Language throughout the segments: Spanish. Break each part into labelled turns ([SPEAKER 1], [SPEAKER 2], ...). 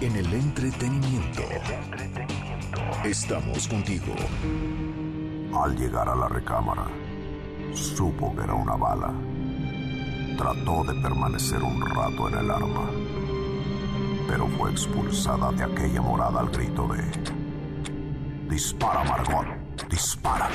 [SPEAKER 1] En el entretenimiento. Estamos contigo.
[SPEAKER 2] Al llegar a la recámara, supo que era una bala. Trató de permanecer un rato en el arma, pero fue expulsada de aquella morada al grito de... Dispara, Margot, dispara.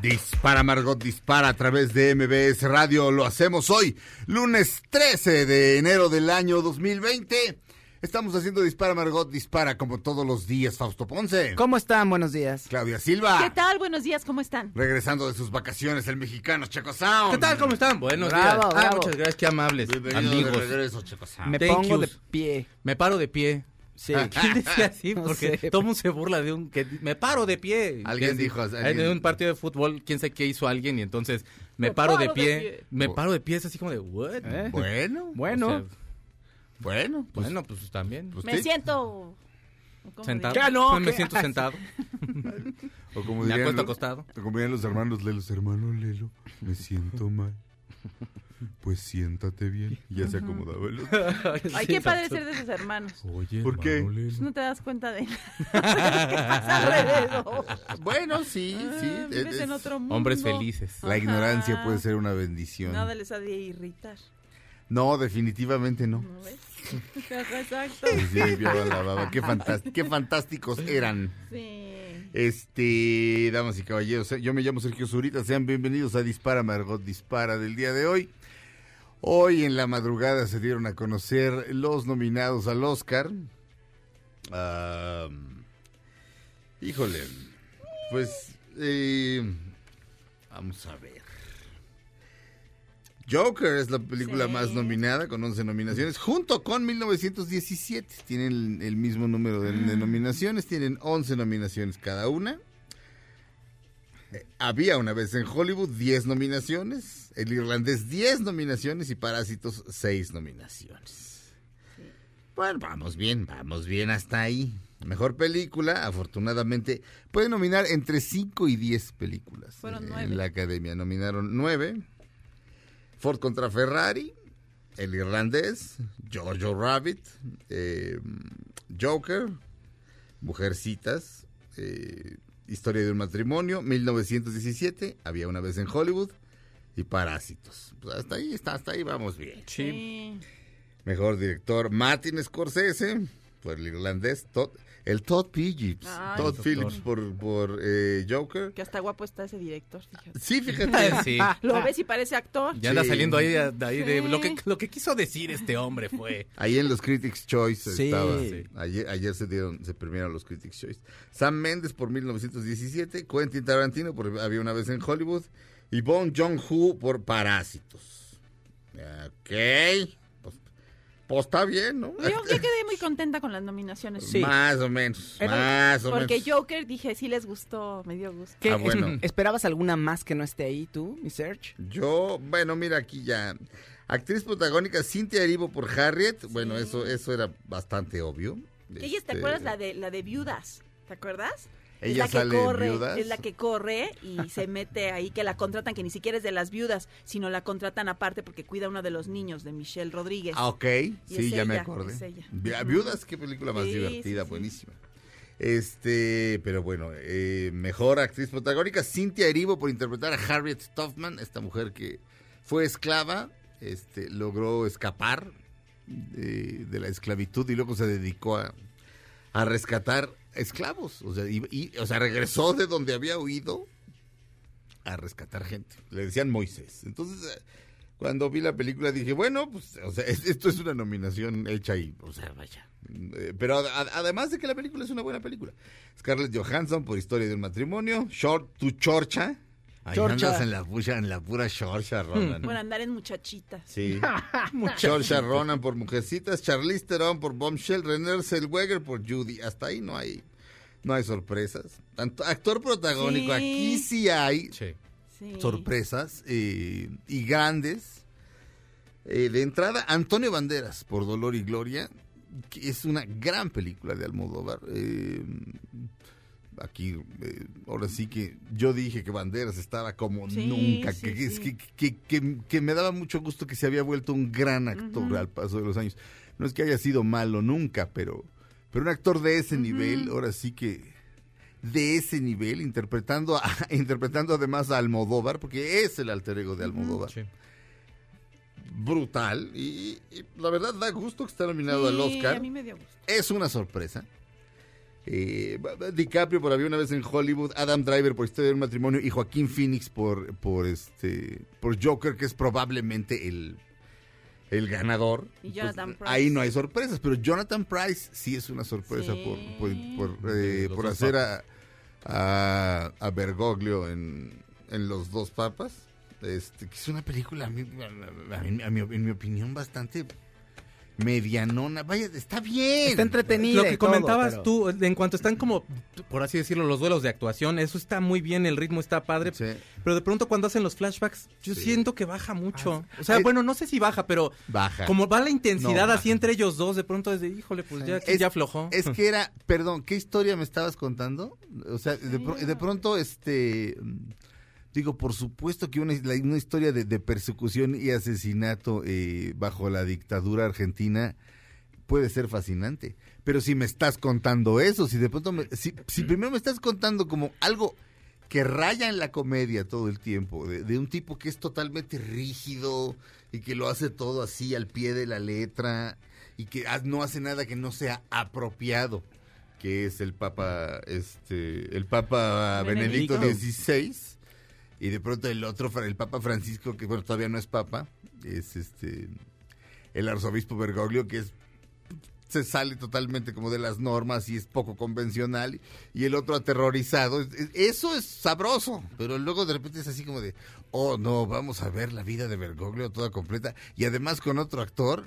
[SPEAKER 3] Dispara Margot, dispara a través de MBS Radio. Lo hacemos hoy, lunes 13 de enero del año 2020. Estamos haciendo Dispara Margot, dispara como todos los días. Fausto Ponce.
[SPEAKER 4] ¿Cómo están? Buenos días.
[SPEAKER 3] Claudia Silva.
[SPEAKER 5] ¿Qué tal? Buenos días, ¿cómo están?
[SPEAKER 3] Regresando de sus vacaciones, el mexicano Checo Sound.
[SPEAKER 6] ¿Qué tal? ¿Cómo están? Buenos
[SPEAKER 4] Bravo,
[SPEAKER 6] días. Ah, muchas gracias, qué amables.
[SPEAKER 3] Bienvenido
[SPEAKER 6] amigos.
[SPEAKER 3] de regreso, Checo Sound.
[SPEAKER 4] Me
[SPEAKER 6] Thank
[SPEAKER 4] pongo de pie.
[SPEAKER 6] Me paro de pie.
[SPEAKER 4] Sí.
[SPEAKER 6] ¿Quién decía así?
[SPEAKER 4] No
[SPEAKER 6] Porque
[SPEAKER 4] sé.
[SPEAKER 6] todo mundo se burla de un... que Me paro de pie.
[SPEAKER 3] Alguien dijo,
[SPEAKER 6] En
[SPEAKER 3] alguien-
[SPEAKER 6] un partido de fútbol, quién sabe qué hizo alguien y entonces me, paro, de, pie, Me paro de pie, es así como de... ¿What?
[SPEAKER 4] ¿Eh?
[SPEAKER 3] Bueno,
[SPEAKER 4] Bueno,
[SPEAKER 6] O sea,
[SPEAKER 3] bueno, pues,
[SPEAKER 6] bueno, pues también.
[SPEAKER 3] pues
[SPEAKER 5] Me
[SPEAKER 3] sí.
[SPEAKER 5] siento... ¿cómo
[SPEAKER 6] Sentado.
[SPEAKER 4] no,
[SPEAKER 6] Me
[SPEAKER 4] ¿qué
[SPEAKER 6] siento sentado.
[SPEAKER 3] O como
[SPEAKER 6] Me
[SPEAKER 3] dirían
[SPEAKER 6] acostado.
[SPEAKER 3] o como dirían los hermanos Lelos, hermano Lelo, me siento mal. Pues siéntate bien. Y ya se acomodaba el otro.
[SPEAKER 5] Ay, qué padre ser de sus hermanos.
[SPEAKER 6] Oye,
[SPEAKER 3] ¿Por qué?
[SPEAKER 5] Pues no te das cuenta de nada.
[SPEAKER 3] Bueno, sí, sí.
[SPEAKER 5] Ah,
[SPEAKER 3] es-
[SPEAKER 5] Vives en otro mundo.
[SPEAKER 6] Hombres felices.
[SPEAKER 3] La ignorancia
[SPEAKER 5] Ajá.
[SPEAKER 3] puede ser una bendición.
[SPEAKER 5] Nada les ha de irritar.
[SPEAKER 3] No, definitivamente no.
[SPEAKER 5] ¿No ves? Ajá, Exacto.
[SPEAKER 3] Sí, sí, limpiaba la baba. Qué, fantás- qué fantásticos eran.
[SPEAKER 5] Sí.
[SPEAKER 3] Este, damas y caballeros, yo me llamo Sergio Zurita, sean bienvenidos a Dispara Margot Dispara del día de hoy. Hoy en la madrugada se dieron a conocer los nominados al Oscar. Híjole, pues eh, vamos a ver. Joker es la película
[SPEAKER 5] Sí.
[SPEAKER 3] más nominada con 11 nominaciones, junto con 1917. Tienen el, el mismo número de, de nominaciones, tienen 11 nominaciones cada una. Eh, había una vez en Hollywood 10 nominaciones, El Irlandés 10 nominaciones y Parásitos 6 nominaciones. Bueno, vamos bien, vamos bien hasta ahí. Mejor película, afortunadamente, puede nominar entre 5 y 10 películas.
[SPEAKER 5] Fueron
[SPEAKER 3] eh. En la academia nominaron 9. Ford contra Ferrari, El Irlandés, Jojo Rabbit, eh, Joker, Mujercitas, eh, Historia de un matrimonio, 1917, Había una vez en Hollywood y Parásitos. Pues hasta ahí está, hasta ahí vamos bien.
[SPEAKER 5] Sí.
[SPEAKER 3] Mejor director Martin Scorsese por El Irlandés, Todd- el Todd Phillips,
[SPEAKER 5] Ay,
[SPEAKER 3] Todd
[SPEAKER 6] doctor.
[SPEAKER 3] Phillips por, por eh, Joker.
[SPEAKER 5] Que hasta guapo está ese director, fíjate.
[SPEAKER 3] Sí, fíjate.
[SPEAKER 6] Sí.
[SPEAKER 5] Lo ves y parece actor.
[SPEAKER 6] Ya anda
[SPEAKER 3] Sí.
[SPEAKER 6] saliendo ahí de, de ahí de
[SPEAKER 5] Sí.
[SPEAKER 6] lo que lo que quiso decir este hombre fue
[SPEAKER 3] Ahí en los Critics Choice
[SPEAKER 4] Sí.
[SPEAKER 3] estaba.
[SPEAKER 4] Sí.
[SPEAKER 3] Ayer, ayer se dieron, se premiaron los Critics Choice. Sam Mendes por 1917, Quentin Tarantino por Había una vez en Hollywood y Bong Joon-ho por Parásitos. Ok, pues, está bien, ¿no?
[SPEAKER 5] Yo, yo quedé muy contenta con las nominaciones.
[SPEAKER 4] Sí.
[SPEAKER 3] Más o menos, más o
[SPEAKER 5] Porque
[SPEAKER 3] menos.
[SPEAKER 5] Joker dije, sí les gustó, me dio gusto.
[SPEAKER 4] ¿Qué?
[SPEAKER 3] Ah, bueno.
[SPEAKER 4] ¿Esperabas alguna más que no esté ahí tú, mi Serge?
[SPEAKER 3] Yo, bueno, mira aquí ya. Actriz protagónica Cynthia Erivo por Harriet. Bueno, eso, eso era bastante obvio.
[SPEAKER 5] Ella, ¿te
[SPEAKER 3] Este,
[SPEAKER 5] acuerdas la de la de viudas? ¿Te acuerdas?
[SPEAKER 3] Ella
[SPEAKER 5] es la que
[SPEAKER 3] sale
[SPEAKER 5] corre,
[SPEAKER 3] Viudas.
[SPEAKER 5] es la que corre y se mete ahí que la contratan, que ni siquiera es de las viudas, sino la contratan aparte porque cuida a uno de los niños de Michelle Rodríguez.
[SPEAKER 3] Ah, ok. Sí, ya me acordé. Viudas, qué película más
[SPEAKER 5] Sí,
[SPEAKER 3] divertida,
[SPEAKER 5] sí,
[SPEAKER 3] buenísima. Este, pero bueno, eh, mejor actriz protagónica, Cynthia Erivo por interpretar a Harriet Tubman, esta mujer que fue esclava, este, logró escapar de, de la esclavitud y luego se dedicó a, a rescatar esclavos, o sea, y, y- o sea, regresó de donde había huido a rescatar gente. Le decían Moisés. Entonces, eh, cuando vi la película dije, bueno, pues, o sea, es- esto es una nominación hecha ahí, o sea, vaya. Eh, Pero además de que la película es una buena película. Scarlett Johansson por Historia de un matrimonio, Short to Chorcha. Ahí
[SPEAKER 4] Chorcha.
[SPEAKER 3] andas en la, pucha- en la pura Chorcha, Ronan.
[SPEAKER 5] Por andar en muchachita.
[SPEAKER 3] Sí. Saoirse Ronan por Mujercitas, Charlize Theron por Bombshell, René Zellweger por Judy. Hasta ahí no hay no hay sorpresas. Tanto, actor protagónico,
[SPEAKER 5] Sí.
[SPEAKER 3] aquí sí hay.
[SPEAKER 6] Sí.
[SPEAKER 3] sorpresas eh, y grandes. Eh, de entrada, Antonio Banderas, por Dolor y Gloria, que es una gran película de Almodóvar. Eh, aquí, eh, ahora sí que yo dije que Banderas estaba como
[SPEAKER 5] Sí,
[SPEAKER 3] nunca,
[SPEAKER 5] sí,
[SPEAKER 3] que, es
[SPEAKER 5] sí.
[SPEAKER 3] que, que- que- que me daba mucho gusto que se había vuelto un gran actor al paso de los años. No es que haya sido malo nunca, pero, pero un actor de ese nivel, ahora sí que de ese nivel, interpretando, a- interpretando además a Almodóvar, porque es el alter ego de Almodóvar.
[SPEAKER 6] Sí.
[SPEAKER 3] Brutal. Y, y la verdad da gusto que esté nominado al Oscar.
[SPEAKER 5] a mí me dio gusto.
[SPEAKER 3] Es una sorpresa. Eh, DiCaprio por Había una vez en Hollywood, Adam Driver por Historia del Matrimonio y Joaquín Phoenix por, por, este, por Joker, que es probablemente el, el ganador.
[SPEAKER 5] Y Jonathan Pryce.
[SPEAKER 3] Ahí no hay sorpresas, pero Jonathan Price sí es una sorpresa
[SPEAKER 5] Sí.
[SPEAKER 3] por, por, por, eh, por hacer a, a, a Bergoglio en, en Los Dos Papas. Este, que es una película, a mí- a mí- a en mi opinión, bastante medianona. Vaya, está bien.
[SPEAKER 4] Está entretenida.
[SPEAKER 6] Lo
[SPEAKER 4] y
[SPEAKER 6] que
[SPEAKER 4] todo,
[SPEAKER 6] comentabas
[SPEAKER 4] pero-
[SPEAKER 6] tú, en cuanto están como, por así decirlo, los duelos de actuación, eso está muy bien, el ritmo está padre,
[SPEAKER 3] Sí.
[SPEAKER 6] pero de pronto cuando hacen los flashbacks, yo
[SPEAKER 3] Sí.
[SPEAKER 6] siento que baja mucho. O sea,
[SPEAKER 3] Ay.
[SPEAKER 6] bueno, no sé si baja, pero
[SPEAKER 3] Baja.
[SPEAKER 6] como va la intensidad
[SPEAKER 3] No,
[SPEAKER 6] así entre ellos dos, de pronto es de, híjole, pues ya,
[SPEAKER 3] Es-
[SPEAKER 6] ya aflojó.
[SPEAKER 3] Es que era, perdón, ¿qué historia me estabas contando? O sea, de, pro- de pronto, este, digo, por supuesto que una, una historia de, de persecución y asesinato eh, bajo la dictadura argentina puede ser fascinante. Pero si me estás contando eso, si de pronto, me- si, si primero me estás contando como algo que raya en la comedia todo el tiempo, de, de un tipo que es totalmente rígido y que lo hace todo así al pie de la letra y que no hace nada que no sea apropiado, que es el Papa, este, el Papa Benedicto. XVI y de pronto el otro, el Papa Francisco, que bueno, todavía no es Papa, es este, el arzobispo Bergoglio, que es se sale totalmente como de las normas y es poco convencional y el otro aterrorizado. Es- es- Eso es sabroso, pero luego de repente es así como de, oh no, vamos a ver la vida de Bergoglio toda completa y además con otro actor.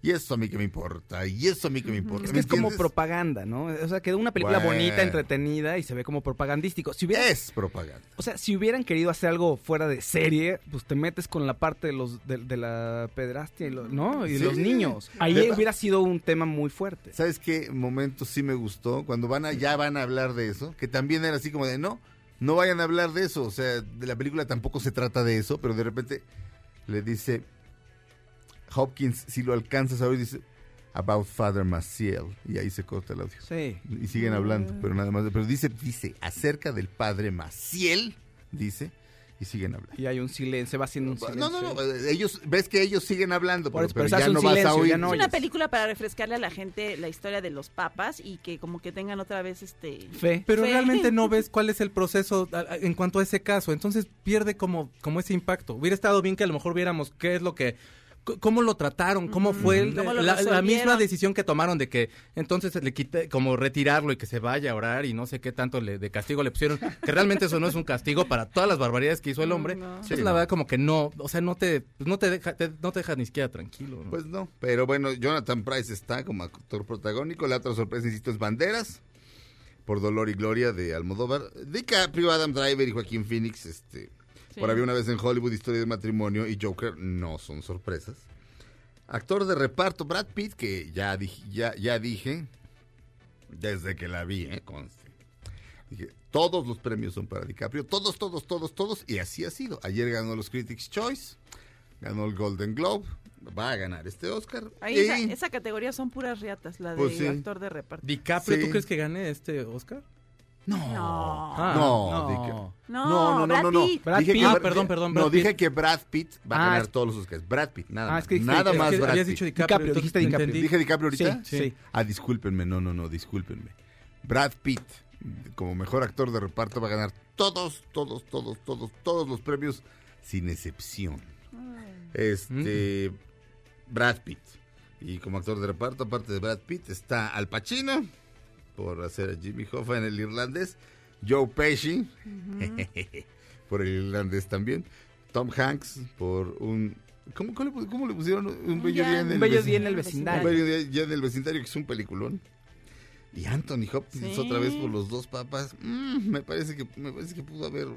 [SPEAKER 3] Y eso a mí que me importa, y eso a mí que me importa.
[SPEAKER 4] Es
[SPEAKER 3] ¿me
[SPEAKER 4] que es como propaganda, ¿no? O sea, quedó una película
[SPEAKER 3] Bueno.
[SPEAKER 4] bonita, entretenida y se ve como propagandístico. Si hubiera,
[SPEAKER 3] Es propaganda.
[SPEAKER 4] o sea, si hubieran querido hacer algo fuera de serie, pues te metes con la parte de los de, de la pedrastia y lo- ¿no? Y
[SPEAKER 3] Sí.
[SPEAKER 4] los niños. Ahí hubiera sido un tema muy fuerte.
[SPEAKER 3] ¿Sabes qué momento sí me gustó? Cuando van a, ya van a hablar de eso, que también era así como de, no, no vayan a hablar de eso. O sea, de la película tampoco se trata de eso, pero de repente le dice Hopkins, si lo alcanzas a oír, dice, about Father Maciel. Y ahí se corta el audio.
[SPEAKER 4] Sí.
[SPEAKER 3] Y siguen hablando, pero nada más. Pero dice, dice, acerca del padre Maciel, dice, y siguen hablando.
[SPEAKER 4] Y hay un silencio, se va haciendo un silencio.
[SPEAKER 3] No, no, no, eh, ellos, ves que ellos siguen hablando, pero, ya no vas a oír.
[SPEAKER 4] no
[SPEAKER 5] Es una película para refrescarle a la gente la historia de los papas y que como que tengan otra vez este...
[SPEAKER 4] Fe.
[SPEAKER 6] Pero
[SPEAKER 5] Fe.
[SPEAKER 6] realmente no ves cuál es el proceso en cuanto a ese caso, entonces pierde como, como ese impacto. Hubiera estado bien que a lo mejor viéramos qué es lo que, cómo lo trataron, cómo fue el-
[SPEAKER 5] ¿Cómo lo
[SPEAKER 6] la, la misma decisión que tomaron de que entonces le quite, como retirarlo y que se vaya a orar y no sé qué tanto le, de castigo le pusieron, que realmente eso no es un castigo para todas las barbaridades que hizo el hombre.
[SPEAKER 5] No.
[SPEAKER 3] Sí,
[SPEAKER 6] la
[SPEAKER 3] no.
[SPEAKER 6] verdad como que no, o sea, no te, pues, no te deja, te- no te deja ni siquiera tranquilo. ¿no?
[SPEAKER 3] Pues no, pero bueno, Jonathan Price está como actor protagónico. La otra sorpresa, insisto, es Banderas, por Dolor y Gloria de Almodóvar. DiCaprio, Adam Driver y Joaquín Phoenix, este,
[SPEAKER 5] Sí.
[SPEAKER 3] por Había una vez en Hollywood, Historia de matrimonio y Joker no son sorpresas. Actor de reparto, Brad Pitt, que ya dije, ya, ya dije, desde que la vi, ¿eh? Conste. Dije, todos los premios son para DiCaprio, todos, todos, todos, todos, y así ha sido. Ayer ganó los Critics' Choice, ganó el Golden Globe, va a ganar este Oscar.
[SPEAKER 5] Ahí
[SPEAKER 3] y-
[SPEAKER 5] esa, esa categoría son puras riatas, la de
[SPEAKER 3] Pues sí.
[SPEAKER 5] actor de reparto.
[SPEAKER 6] DiCaprio,
[SPEAKER 3] Sí.
[SPEAKER 6] ¿tú crees que gane este Oscar?
[SPEAKER 3] No.
[SPEAKER 5] No.
[SPEAKER 6] Ah,
[SPEAKER 3] no,
[SPEAKER 4] no.
[SPEAKER 3] Dije-
[SPEAKER 5] No,
[SPEAKER 3] no, no,
[SPEAKER 5] Brad
[SPEAKER 3] no, no.
[SPEAKER 5] Pitt.
[SPEAKER 4] Brad
[SPEAKER 3] Dije
[SPEAKER 4] Pitt.
[SPEAKER 3] que
[SPEAKER 6] Ah, perdón, perdón,
[SPEAKER 3] No,
[SPEAKER 6] Brad
[SPEAKER 3] dije
[SPEAKER 6] Pitt.
[SPEAKER 3] que Brad Pitt va a
[SPEAKER 4] Ah,
[SPEAKER 3] ganar todos los Oscars. Brad Pitt, nada
[SPEAKER 4] Ah,
[SPEAKER 3] más.
[SPEAKER 4] es que dijiste-
[SPEAKER 3] nada
[SPEAKER 4] es
[SPEAKER 3] más
[SPEAKER 6] que
[SPEAKER 3] Brad
[SPEAKER 6] habías
[SPEAKER 3] Pitt.
[SPEAKER 6] dicho DiCaprio,
[SPEAKER 4] DiCaprio,
[SPEAKER 6] entonces
[SPEAKER 4] dijiste DiCaprio.
[SPEAKER 6] entendí.
[SPEAKER 3] ¿Dije DiCaprio ahorita?
[SPEAKER 4] Sí, sí.
[SPEAKER 3] Ah, discúlpenme, no, no, no, discúlpenme. Brad Pitt, como mejor actor de reparto, va a ganar todos, todos, todos, todos, todos los premios, sin excepción. Este, Brad Pitt. Y como actor de reparto, aparte de Brad Pitt, está Al Pacino, por hacer a Jimmy Hoffa en el irlandés. Joe Pesci, por el irlandés también. Tom Hanks, por un... ¿Cómo, cómo le, cómo le pusieron? Un bello
[SPEAKER 5] día
[SPEAKER 3] día en el
[SPEAKER 4] Un bello día en el
[SPEAKER 5] Un
[SPEAKER 3] un
[SPEAKER 4] vecindario.
[SPEAKER 3] bello día- día en el vecindario, que es un peliculón. Y Anthony Hopkins
[SPEAKER 5] Sí.
[SPEAKER 3] otra vez por los dos papas. Mm, me parece que me parece que pudo haber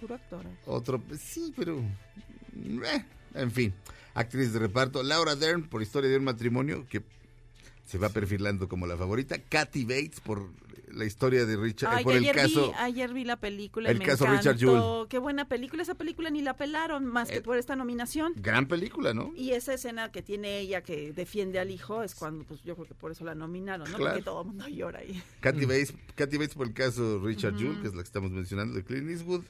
[SPEAKER 5] Puro actor. ¿eh?
[SPEAKER 3] otro. Sí, pero. eh, en fin. Actriz de reparto. Laura Dern por Historia de un matrimonio, que se va perfilando como la favorita. Kathy Bates por la historia de Richard. eh,
[SPEAKER 5] Ay,
[SPEAKER 3] por el
[SPEAKER 5] ayer,
[SPEAKER 3] caso.
[SPEAKER 5] vi, ayer vi la película
[SPEAKER 3] el
[SPEAKER 5] me
[SPEAKER 3] caso
[SPEAKER 5] encantó.
[SPEAKER 3] Richard Jewell.
[SPEAKER 5] Qué buena película. Esa película ni la pelaron más que
[SPEAKER 3] Eh,
[SPEAKER 5] por esta nominación.
[SPEAKER 3] Gran película, ¿no?
[SPEAKER 5] Y esa escena que tiene ella que defiende al hijo es cuando, pues yo creo que por eso la nominaron, ¿no?
[SPEAKER 3] Claro.
[SPEAKER 5] Porque todo el mundo llora ahí.
[SPEAKER 3] Kathy, Bates, Kathy Bates por el caso Richard Jewell, que es la que estamos mencionando de Clint Eastwood.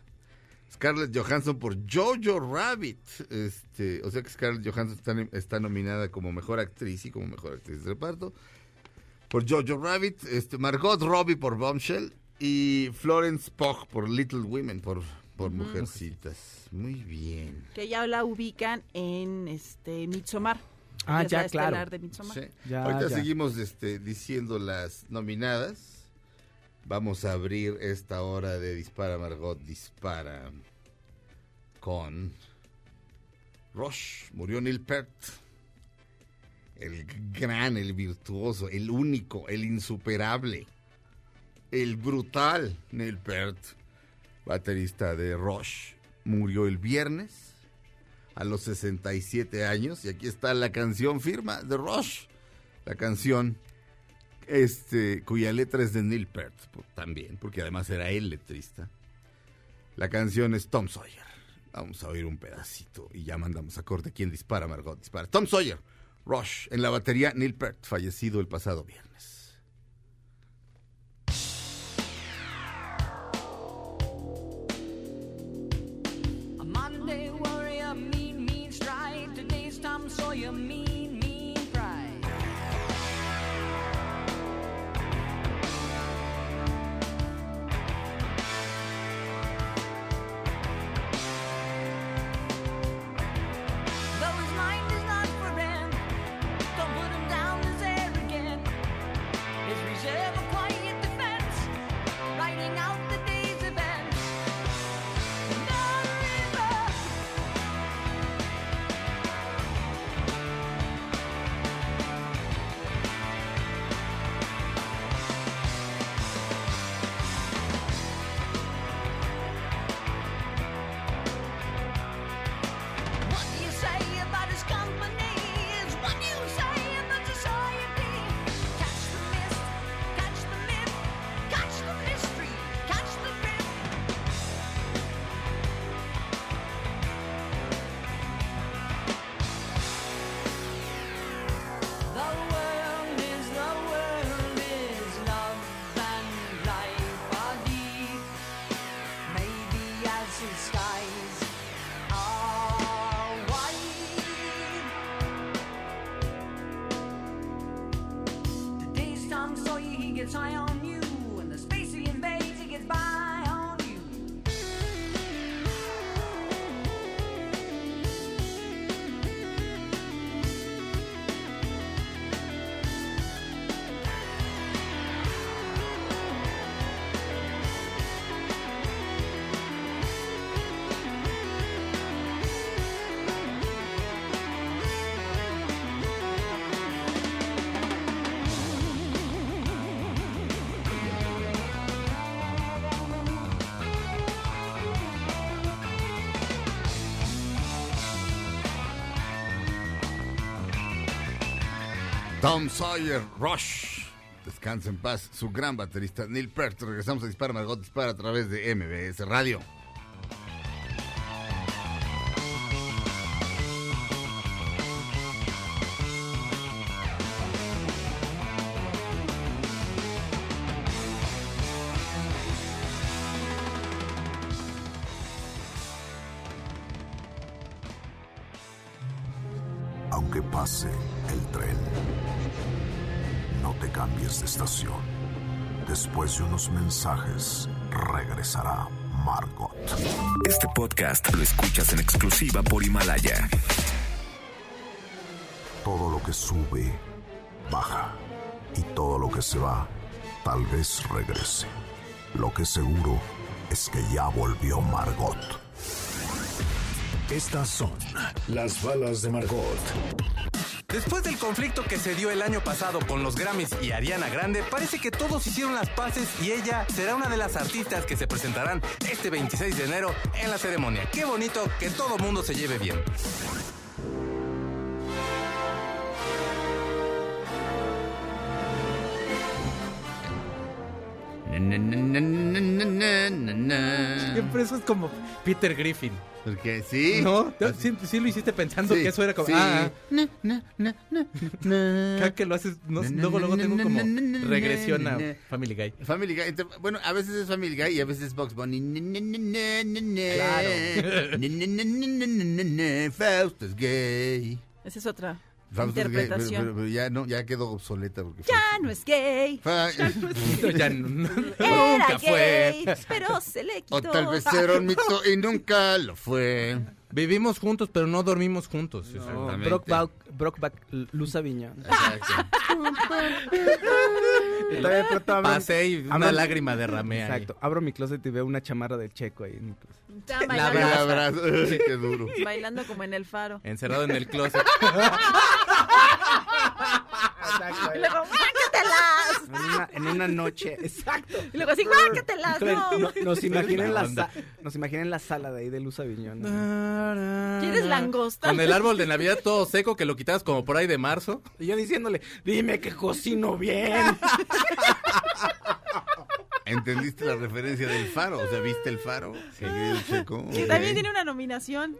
[SPEAKER 3] Scarlett Johansson por Jojo Rabbit. Este, o sea que Scarlett Johansson está, está nominada como mejor actriz y como mejor actriz de reparto. Por Jojo Rabbit. Este, Margot Robbie por Bombshell. Y Florence Pugh por Little Women, por, por Mujercitas. Muy bien.
[SPEAKER 5] Que ya la ubican en este Midsommar.
[SPEAKER 4] Ah, ya, claro.
[SPEAKER 5] de Midsommar.
[SPEAKER 3] Sí.
[SPEAKER 4] Ya,
[SPEAKER 3] Ahorita
[SPEAKER 4] ya.
[SPEAKER 3] seguimos este, diciendo las nominadas. Vamos a abrir esta hora de Dispara Margot Dispara con Rush. Murió Neil Peart. El gran, el virtuoso, el único, el insuperable, el brutal Neil Peart, baterista de Rush. Murió el viernes a los 67 años y aquí está la canción firma de Rush, la canción este cuya letra es de Neil Peart también, porque además era él letrista. La canción es Tom Sawyer. Vamos a oír un pedacito y ya mandamos a corte. ¿Quién dispara? Margot dispara. Tom Sawyer, Rush, en la batería Neil Peart, fallecido el pasado viernes.
[SPEAKER 7] Tom Sawyer,
[SPEAKER 3] Rush. Descansa en paz, su gran baterista Neil Peart. Regresamos a Dispara Margot Dispara a través de MBS Radio.
[SPEAKER 2] Margot.
[SPEAKER 8] Este podcast lo escuchas en exclusiva por Himalaya.
[SPEAKER 2] Todo lo que sube, baja. Y todo lo que se va, tal vez regrese. Lo que seguro es que ya volvió Margot.
[SPEAKER 1] Estas son las balas de Margot.
[SPEAKER 9] Después del conflicto que se dio el año pasado con los Grammys y Ariana Grande, parece que todos hicieron las paces y ella será una de las artistas que se presentarán este 26 de enero en la ceremonia. Qué bonito que todo mundo se lleve bien. Siempre eso es como Peter Griffin.
[SPEAKER 3] Porque sí.
[SPEAKER 9] ¿No?
[SPEAKER 3] Así-
[SPEAKER 9] Sí, sí lo hiciste pensando
[SPEAKER 3] Sí,
[SPEAKER 9] que eso era como...
[SPEAKER 3] sí.
[SPEAKER 9] Ah,
[SPEAKER 3] Na, na, na, na, na.
[SPEAKER 9] cada que lo haces, no- luego, luego tengo como regresión a. Family Guy.
[SPEAKER 3] Family Guy. Bueno, a veces es Family Guy y a veces es Box Bunny.
[SPEAKER 9] Claro.
[SPEAKER 3] Fausto es gay.
[SPEAKER 5] Esa es otra
[SPEAKER 3] Es gay,
[SPEAKER 5] interpretación.
[SPEAKER 3] pero- pero ya no, ya quedó obsoleta porque
[SPEAKER 5] Ya no es gay.
[SPEAKER 3] Fa-
[SPEAKER 9] No, ya no-
[SPEAKER 5] Era
[SPEAKER 9] nunca fue.
[SPEAKER 5] gay, pero se le quitó.
[SPEAKER 3] O tal vez era un mito y nunca lo fue.
[SPEAKER 9] Vivimos juntos, pero no dormimos juntos.
[SPEAKER 4] No,
[SPEAKER 3] Exactamente.
[SPEAKER 4] Brokeback, Brokeback Luz Aviñón.
[SPEAKER 3] Exacto.
[SPEAKER 4] Y todavía de pronto abro-
[SPEAKER 9] Pasé y una
[SPEAKER 4] abro-
[SPEAKER 9] lágrima derramé ahí.
[SPEAKER 4] Exacto. Abro mi closet y veo una chamarra del checo ahí. en mi closet.
[SPEAKER 5] Bailando,
[SPEAKER 3] abrazo. Ay, Qué duro.
[SPEAKER 5] bailando como en el faro.
[SPEAKER 9] Encerrado en el closet.
[SPEAKER 4] En una, noche. Exacto.
[SPEAKER 5] Y luego así, ¡guácatelas!
[SPEAKER 4] No,
[SPEAKER 5] No.
[SPEAKER 4] nos imaginen la, sa- nos imaginen la sala de ahí de Luz Aviñón.
[SPEAKER 5] ¿Quieres langosta?
[SPEAKER 9] Con el árbol de Navidad todo seco que lo quitabas como por ahí de marzo.
[SPEAKER 4] Y yo diciéndole, dime que cocino bien.
[SPEAKER 3] ¿Entendiste la referencia del faro? O sea, ¿viste el faro? Sí. Checo.
[SPEAKER 5] Que también tiene una nominación.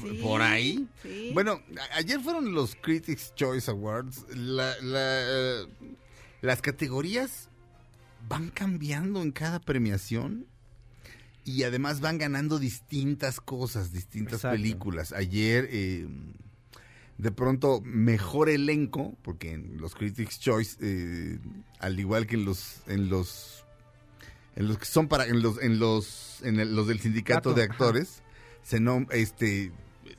[SPEAKER 5] Sí.
[SPEAKER 3] Por ahí.
[SPEAKER 5] Sí.
[SPEAKER 3] Bueno, a- ayer fueron los Critics Choice Awards. La- la, eh, las categorías van cambiando en cada premiación y además van ganando distintas cosas, distintas
[SPEAKER 4] Exacto.
[SPEAKER 3] películas. Ayer, eh, de pronto, mejor elenco, porque en los Critics Choice, eh, al igual que en los, en los, en los que son para, en los, en los, en el- los del sindicato de actores, se nom- este,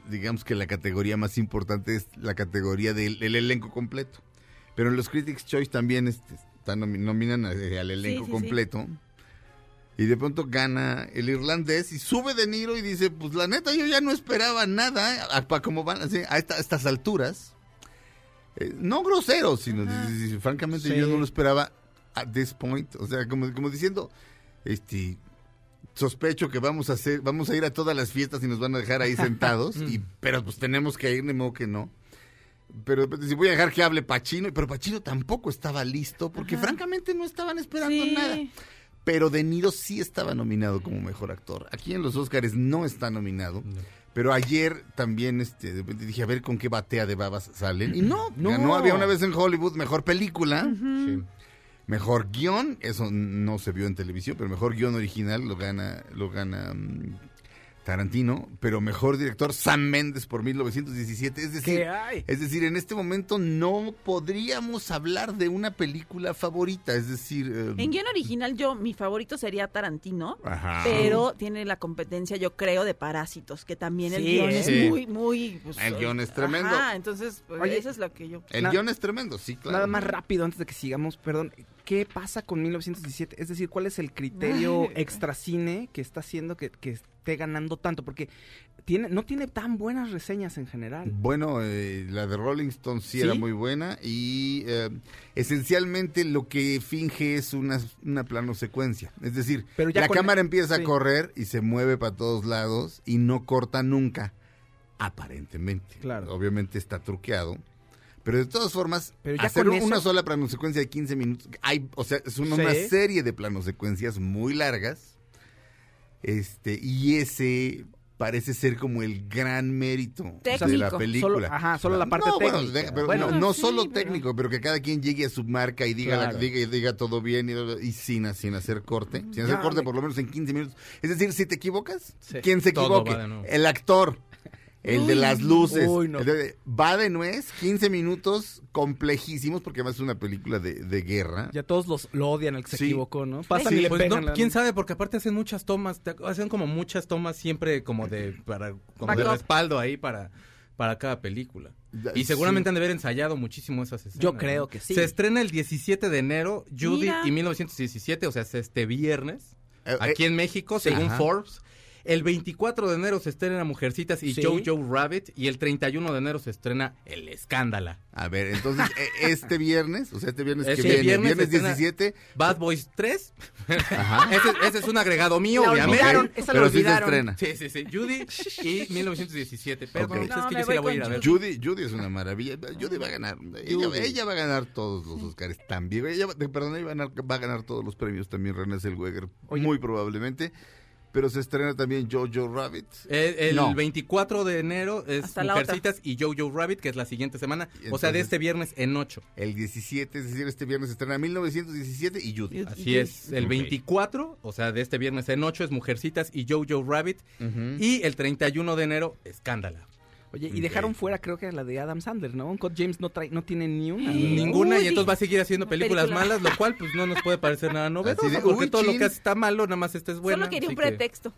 [SPEAKER 3] digamos que la categoría más importante es la categoría del, del elenco completo. Pero en los Critics Choice también este, están nomi- nominan a- al elenco
[SPEAKER 5] sí, sí.
[SPEAKER 3] completo. Y de pronto gana el irlandés y sube De Niro y dice, pues la neta yo ya no esperaba nada, ¿eh? a, pa- como van así, a, esta- a estas alturas. Eh, no grosero, sino dice, dice, francamente
[SPEAKER 4] Sí.
[SPEAKER 3] yo no lo esperaba at this point. O sea, como, como diciendo, este sospecho que vamos a hacer, vamos a ir a todas las fiestas y nos van a dejar ahí sentados, y, pero pues tenemos que ir, de modo que no. Pero de repente, si voy a dejar que hable Pachino, pero Pachino tampoco estaba listo, porque francamente no estaban esperando
[SPEAKER 5] Sí.
[SPEAKER 3] nada. Pero De Niro sí estaba nominado como mejor actor. Aquí en los Oscars no está nominado. Pero ayer también este, de repente dije, a ver con qué batea de babas salen. Y no,
[SPEAKER 4] No.
[SPEAKER 3] ganó Había una vez en Hollywood mejor película,
[SPEAKER 9] Sí.
[SPEAKER 3] mejor guion. Eso no se vio en televisión, pero mejor guion original lo gana, lo gana mm, Tarantino. Pero mejor director Sam Mendes por 1917. Es decir,
[SPEAKER 4] ¿Qué hay?
[SPEAKER 3] es decir, en este momento no podríamos hablar de una película favorita. Es decir, eh,
[SPEAKER 5] En guion original, yo, mi favorito sería Tarantino.
[SPEAKER 3] Ajá.
[SPEAKER 5] Pero tiene la competencia, yo creo, de Parásitos, que también el guion
[SPEAKER 4] ¿eh?
[SPEAKER 5] es
[SPEAKER 9] Sí.
[SPEAKER 5] muy, muy... pues,
[SPEAKER 3] El guion es tremendo.
[SPEAKER 5] Ajá, entonces, pues,
[SPEAKER 4] Oye,
[SPEAKER 5] eso es lo que yo...
[SPEAKER 3] El guion es tremendo, sí, claro.
[SPEAKER 4] Nada más rápido antes de que sigamos, perdón. ¿Qué pasa con 1917? Es decir, ¿cuál es el criterio extracine que está haciendo que, que esté ganando tanto? Porque tiene, no tiene tan buenas reseñas en general.
[SPEAKER 3] Bueno, eh, la de Rolling Stone sí,
[SPEAKER 4] ¿Sí?
[SPEAKER 3] era muy buena y eh, esencialmente lo que finge es una, una plano secuencia. Es decir,
[SPEAKER 4] Pero ya
[SPEAKER 3] la cámara empieza
[SPEAKER 4] sí.
[SPEAKER 3] a correr y se mueve para todos lados y no corta nunca, aparentemente.
[SPEAKER 4] Claro.
[SPEAKER 3] Obviamente está truqueado. Pero de todas formas,
[SPEAKER 4] Pero ya
[SPEAKER 3] hacer una sola plano secuencia de 15 minutos, hay, o sea, es una,
[SPEAKER 4] Sí.
[SPEAKER 3] una serie de planos secuencias muy largas. Este, y ese parece ser como el gran mérito de la película.
[SPEAKER 4] Solo- ajá, solo la parte
[SPEAKER 3] No, bueno,
[SPEAKER 4] técnica.
[SPEAKER 3] de- pero
[SPEAKER 4] Bueno,
[SPEAKER 3] no, no
[SPEAKER 5] sí,
[SPEAKER 3] solo
[SPEAKER 5] pero-
[SPEAKER 3] técnico, pero que cada quien llegue a su marca y diga, la- diga, diga todo bien y, y sin, sin hacer corte. Sin hacer
[SPEAKER 4] Ya,
[SPEAKER 3] corte
[SPEAKER 4] me-
[SPEAKER 3] por lo menos en 15 minutos. Es decir, si te equivocas,
[SPEAKER 4] Sí.
[SPEAKER 3] ¿quién se equivoque?
[SPEAKER 9] va de nuevo.
[SPEAKER 3] El actor. El de las luces.
[SPEAKER 4] Uy, no.
[SPEAKER 3] De- va de nuez, 15 minutos complejísimos, porque además es una película de, de guerra.
[SPEAKER 4] Ya todos los, lo odian al que se equivocó, ¿no? Pasan
[SPEAKER 9] Sí,
[SPEAKER 4] y le
[SPEAKER 9] pues
[SPEAKER 4] pegan.
[SPEAKER 9] no,
[SPEAKER 4] la-
[SPEAKER 9] quién sabe, porque aparte hacen muchas tomas, te- hacen como muchas tomas siempre como de para como de respaldo ahí para para cada película. Y seguramente
[SPEAKER 3] sí.
[SPEAKER 9] han de haber ensayado muchísimo esas escenas.
[SPEAKER 4] Yo creo
[SPEAKER 9] ¿no?
[SPEAKER 4] que sí.
[SPEAKER 9] Se estrena el 17 de enero, Judy
[SPEAKER 5] Mira.
[SPEAKER 9] y 1917, o sea, es este viernes,
[SPEAKER 3] Eh,
[SPEAKER 9] aquí en México,
[SPEAKER 3] sí.
[SPEAKER 9] según
[SPEAKER 3] Ajá.
[SPEAKER 9] Forbes. El 24 de enero se estrena Mujercitas y
[SPEAKER 4] Sí.
[SPEAKER 9] Jojo Rabbit. Y el 31 de enero se estrena El Escándala.
[SPEAKER 3] A ver, entonces, e- este viernes, o sea, este viernes
[SPEAKER 9] Este
[SPEAKER 3] que viene,
[SPEAKER 9] viernes
[SPEAKER 3] viernes,
[SPEAKER 9] estrena-
[SPEAKER 3] 17,
[SPEAKER 9] Bad Boys 3.
[SPEAKER 3] Ajá.
[SPEAKER 9] ese, ese es un agregado mío,
[SPEAKER 5] La
[SPEAKER 9] obviamente.
[SPEAKER 5] olvidaron, esa la
[SPEAKER 3] pero sí se
[SPEAKER 5] olvidaron.
[SPEAKER 3] estrena.
[SPEAKER 9] Sí, sí, sí. Judy y 1917. Perdón,
[SPEAKER 3] Ok.
[SPEAKER 9] es
[SPEAKER 5] No,
[SPEAKER 9] que
[SPEAKER 5] me
[SPEAKER 9] yo sí la
[SPEAKER 5] voy
[SPEAKER 9] a ir a ver.
[SPEAKER 3] Judy, Judy es una maravilla. Judy va a ganar. Ella, ella va a ganar todos los Oscars también. Ella, va- perdón, ella va a, ganar, va a ganar todos los premios también, René Zellweger, muy probablemente. Pero se estrena también Jojo Rabbit.
[SPEAKER 9] El, el
[SPEAKER 3] No.
[SPEAKER 9] 24 de enero es
[SPEAKER 5] Hasta
[SPEAKER 9] Mujercitas y Jojo Rabbit, que es la siguiente semana. o sea, de
[SPEAKER 3] Entonces-
[SPEAKER 9] este viernes en 8.
[SPEAKER 3] El 17, es decir, este viernes se estrena 1917 y Judy.
[SPEAKER 9] Así es. El
[SPEAKER 3] Ok.
[SPEAKER 9] 24, o sea, de este viernes en 8 es Mujercitas y Jojo Rabbit.
[SPEAKER 3] Ujú.
[SPEAKER 9] Y el 31 de enero, Escándala.
[SPEAKER 4] Oye, y dejaron fuera, creo que la de Adam Sandler, ¿no? Uncut James no trae, no tiene ni una.
[SPEAKER 9] Ninguna,
[SPEAKER 5] Uy,
[SPEAKER 9] y entonces va a seguir haciendo películas
[SPEAKER 5] película.
[SPEAKER 9] malas, lo cual pues no nos puede parecer nada novedoso,
[SPEAKER 3] de,
[SPEAKER 9] porque
[SPEAKER 3] uy,
[SPEAKER 9] todo lo que hace está malo, nada más esta es buena.
[SPEAKER 5] Solo quería un
[SPEAKER 9] que,
[SPEAKER 5] pretexto.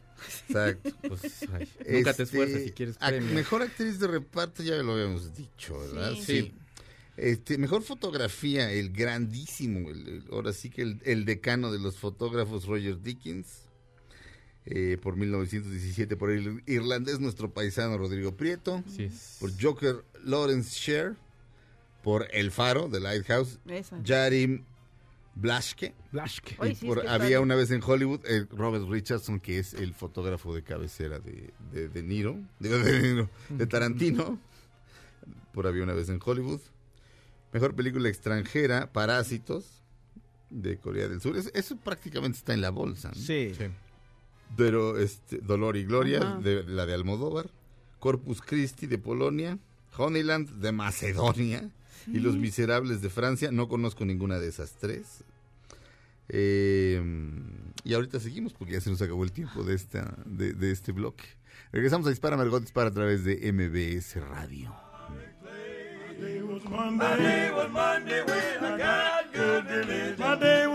[SPEAKER 3] Exacto.
[SPEAKER 9] pues, ay, nunca te
[SPEAKER 3] Este,
[SPEAKER 9] esfuerces si quieres premio.
[SPEAKER 3] Mejor actriz de reparto, ya lo habíamos dicho, ¿verdad?
[SPEAKER 5] Sí.
[SPEAKER 9] Sí.
[SPEAKER 3] Este, mejor fotografía, el grandísimo, el- el- ahora sí que el, el decano de los fotógrafos, Roger Dickens, eh, por 1917, por el irlandés, nuestro paisano Rodrigo Prieto, por Joker Lawrence Sher, por El Faro, de Lighthouse,
[SPEAKER 5] Esa.
[SPEAKER 3] Jarim Blaschke,
[SPEAKER 4] Blashke.
[SPEAKER 5] Oye,
[SPEAKER 3] y
[SPEAKER 5] sí,
[SPEAKER 3] por
[SPEAKER 5] es que
[SPEAKER 3] Había una vez en Hollywood, el Robert Richardson, que es el fotógrafo de cabecera de, de, de Niro, de, Niro, de Tarantino, por Había una vez en Hollywood. Mejor película extranjera, Parásitos, de Corea del Sur. Es- eso prácticamente está en la bolsa. ¿no?
[SPEAKER 4] Sí.
[SPEAKER 9] Sí.
[SPEAKER 3] Pero este, Dolor y Gloria,
[SPEAKER 5] Ajá.
[SPEAKER 3] de, la de Almodóvar, Corpus Christi de Polonia, Honeyland de Macedonia y Los Miserables de Francia. No conozco ninguna de esas tres. Eh, y ahorita seguimos porque ya se nos acabó el tiempo de, esta, de, de este bloque. Regresamos a Dispara Margot Dispara a través de MBS Radio.
[SPEAKER 10] Monday was Monday when I got good religion. My day was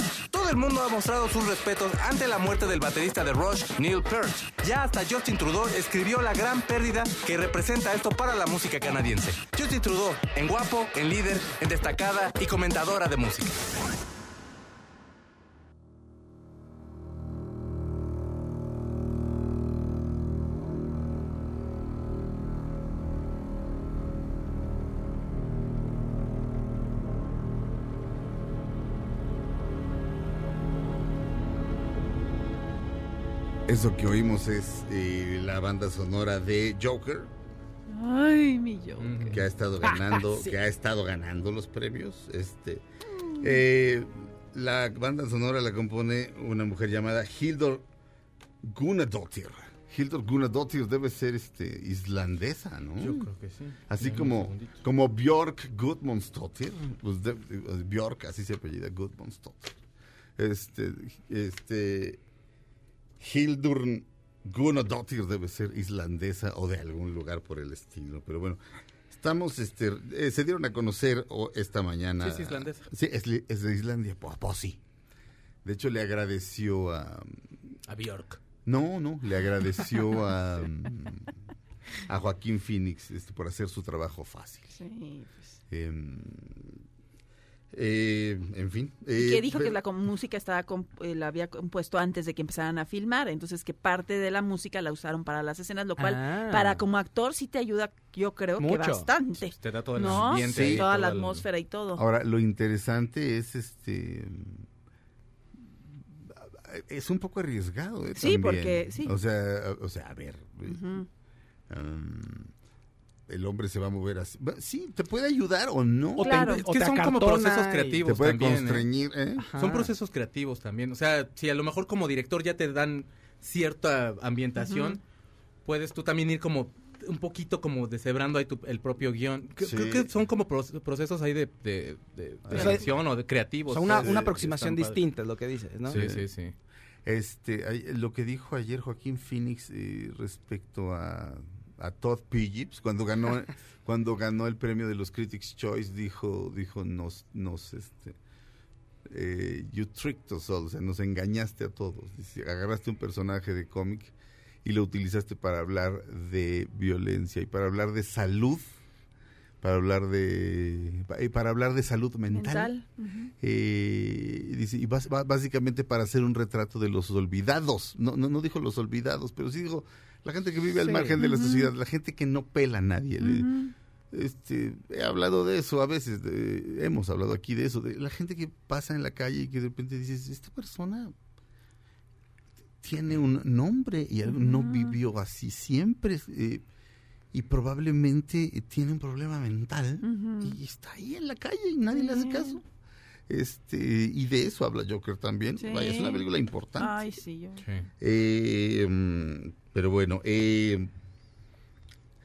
[SPEAKER 9] El mundo ha mostrado sus respetos ante la muerte del baterista de Rush, Neil Peart. Ya hasta Justin Trudeau escribió la gran pérdida que representa esto para la música canadiense. Justin Trudeau, en guapo, en líder, en destacada y comentadora de música.
[SPEAKER 3] Eso que oímos es eh, la banda sonora de Joker,
[SPEAKER 5] Ay, mi yo.
[SPEAKER 3] que ha estado ganando, que ha estado ganando los premios. Este, eh, la banda sonora la compone una mujer llamada Hildur Gunnadóttir. Hildur Gunnadóttir debe ser este islandesa, ¿no?
[SPEAKER 9] que sí.
[SPEAKER 3] Así como, como Björk Gudmundsdóttir, pues de- Björk, así se apellida, Gudmundsdóttir. Este, este, Hildur Gunnadóttir debe ser islandesa o de algún lugar por el estilo, pero bueno. Estamos, este, eh, se dieron a conocer esta mañana.
[SPEAKER 9] Sí, es islandesa.
[SPEAKER 3] Sí, es, de Islandia, pues, pues sí. De hecho, le agradeció a,
[SPEAKER 9] A Bjork.
[SPEAKER 3] no, no, le agradeció a, a Joaquín Phoenix este, por hacer su trabajo fácil.
[SPEAKER 5] Sí, pues.
[SPEAKER 3] Em, eh, en fin.
[SPEAKER 5] Y
[SPEAKER 3] eh,
[SPEAKER 5] que dijo que la música estaba comp- eh, la había compuesto antes de que empezaran a filmar, entonces que parte de la música la usaron para las escenas, lo cual
[SPEAKER 4] Ah.
[SPEAKER 5] para como actor sí te ayuda, yo creo que
[SPEAKER 4] Mucho.
[SPEAKER 5] bastante.
[SPEAKER 9] Te da todo el
[SPEAKER 5] ¿No?
[SPEAKER 9] ambiente.
[SPEAKER 5] Sí,
[SPEAKER 9] y
[SPEAKER 5] toda la
[SPEAKER 9] el-
[SPEAKER 5] atmósfera y todo.
[SPEAKER 3] Ahora, lo interesante es este. Es un poco arriesgado, ¿eh?
[SPEAKER 5] Sí,
[SPEAKER 3] También.
[SPEAKER 5] porque- sí.
[SPEAKER 3] O sea, o sea, a ver. Um, el hombre se va a mover así. Sí, te puede ayudar o no.
[SPEAKER 9] O te-
[SPEAKER 5] Claro.
[SPEAKER 9] es
[SPEAKER 4] O
[SPEAKER 9] que
[SPEAKER 4] te
[SPEAKER 9] son como procesos creativos
[SPEAKER 3] Te puede
[SPEAKER 9] también, ¿eh?
[SPEAKER 3] constreñir, ¿eh?
[SPEAKER 9] Son procesos creativos también. O sea, si a lo mejor como director ya te dan cierta ambientación, puedes tú también ir como
[SPEAKER 6] un poquito como deshebrando ahí tu- el propio guion. Creo,
[SPEAKER 3] Sí.
[SPEAKER 6] creo que son como proce- procesos ahí de, de, de- de
[SPEAKER 4] sea,
[SPEAKER 6] edición o de
[SPEAKER 4] O
[SPEAKER 6] creativos.
[SPEAKER 4] sea, una, una aproximación distinta es lo que dices, ¿no?
[SPEAKER 6] Sí, sí, sí.
[SPEAKER 3] Este, lo que dijo ayer Joaquín Phoenix eh, respecto a, a Todd Phillips cuando ganó cuando ganó el premio de los Critics Choice dijo dijo nos nos este eh, you tricked us all, o sea, nos engañaste a todos. Dice, agarraste un personaje de cómic y lo utilizaste para hablar de violencia y para hablar de salud, para hablar de para hablar de salud mental.
[SPEAKER 5] Mental.
[SPEAKER 3] Eh, dice, y bas- básicamente para hacer un retrato de los olvidados. No, no, no dijo los olvidados, pero sí dijo la gente que vive al
[SPEAKER 4] Sí.
[SPEAKER 3] margen de la sociedad, la gente que no pela a nadie. Este, he hablado de eso a veces, de- hemos hablado aquí de eso, de la gente que pasa en la calle y que de repente dices, esta persona tiene un nombre y algo- no vivió así siempre eh, y probablemente tiene un problema mental y está ahí en la calle y nadie le hace caso. Este, y de eso habla Joker también.
[SPEAKER 5] Sí.
[SPEAKER 3] Vaya, es una película importante.
[SPEAKER 5] Ay, sí, yo.
[SPEAKER 6] Sí.
[SPEAKER 3] Eh, mm, pero bueno, eh,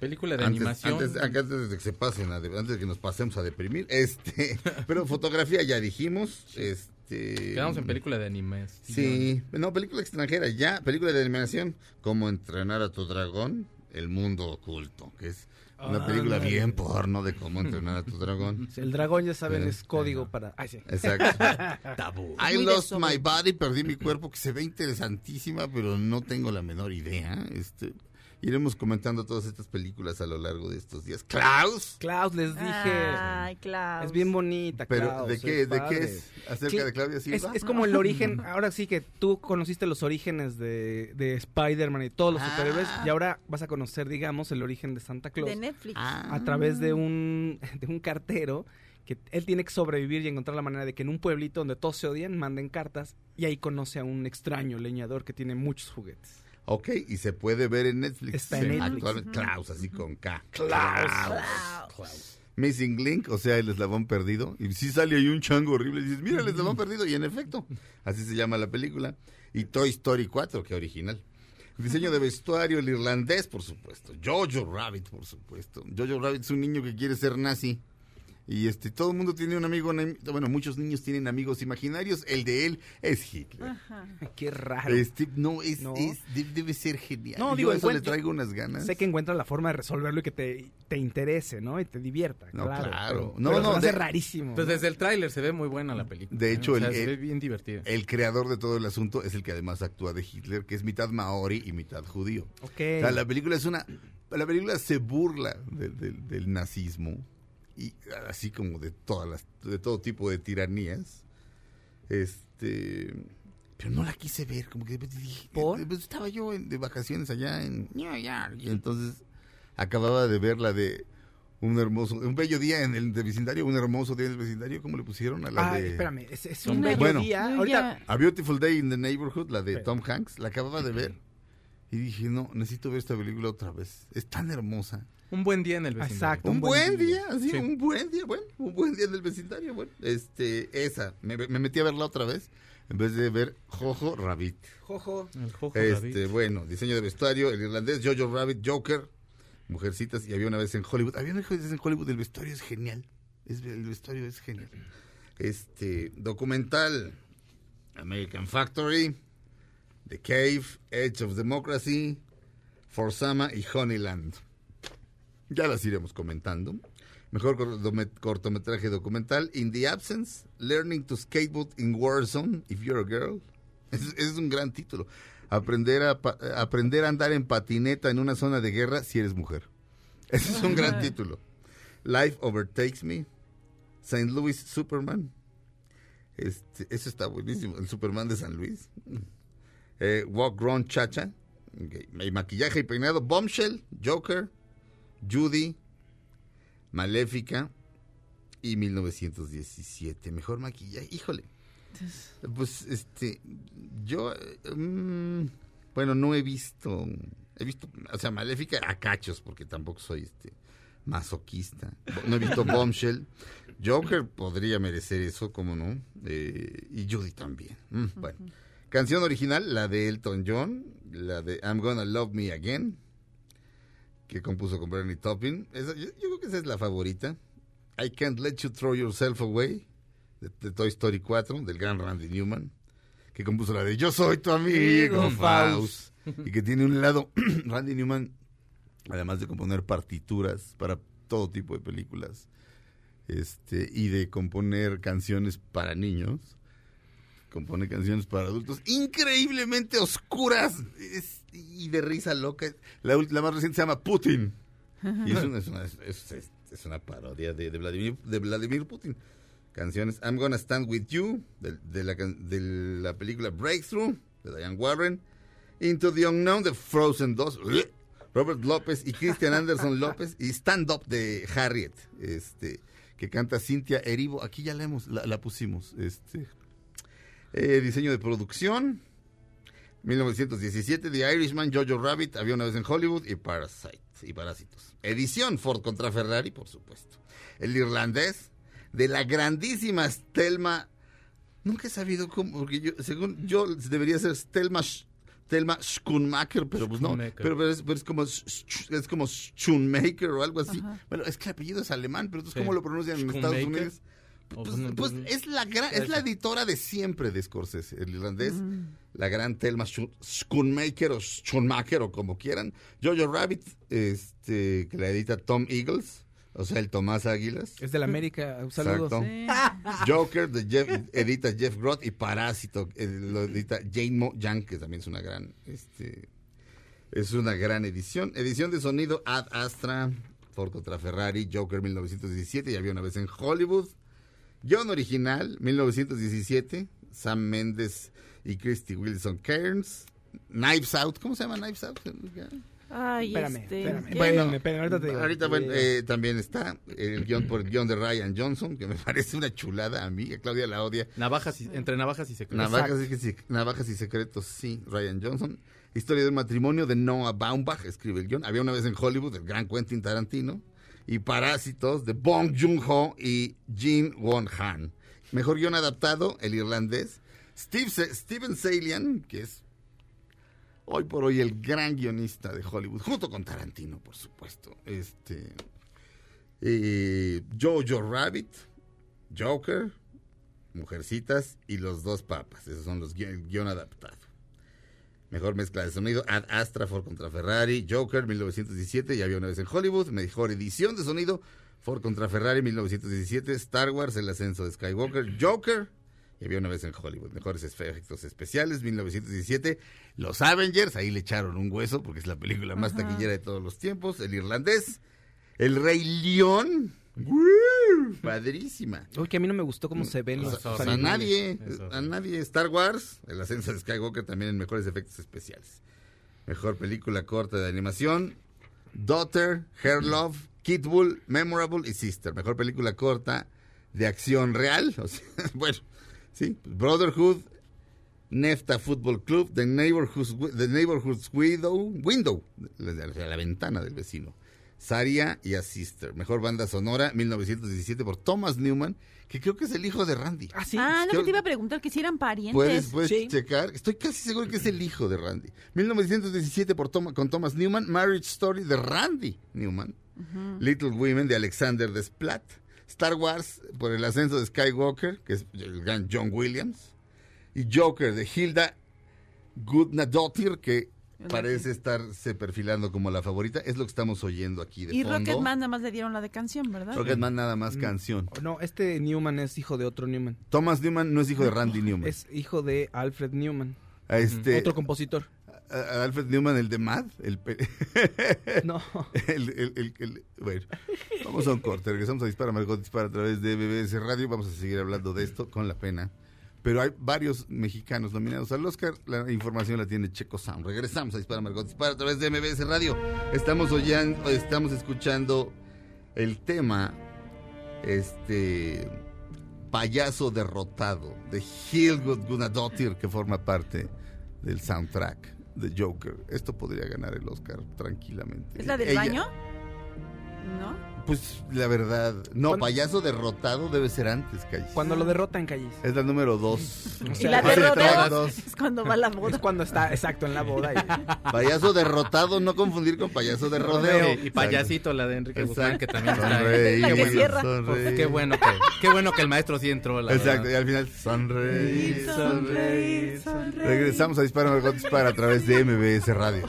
[SPEAKER 6] Película de
[SPEAKER 3] antes,
[SPEAKER 6] animación.
[SPEAKER 3] antes, antes de que se pasen, a antes de que nos pasemos a deprimir, este, pero fotografía ya dijimos, este,
[SPEAKER 6] Quedamos en película de animación.
[SPEAKER 3] Sí, no, película extranjera, ya, película de animación, como entrenar a tu dragón, el mundo oculto, que es una
[SPEAKER 4] Ah,
[SPEAKER 3] película bien porno de cómo entrenar a tu dragón.
[SPEAKER 4] El dragón, ya saben,
[SPEAKER 3] Sí.
[SPEAKER 4] es código para... Ay, sí.
[SPEAKER 3] Exacto.
[SPEAKER 6] Tabú.
[SPEAKER 3] I
[SPEAKER 5] Muy
[SPEAKER 3] lost my body, perdí mi cuerpo, que se ve interesantísima, pero no tengo la menor idea. Este, iremos comentando todas estas películas a lo largo de estos días. Klaus,
[SPEAKER 4] Klaus, les dije...
[SPEAKER 5] Ay, Klaus.
[SPEAKER 4] Es bien bonita,
[SPEAKER 3] pero
[SPEAKER 4] Klaus,
[SPEAKER 3] ¿de qué,
[SPEAKER 4] es
[SPEAKER 3] de qué es? Acerca de Claudia
[SPEAKER 4] Es,
[SPEAKER 3] Silva.
[SPEAKER 4] es como el origen, ahora sí que tú conociste los orígenes de, de Spider-Man y todos los
[SPEAKER 3] Ah.
[SPEAKER 4] superhéroes y ahora vas a conocer, digamos, el origen de Santa Claus
[SPEAKER 5] De Netflix.
[SPEAKER 3] Ah.
[SPEAKER 4] a través de un, de un cartero que él tiene que sobrevivir y encontrar la manera de que en un pueblito donde todos se odian manden cartas y ahí conoce a un extraño leñador que tiene muchos juguetes.
[SPEAKER 3] Ok, y se puede ver en Netflix.
[SPEAKER 4] Está en Netflix.
[SPEAKER 3] Actualmente, Klaus, así con K.
[SPEAKER 5] Klaus.
[SPEAKER 3] Missing Link, o sea, el eslabón perdido. Y sí sale ahí un chango horrible. Y dices, mira el eslabón perdido. Y en efecto, así se llama la película. Y Toy Story 4, que original. Diseño de vestuario, el irlandés, por supuesto. Jojo Rabbit, por supuesto. Jojo Rabbit es un niño que quiere ser nazi. Y este, todo el mundo tiene un amigo, bueno, muchos niños tienen amigos imaginarios. El de él es Hitler.
[SPEAKER 5] Ajá.
[SPEAKER 4] Qué raro.
[SPEAKER 3] Este, no, es,
[SPEAKER 4] No.
[SPEAKER 3] es- de- debe ser genial.
[SPEAKER 4] No,
[SPEAKER 3] Yo
[SPEAKER 4] digo,
[SPEAKER 3] a eso le traigo unas ganas.
[SPEAKER 4] Sé que encuentras la forma de resolverlo y que te, te interese, ¿no? Y te divierta,
[SPEAKER 3] No,
[SPEAKER 4] claro.
[SPEAKER 3] claro.
[SPEAKER 4] pero-
[SPEAKER 3] No,
[SPEAKER 4] pero
[SPEAKER 3] no, de-
[SPEAKER 4] rarísimo.
[SPEAKER 6] Pues
[SPEAKER 4] ¿no?
[SPEAKER 6] desde el tráiler se ve muy buena la película.
[SPEAKER 3] De
[SPEAKER 6] ¿eh?
[SPEAKER 3] hecho,
[SPEAKER 6] O sea,
[SPEAKER 3] el-
[SPEAKER 6] se
[SPEAKER 3] el-
[SPEAKER 6] ve bien divertida.
[SPEAKER 3] El creador de todo el asunto es el que además actúa de Hitler, que es mitad maori y mitad judío.
[SPEAKER 4] Ok.
[SPEAKER 3] O sea, la película es una. La película se burla del- del- del nazismo y así como de todas las, de todo tipo de tiranías. Este. Pero no la quise ver, como que dije,
[SPEAKER 4] ¿Por?
[SPEAKER 3] estaba yo en- de vacaciones allá en New York y entonces acababa de ver la de un hermoso, un bello día en el de vecindario, un hermoso día en el vecindario, ¿cómo le pusieron a la
[SPEAKER 4] Ah,
[SPEAKER 3] de
[SPEAKER 4] espérame, es, es un bello
[SPEAKER 3] Bueno.
[SPEAKER 4] día. Ahorita,
[SPEAKER 3] A Beautiful Day in the Neighborhood, la de
[SPEAKER 4] Sí.
[SPEAKER 3] Tom Hanks, la acababa de ver y dije, no, necesito ver esta película otra vez. Es tan hermosa.
[SPEAKER 6] Un buen día en el vecindario.
[SPEAKER 4] Exacto.
[SPEAKER 3] Un,
[SPEAKER 4] Un
[SPEAKER 3] buen,
[SPEAKER 4] buen
[SPEAKER 3] día,
[SPEAKER 4] día.
[SPEAKER 3] sí,
[SPEAKER 6] Sí.
[SPEAKER 3] un buen día, bueno, un buen día en el vecindario, bueno. Este, esa, me, me metí a verla otra vez en vez de ver Jojo Rabbit.
[SPEAKER 4] Jojo.
[SPEAKER 6] El Jojo
[SPEAKER 3] Este,
[SPEAKER 6] Rabbit.
[SPEAKER 3] bueno, diseño de vestuario, el irlandés, Jojo Rabbit, Joker, Mujercitas y había una vez en Hollywood. Había una vez en Hollywood, el vestuario es genial. Es, el vestuario es genial. Este, documental, American Factory, The Cave, Edge of Democracy, Forsama y Honeyland. Ya las iremos comentando. Mejor cortome- cortometraje documental, In the Absence, Learning to Skateboard in Warzone, If You're a Girl. Ese es un gran título. Aprender a, aprender a andar en patineta en una zona de guerra si eres mujer. Ese es un gran título. Life Overtakes Me, St. Louis Superman. Este, eso está buenísimo. El Superman de San Luis. Eh, Walk Run Chacha. Ok. Y maquillaje y peinado. Bombshell, Joker, Judy, Maléfica y 1917. Mejor maquillaje. Híjole. Pues este, yo, mm, bueno, no he visto, he visto, o sea, Maléfica a cachos, porque tampoco soy este masoquista. No he visto Bombshell. Joker podría merecer eso, como no. Eh, y Judy también. Mm, bueno. Canción original, la de Elton John, la de I'm Gonna Love Me Again. Que compuso con Bernie Taupin. Esa- yo, yo creo que esa es la favorita. I Can't Let You Throw Yourself Away, de, de Toy Story 4, del gran Randy Newman, que compuso la de Yo Soy Tu Amigo,
[SPEAKER 4] Amigo,
[SPEAKER 3] Faust, y que tiene un lado, Randy Newman, además de componer partituras para todo tipo de películas, este, y de componer canciones para niños, compone canciones para adultos increíblemente oscuras y de risa loca. La, más reciente se llama Putin. Y es una, es una- parodia de, Vladimir, Putin. Canciones I'm Gonna Stand With You, de, la, película Breakthrough, de Diane Warren. Into the Unknown, de Frozen 2. Robert López y Christian Anderson López. Y Stand Up de Harriet, este, que canta Cintia Erivo. Aquí ya la, hemos, la pusimos. Este, eh, diseño de producción. 1917, The Irishman, Jojo Rabbit, Había una vez en Hollywood y Parasite, y Parásitos. Edición Ford contra Ferrari, por supuesto. El irlandés, de la grandísima Stelma. Nunca he sabido cómo, porque yo, según yo, debería ser Stelma, Stelma Schoonmaker, pero pues no. Pero, pero es, pero es como, es como Schoonmaker o algo así. Bueno, es que el apellido es alemán, pero entonces,
[SPEAKER 9] Sí.
[SPEAKER 3] ¿cómo lo pronuncian en Estados. Unidos? Pues,
[SPEAKER 9] pues,
[SPEAKER 3] es la gran, es la editora de siempre de Scorsese, el irlandés, la gran Thelma Scho- Schoonmaker o Schoonmaker o como quieran. Jojo Rabbit, este, que la edita Tom Eagles, o sea, el Tomás Águilas.
[SPEAKER 4] Es de la América. Saludos.
[SPEAKER 3] Exacto. Joker, de Jeff, edita Jeff Groth y Parásito, eh, lo edita Jane Mo Young, que también es una gran, este, es una gran edición. Edición de sonido Ad Astra, Ford contra Ferrari, Joker 1917, ya había una vez en Hollywood. Guión original, 1917, Sam Mendes y Christy Wilson Cairns. Knives Out, ¿cómo se llama Knives Out?
[SPEAKER 5] Ay,
[SPEAKER 4] Espérame,
[SPEAKER 5] este.
[SPEAKER 4] espérame. Bueno, espérame, ahorita te digo.
[SPEAKER 3] Ahorita, bueno, eh, también está el guion por el guion de Ryan Johnson, que me parece una chulada a mí, a Claudia la odia.
[SPEAKER 9] Navajas y- entre navajas y secretos.
[SPEAKER 3] Navajas y, navajas y secretos, sí, Ryan Johnson. Historia de un matrimonio de Noah Baumbach, escribe el guion. Había una vez en Hollywood, el gran Quentin Tarantino. Y Parásitos de Bong Joon-ho y Jin Won-han. Mejor guion adaptado, el irlandés. Steve Steven Salian, que es hoy por hoy el gran guionista de Hollywood, junto con Tarantino, por supuesto. Este, eh, Jojo Rabbit, Joker, Mujercitas y Los Dos Papas. Esos son los gui- el guion. Mejor mezcla de sonido, Ad Astra, Ford contra Ferrari, Joker, 1917, ya había una vez en Hollywood. Mejor edición de sonido, Ford contra Ferrari, 1917, Star Wars, El ascenso de Skywalker, Joker, y había una vez en Hollywood. Mejores efectos especiales, 1917, Los Avengers, ahí le echaron un hueso porque es la película más taquillera de todos los tiempos, El Irlandés, El Rey León, ¡Woo! padrísima.
[SPEAKER 4] Uy, que a mí no me gustó cómo se ven los
[SPEAKER 3] o sea, a nadie,
[SPEAKER 9] Eso.
[SPEAKER 3] a nadie. Star Wars, el ascenso de Skywalker también en mejores efectos especiales. Mejor película corta de animación, Daughter, Hair Love, Kid Bull, Memorable y Sister. Mejor película corta de acción real, o sea, bueno, sí, Brotherhood, Nefta Football Club, The Neighborhood's, The Neighborhood's Widow, Window, la, la- la ventana del vecino. Saria y a Sister. Mejor banda sonora, 1917 por Thomas Newman, que creo que es el hijo de Randy.
[SPEAKER 4] Ah, sí.
[SPEAKER 5] Ah, no,
[SPEAKER 3] Creo-
[SPEAKER 5] que te iba a preguntar que si eran parientes.
[SPEAKER 3] ¿Puedes, puedes
[SPEAKER 4] Sí.
[SPEAKER 3] checar? Estoy casi seguro que es el hijo de Randy. 1917 por con Thomas Newman, Marriage Story de Randy Newman, Little Women de Alexander Desplat, Star Wars por el ascenso de Skywalker, que es el gran John Williams, y Joker de Hilda Gudnadottir, que parece estarse perfilando como la favorita. Es lo que estamos oyendo aquí de
[SPEAKER 5] y
[SPEAKER 3] fondo.
[SPEAKER 5] Rocketman nada más le dieron la de canción, ¿verdad?
[SPEAKER 3] Rocketman nada más
[SPEAKER 4] Mm.
[SPEAKER 3] canción.
[SPEAKER 4] No, este Newman es hijo de otro Newman.
[SPEAKER 3] Thomas Newman no es hijo de Randy Newman.
[SPEAKER 4] Es hijo de Alfred Newman,
[SPEAKER 3] este,
[SPEAKER 4] otro compositor.
[SPEAKER 3] a- Alfred Newman, el de Mad, el, pe-
[SPEAKER 4] No.
[SPEAKER 3] el, el- el- el- bueno, vamos a un corte, regresamos a Dispara Margot Dispara a través de BBS Radio, vamos a seguir hablando de esto con la pena, pero hay varios mexicanos nominados al Oscar, la información la tiene Checo Sound, regresamos a Dispara Margot Dispara a través de MBS Radio, estamos oyendo, estamos escuchando el tema, este, payaso derrotado, de Hilgud Gunadottir, que forma parte del soundtrack de Joker. Esto podría ganar el Oscar tranquilamente.
[SPEAKER 5] ¿Es la del
[SPEAKER 3] Ella-
[SPEAKER 5] baño? ¿No?
[SPEAKER 3] Pues la verdad, no,
[SPEAKER 4] ¿Cuándo?
[SPEAKER 3] payaso derrotado debe ser antes, Calles.
[SPEAKER 4] Cuando lo derrotan, Callis.
[SPEAKER 3] Es la número dos.
[SPEAKER 4] O
[SPEAKER 5] Y la derrota
[SPEAKER 3] dos.
[SPEAKER 5] es cuando va a la boda.
[SPEAKER 4] Es cuando está, exacto, en la boda. y-
[SPEAKER 3] Payaso derrotado, no confundir con payaso de rodeo.
[SPEAKER 9] Y, y payasito, la de Enrique. Guzmán, que también está ahí.
[SPEAKER 3] Sonreír,
[SPEAKER 5] La que cierra.
[SPEAKER 3] sonreír.
[SPEAKER 9] Qué bueno que, qué bueno que el maestro sí entró, la
[SPEAKER 3] Exacto, y al final, sonreír, sonreír.
[SPEAKER 5] Sonreír, sonreír.
[SPEAKER 3] Regresamos a Dispara Margot Dispara a través de MBS Radio.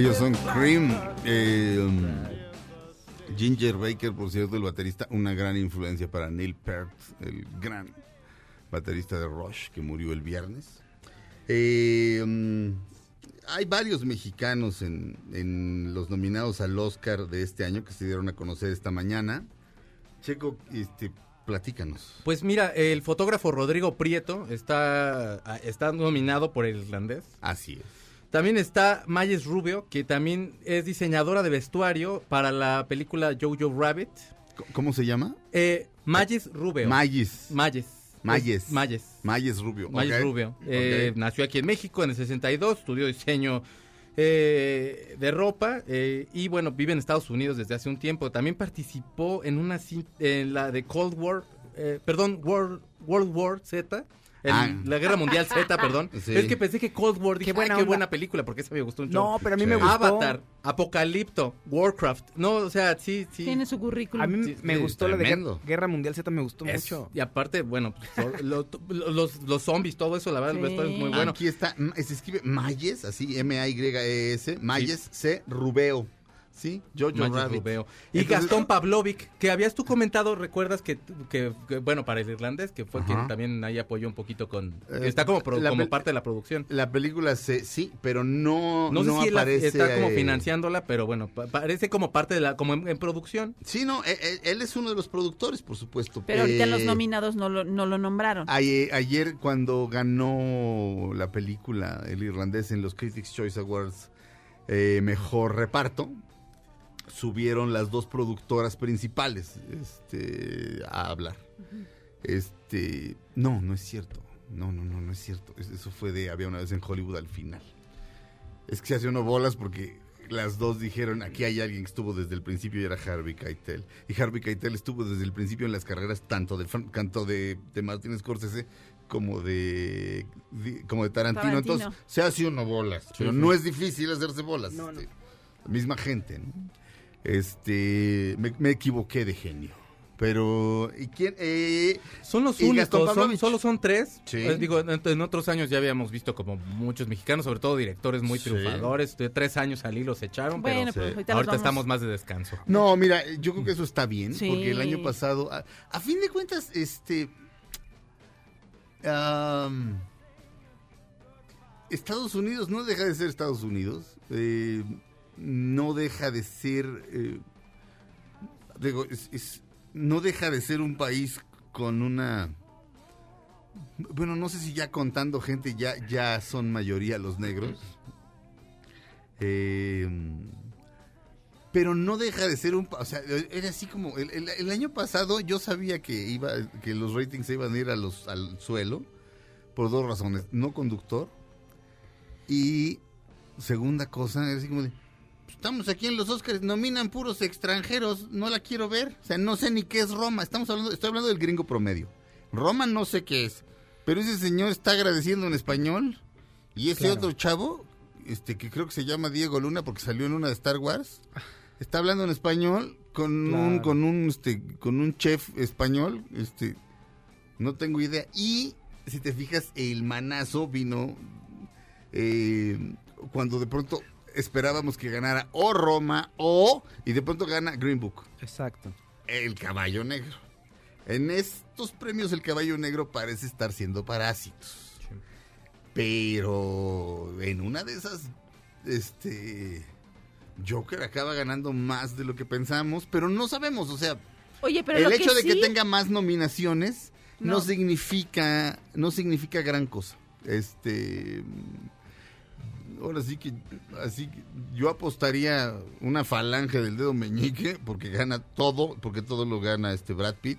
[SPEAKER 3] Ellos son Cream. eh, um, Ginger Baker, por cierto, el baterista, una gran influencia para Neil Peart, el gran baterista de Rush, que murió el viernes. Eh, um, hay varios mexicanos en, en los nominados al Oscar de este año que se dieron a conocer esta mañana. Checo, este, platícanos.
[SPEAKER 9] Pues mira, el fotógrafo Rodrigo Prieto está, está nominado por el irlandés.
[SPEAKER 3] Así es.
[SPEAKER 9] También está Mayes Rubio, que también es diseñadora de vestuario para la película Jojo Rabbit.
[SPEAKER 3] ¿Cómo se llama?
[SPEAKER 9] Eh, Mayes Rubio.
[SPEAKER 3] Mayes.
[SPEAKER 9] Mayes.
[SPEAKER 3] Mayes.
[SPEAKER 9] Es Mayes.
[SPEAKER 3] Mayes Rubio.
[SPEAKER 9] Mayes. Rubio. Eh. Nació aquí en México en el 62, estudió diseño eh, de ropa eh, y bueno, vive en Estados Unidos desde hace un tiempo. También participó en una en la de Cold War, eh, perdón, World, World War Z.
[SPEAKER 3] Ah.
[SPEAKER 9] La Guerra Mundial Z, perdón.
[SPEAKER 3] Sí.
[SPEAKER 9] Es que pensé que Cold War, dije,
[SPEAKER 4] Qué buena
[SPEAKER 9] "Ay, qué
[SPEAKER 4] onda".
[SPEAKER 9] buena película, porque esa me gustó un
[SPEAKER 4] No,
[SPEAKER 9] chorro.
[SPEAKER 4] pero a mí
[SPEAKER 3] Sí.
[SPEAKER 4] me gustó.
[SPEAKER 9] Avatar, Apocalipto, Warcraft. No, o sea, sí, sí.
[SPEAKER 5] Tiene su currículum.
[SPEAKER 4] A mí
[SPEAKER 9] Sí,
[SPEAKER 4] me
[SPEAKER 9] sí,
[SPEAKER 4] gustó la de. Guerra, Guerra Mundial Z, me gustó
[SPEAKER 9] Es-
[SPEAKER 4] mucho.
[SPEAKER 9] Y aparte, bueno, pues, lo- lo- los, los zombies, todo eso, la verdad, es muy bueno.
[SPEAKER 3] Aquí está, se escribe Mayes, así, M-A-Y-E-S, Mayes C. Rubeo. ¿Sí? Jojo Rabbit.
[SPEAKER 9] Rubeo. Y
[SPEAKER 3] Entonces-
[SPEAKER 9] Gastón Pavlovic, que habías tú comentado, recuerdas que, que- que, bueno, para el irlandés, que fue quien también ahí apoyó un poquito con...
[SPEAKER 3] Eh,
[SPEAKER 9] está como, pro- parte de la producción.
[SPEAKER 3] La película se, sí, pero no,
[SPEAKER 9] No sé si él la-
[SPEAKER 3] aparece.
[SPEAKER 9] está como
[SPEAKER 3] eh,
[SPEAKER 9] financiándola, pero bueno, pa- parece como parte de la... como en, en producción.
[SPEAKER 3] Sí, no, él, él- él es uno de los productores, por supuesto.
[SPEAKER 5] Pero ahorita en los
[SPEAKER 3] Eh,
[SPEAKER 5] nominados no lo, no lo nombraron.
[SPEAKER 3] Ayer, ayer cuando ganó la película El Irlandés en los Critics Choice Awards eh, Mejor Reparto, subieron las dos productoras principales este, a hablar. Este, no, no es cierto. No, no, no, no es cierto. Es- Eso fue de Había una vez en Hollywood al final. Es que se hace uno bolas porque las dos dijeron, aquí hay alguien que estuvo desde el principio y era Harvey Keitel. Y Harvey Keitel estuvo desde el principio en las carreras tanto de, Fran- tanto de, de Martin Scorsese como de, de- como de Tarantino.
[SPEAKER 5] Tarantino.
[SPEAKER 3] Entonces se hace uno bolas. pero
[SPEAKER 9] sí.
[SPEAKER 3] no es difícil hacerse bolas.
[SPEAKER 4] No, no.
[SPEAKER 3] este, la misma gente, ¿no? Este, me, me equivoqué de genio. Pero, ¿y quién? Eh,
[SPEAKER 9] Son los únicos, son, solo son tres.
[SPEAKER 3] Sí.
[SPEAKER 9] Eh, digo, en, en otros años ya habíamos visto como muchos mexicanos, sobre todo directores muy
[SPEAKER 3] Sí.
[SPEAKER 9] triunfadores. De tres años al hilo se echaron,
[SPEAKER 5] Bueno,
[SPEAKER 9] pero
[SPEAKER 5] pues
[SPEAKER 3] sí.
[SPEAKER 5] ahorita, nos
[SPEAKER 9] ahorita
[SPEAKER 5] vamos-
[SPEAKER 9] estamos más de descanso.
[SPEAKER 3] No, mira, yo creo que eso está bien,
[SPEAKER 5] Sí.
[SPEAKER 3] porque el año pasado, a, a fin de cuentas, este, Estados Unidos no deja de ser Estados Unidos, eh, no deja de ser, eh, digo, es- no deja de ser un país con una, bueno, no sé si ya contando gente, ya, ya son mayoría los negros. Eh, pero no deja de ser un o sea era así como el, año pasado yo sabía que iba que los ratings se iban a ir a los al suelo por dos razones no conductor y segunda cosa era así como de "Pues, estamos aquí en los Oscars nominan puros extranjeros no la quiero ver o sea no sé ni qué es Roma estamos hablando estoy hablando del gringo promedio Roma no sé qué es pero ese señor está agradeciendo en español y ese
[SPEAKER 4] Claro.
[SPEAKER 3] otro chavo este que creo que se llama Diego Luna porque salió en una de Star Wars está hablando en español con un con un este con un chef español, este no tengo idea. Y si te fijas, el manazo vino eh, cuando de pronto esperábamos que ganara o Roma o y de pronto gana Green Book,
[SPEAKER 4] Exacto.
[SPEAKER 3] el caballo negro. En estos premios el caballo negro parece estar siendo parásitos. Pero en una de esas, este, Joker acaba ganando más de lo que pensamos, pero no sabemos, o sea,
[SPEAKER 5] Oye, pero
[SPEAKER 3] el
[SPEAKER 5] lo
[SPEAKER 3] hecho
[SPEAKER 5] que
[SPEAKER 3] de que tenga más nominaciones no.
[SPEAKER 5] No.
[SPEAKER 3] significa, no significa gran cosa. Este, ahora sí que, así que yo apostaría una falange del dedo meñique porque gana todo, porque todo lo gana este Brad Pitt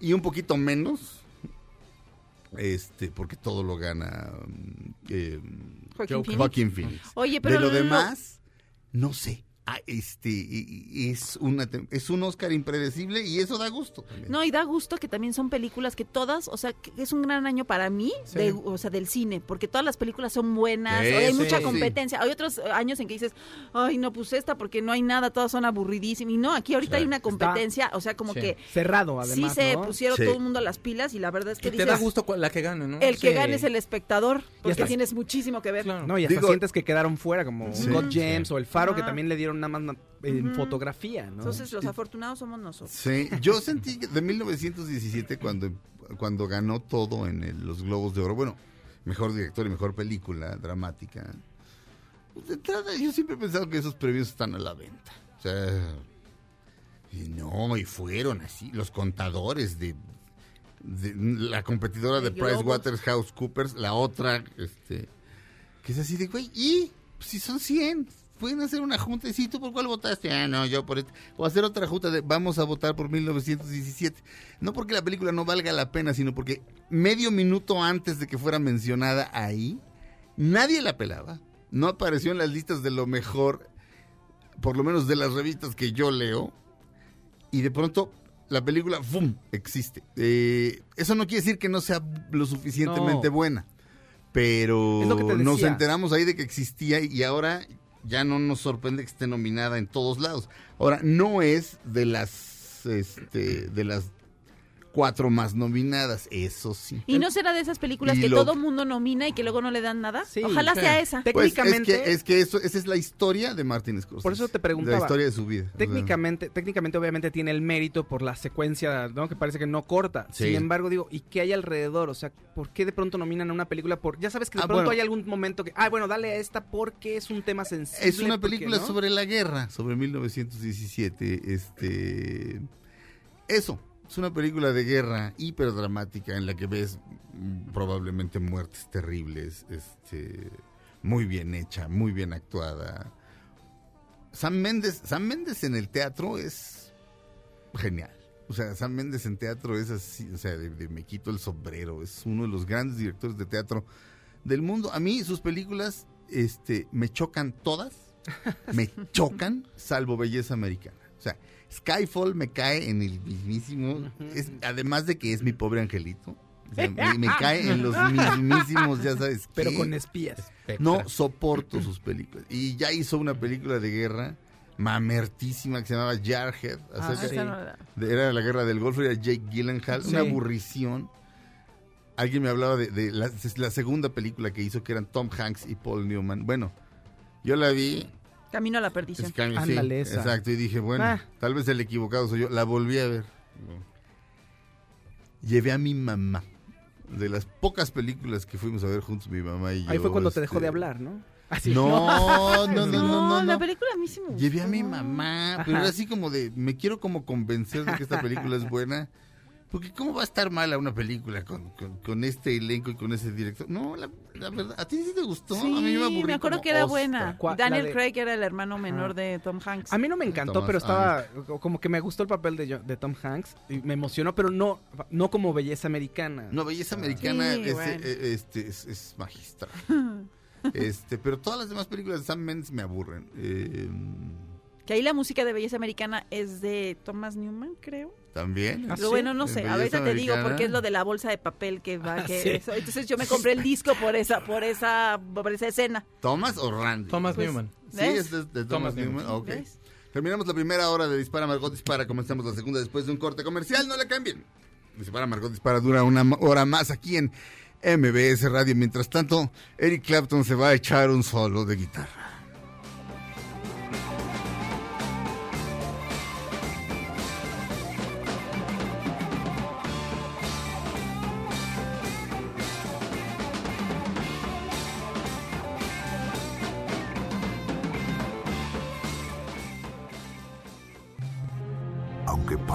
[SPEAKER 3] y un poquito menos, este, porque todo lo gana eh,
[SPEAKER 5] Joaquin Phoenix. Oye, pero
[SPEAKER 3] de lo- demás, no sé. Ah, este es una es un Oscar impredecible y eso da gusto también.
[SPEAKER 5] No, y da gusto que también son películas que todas, o sea, que es un gran año para mí,
[SPEAKER 9] Sí.
[SPEAKER 5] de- o sea, del cine, porque todas las películas son buenas,
[SPEAKER 3] Sí,
[SPEAKER 5] hay
[SPEAKER 3] sí,
[SPEAKER 5] mucha
[SPEAKER 3] sí.
[SPEAKER 5] competencia. Hay otros eh, años en que dices, ay, no, pues esta, porque no hay nada, todas son aburridísimas. Y no, aquí ahorita
[SPEAKER 9] Sí.
[SPEAKER 5] hay una competencia, o sea, como
[SPEAKER 9] Sí.
[SPEAKER 5] que
[SPEAKER 4] Cerrado, además,
[SPEAKER 5] sí se
[SPEAKER 4] ¿no?
[SPEAKER 5] pusieron
[SPEAKER 3] Sí.
[SPEAKER 5] todo el mundo a las pilas y la verdad es que
[SPEAKER 9] Y te da gusto la que gane, ¿no?
[SPEAKER 5] el que gane es el espectador, porque
[SPEAKER 4] hasta-
[SPEAKER 5] tienes muchísimo que ver.
[SPEAKER 9] Claro.
[SPEAKER 4] No, y hasta
[SPEAKER 3] Digo-
[SPEAKER 4] sientes que quedaron fuera, como
[SPEAKER 3] Sí.
[SPEAKER 4] God James
[SPEAKER 9] Sí.
[SPEAKER 4] o El Faro, que también le dieron nada más en fotografía, ¿no?
[SPEAKER 5] Entonces, los afortunados somos nosotros.
[SPEAKER 3] Sí, yo sentí que de 1917 cuando cuando ganó todo en el- los Globos de Oro, bueno, mejor director y mejor película dramática. pues, de entrada, yo siempre he pensado que esos premios están a la venta. O sea, y no, y fueron así los contadores de, de la competidora de
[SPEAKER 5] De.
[SPEAKER 3] PricewaterhouseCoopers, la otra este que es así de, güey, y Pues si son 100, pueden hacer una junta. ¿Y si tú por cuál votaste? Ah, no, yo por este. O hacer otra junta de vamos a votar por 1917. No porque la película no valga la pena, sino porque medio minuto antes de que fuera mencionada ahí, nadie la pelaba. No apareció en las listas de lo mejor, por lo menos de las revistas que yo leo. Y de pronto la película, ¡fum!, existe. Eh, eso no quiere decir que no sea lo suficientemente
[SPEAKER 4] No.
[SPEAKER 3] buena. Pero nos enteramos ahí de que existía y ahora ya no nos sorprende que esté nominada en todos lados. Ahora, no es de las, este, de las cuatro más nominadas, eso sí.
[SPEAKER 5] ¿Y no será de esas películas
[SPEAKER 3] Y
[SPEAKER 5] que
[SPEAKER 3] lo-
[SPEAKER 5] todo mundo nomina y que luego no le dan nada?
[SPEAKER 4] Sí,
[SPEAKER 5] Ojalá
[SPEAKER 4] sí.
[SPEAKER 5] sea esa.
[SPEAKER 3] Pues es
[SPEAKER 4] técnicamente-
[SPEAKER 3] que, es que eso, esa es la historia de Martin Scorsese.
[SPEAKER 4] Por eso te preguntaba.
[SPEAKER 3] La historia de su vida. O sea,
[SPEAKER 4] Técnicamente, técnicamente obviamente tiene el mérito por la secuencia, ¿no? Que parece que no corta.
[SPEAKER 3] Sí.
[SPEAKER 4] Sin embargo, digo, ¿y qué hay alrededor? O sea, ¿por qué de pronto nominan a una película por ya sabes que de
[SPEAKER 3] Ah,
[SPEAKER 4] pronto
[SPEAKER 3] bueno.
[SPEAKER 4] hay algún momento que, ah, bueno, dale a esta porque es un tema sensible?
[SPEAKER 3] Es una
[SPEAKER 4] porque,
[SPEAKER 3] película
[SPEAKER 4] ¿no?
[SPEAKER 3] sobre la guerra, sobre 1917. Este, eso, es una película de guerra hiperdramática en la que ves mm, probablemente muertes terribles, este, muy bien hecha, muy bien actuada. Sam Méndez, Sam Méndez en el teatro es genial. O sea, Sam Méndez en teatro es así, o sea, de, de me quito el sombrero, es uno de los grandes directores de teatro del mundo. A mí sus películas este, me chocan todas, me chocan, salvo Belleza Americana. O sea, Skyfall me cae en el mismísimo, es, además de que es mi pobre angelito, o sea, me, me cae en los mismísimos, ya sabes.
[SPEAKER 4] Pero con espías.
[SPEAKER 3] No soporto sus películas. Y ya hizo una película de guerra mamertísima que se llamaba Jarhead.
[SPEAKER 4] Ah, sí.
[SPEAKER 5] Esa no la-
[SPEAKER 3] de- era la guerra del Golfo, era Jake Gyllenhaal, una aburrición. Alguien me hablaba de, de la, la segunda película que hizo, que eran Tom Hanks y Paul Newman. Bueno, yo la vi.
[SPEAKER 5] Camino a la perdición.
[SPEAKER 3] es sí,
[SPEAKER 4] Ándale, esa.
[SPEAKER 3] exacto, y dije, bueno,
[SPEAKER 4] Ah.
[SPEAKER 3] tal vez el equivocado soy yo. La volví a ver. Llevé a mi mamá. De las pocas películas que fuimos a ver juntos, mi mamá y yo.
[SPEAKER 4] Ahí fue cuando te dejó
[SPEAKER 3] este,
[SPEAKER 4] de hablar, ¿no? Así.
[SPEAKER 3] No, no, no, no, no,
[SPEAKER 5] la
[SPEAKER 3] no.
[SPEAKER 5] película a mí sí me gustó.
[SPEAKER 3] Llevé a mi mamá, pero
[SPEAKER 4] Ajá.
[SPEAKER 3] era así como de, me quiero como convencer de que esta película es buena. Porque ¿cómo va a estar mala una película con, con, con este elenco y con ese director? No, la, la verdad, ¿a ti sí te gustó?
[SPEAKER 5] Sí,
[SPEAKER 3] a mí me aburrí
[SPEAKER 5] me acuerdo
[SPEAKER 3] como
[SPEAKER 5] que era
[SPEAKER 3] ostra.
[SPEAKER 5] buena. Daniel
[SPEAKER 4] de-
[SPEAKER 5] Craig era el hermano menor
[SPEAKER 4] Ajá.
[SPEAKER 5] de Tom Hanks.
[SPEAKER 4] A mí no me encantó,
[SPEAKER 3] Thomas
[SPEAKER 4] pero estaba como que me gustó el papel de, Tom Hanks y me emocionó, pero no no como belleza americana.
[SPEAKER 3] No, Belleza Americana
[SPEAKER 5] Sí,
[SPEAKER 3] es,
[SPEAKER 5] bueno.
[SPEAKER 3] eh, este, es, es magistral. este, pero todas las demás películas de Sam Mendes me aburren. Eh,
[SPEAKER 5] Que ahí la música de Belleza Americana es de Thomas Newman, creo.
[SPEAKER 3] También.
[SPEAKER 4] Ah,
[SPEAKER 5] Pero
[SPEAKER 4] sí?
[SPEAKER 5] bueno, no
[SPEAKER 3] ¿En
[SPEAKER 5] sé, ahorita te digo porque es lo de la bolsa de papel que va,
[SPEAKER 4] Ah,
[SPEAKER 5] que
[SPEAKER 4] sí.
[SPEAKER 5] eso. Entonces yo me compré el disco por esa, por esa, por esa escena.
[SPEAKER 3] ¿Thomas o Randy?
[SPEAKER 9] Thomas
[SPEAKER 5] Pues,
[SPEAKER 9] Newman.
[SPEAKER 3] Sí,
[SPEAKER 5] ¿ves?
[SPEAKER 3] es de, de Thomas,
[SPEAKER 9] Thomas
[SPEAKER 3] Newman.
[SPEAKER 9] Newman.
[SPEAKER 3] ok.
[SPEAKER 5] ¿Ves?
[SPEAKER 3] Terminamos la primera hora de Dispara Margot Dispara. Comenzamos la segunda después de un corte comercial. No le cambien. Dispara Margot Dispara dura una hora más aquí en MBS Radio. Mientras tanto, Eric Clapton se va a echar un solo de guitarra.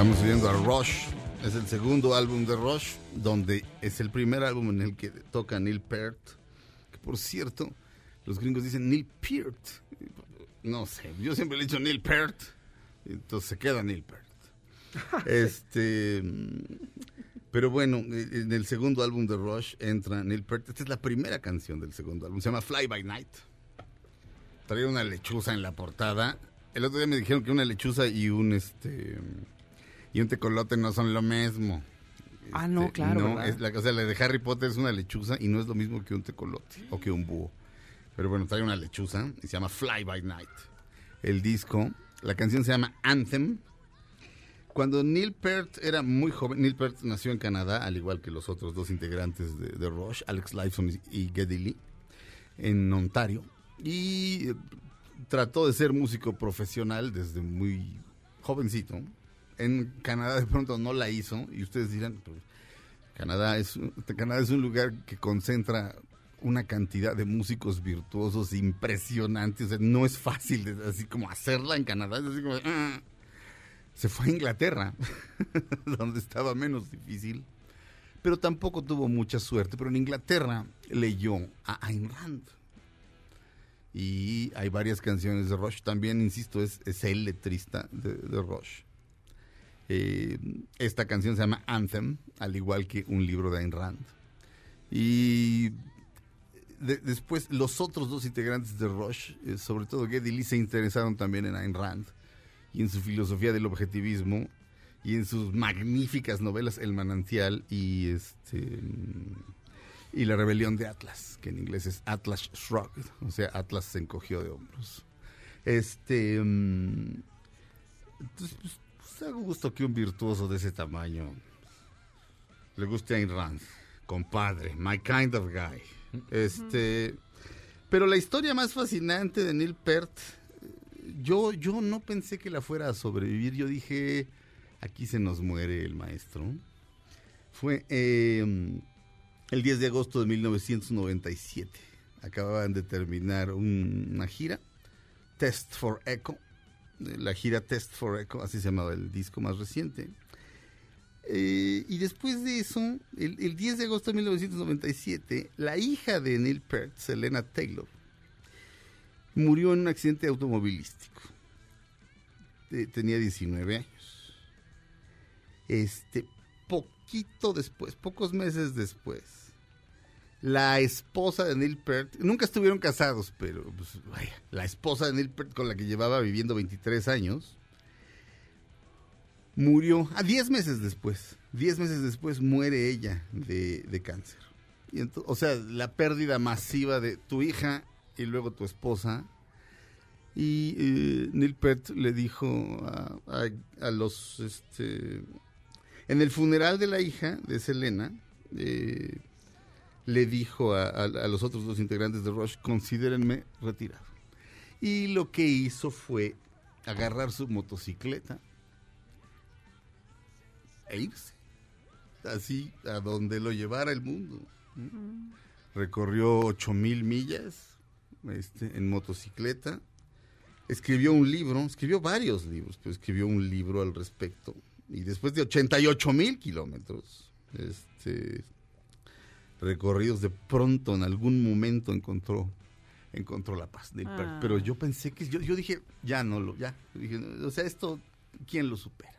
[SPEAKER 3] Estamos oyendo a Rush. Es el segundo álbum de Rush, donde es el primer álbum en el que toca Neil Peart. Que por cierto, los gringos dicen Neil Peart. No sé, yo siempre le he dicho Neil Peart. Entonces se queda Neil Peart. Este. mm, Pero bueno, en el segundo álbum de Rush entra Neil Peart. Esta es la primera canción del segundo álbum. Se llama Fly by Night. Traía una lechuza en la portada. El otro día me dijeron que una lechuza y un este y un tecolote no son lo mismo.
[SPEAKER 4] Ah, no,
[SPEAKER 3] Este,
[SPEAKER 4] claro,
[SPEAKER 3] No, es la, o sea, la de Harry Potter es una lechuza y no es lo mismo que un tecolote o que un búho. Pero bueno, trae una lechuza y se llama Fly by Night. El disco, la canción se llama Anthem. Cuando Neil Peart era muy joven, Neil Peart nació en Canadá, al igual que los otros dos integrantes de, de Rush, Alex Lifeson y, y Geddy Lee, en Ontario. Y eh, trató de ser músico profesional desde muy jovencito. En Canadá de pronto no la hizo y ustedes dirán, pues, Canadá es, Canadá es un lugar que concentra una cantidad de músicos virtuosos impresionantes. No es fácil así como hacerla en Canadá. Es así como, "Ah". se fue a Inglaterra, donde estaba menos difícil. Pero tampoco tuvo mucha suerte. Pero en Inglaterra leyó a Ayn Rand. Y hay varias canciones de Rush. También, insisto, es, es el letrista de, de Rush. Eh, esta canción se llama Anthem, al igual que un libro de Ayn Rand. Y de- después los otros dos integrantes de Rush, eh, sobre todo Geddy Lee, se interesaron también en Ayn Rand y en su filosofía del objetivismo y en sus magníficas novelas El manantial y este y la rebelión de Atlas, que en inglés es Atlas Shrugged, o sea, Atlas se encogió de hombros. Este mm, pues, da gusto que un virtuoso de ese tamaño le guste a Ayn compadre, my kind of guy. Este, pero la historia más fascinante de Neil Peart, yo, yo no pensé que la fuera a sobrevivir. Yo dije, aquí se nos muere el maestro. Fue eh, el 10 de agosto de 1997. Acababan de terminar un- una gira, Test for Echo. La gira Test for Echo, así se llamaba el disco más reciente. Eh, y después de eso, el, el 10 de agosto de 1997, la hija de Neil Peart, Selena Taylor, murió en un accidente automovilístico. Tenía 19 años. Este, poquito después, pocos meses después, la esposa de Neil Peart, nunca estuvieron casados, pero pues, vaya, la esposa de Neil Peart con la que llevaba viviendo 23 años, murió a 10 meses después. 10 meses después muere ella de, cáncer. Y o sea, la pérdida masiva de tu hija y luego tu esposa. Y eh, Neil Peart le dijo a, a- a los... Este, en el funeral de la hija de Selena, eh, le dijo a, a- a los otros dos integrantes de Rush, considérenme retirado. Y lo que hizo fue agarrar su motocicleta e irse. Así a donde lo llevara el mundo. ¿Mm? Recorrió ocho mil millas este, en motocicleta. Escribió un libro, escribió varios libros, pero escribió un libro al respecto. Y después de 88 mil kilómetros, este, recorridos, de pronto en algún momento encontró encontró la paz. Neil Peart.
[SPEAKER 5] Ah.
[SPEAKER 3] Pero yo pensé que, yo, yo dije, ya no lo, ya. Dije, o sea, esto, ¿quién lo supera?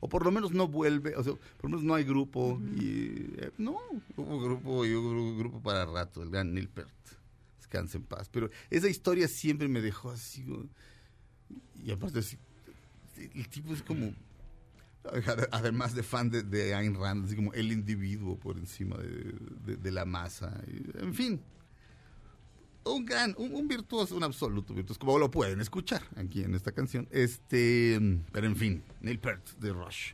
[SPEAKER 3] O por lo menos no vuelve, o sea, por lo menos no hay grupo. y, eh, no, hubo grupo y hubo grupo para rato, el gran Neil Peart. Descanse en paz. Pero esa historia siempre me dejó así. Y aparte, así, el tipo es como, además de fan de, de Ayn Rand, así como el individuo por encima de, la masa. en fin, un gran, un, virtuoso, un absoluto virtuoso, como lo pueden escuchar aquí en esta canción. Este, pero en fin, Neil Peart de Rush.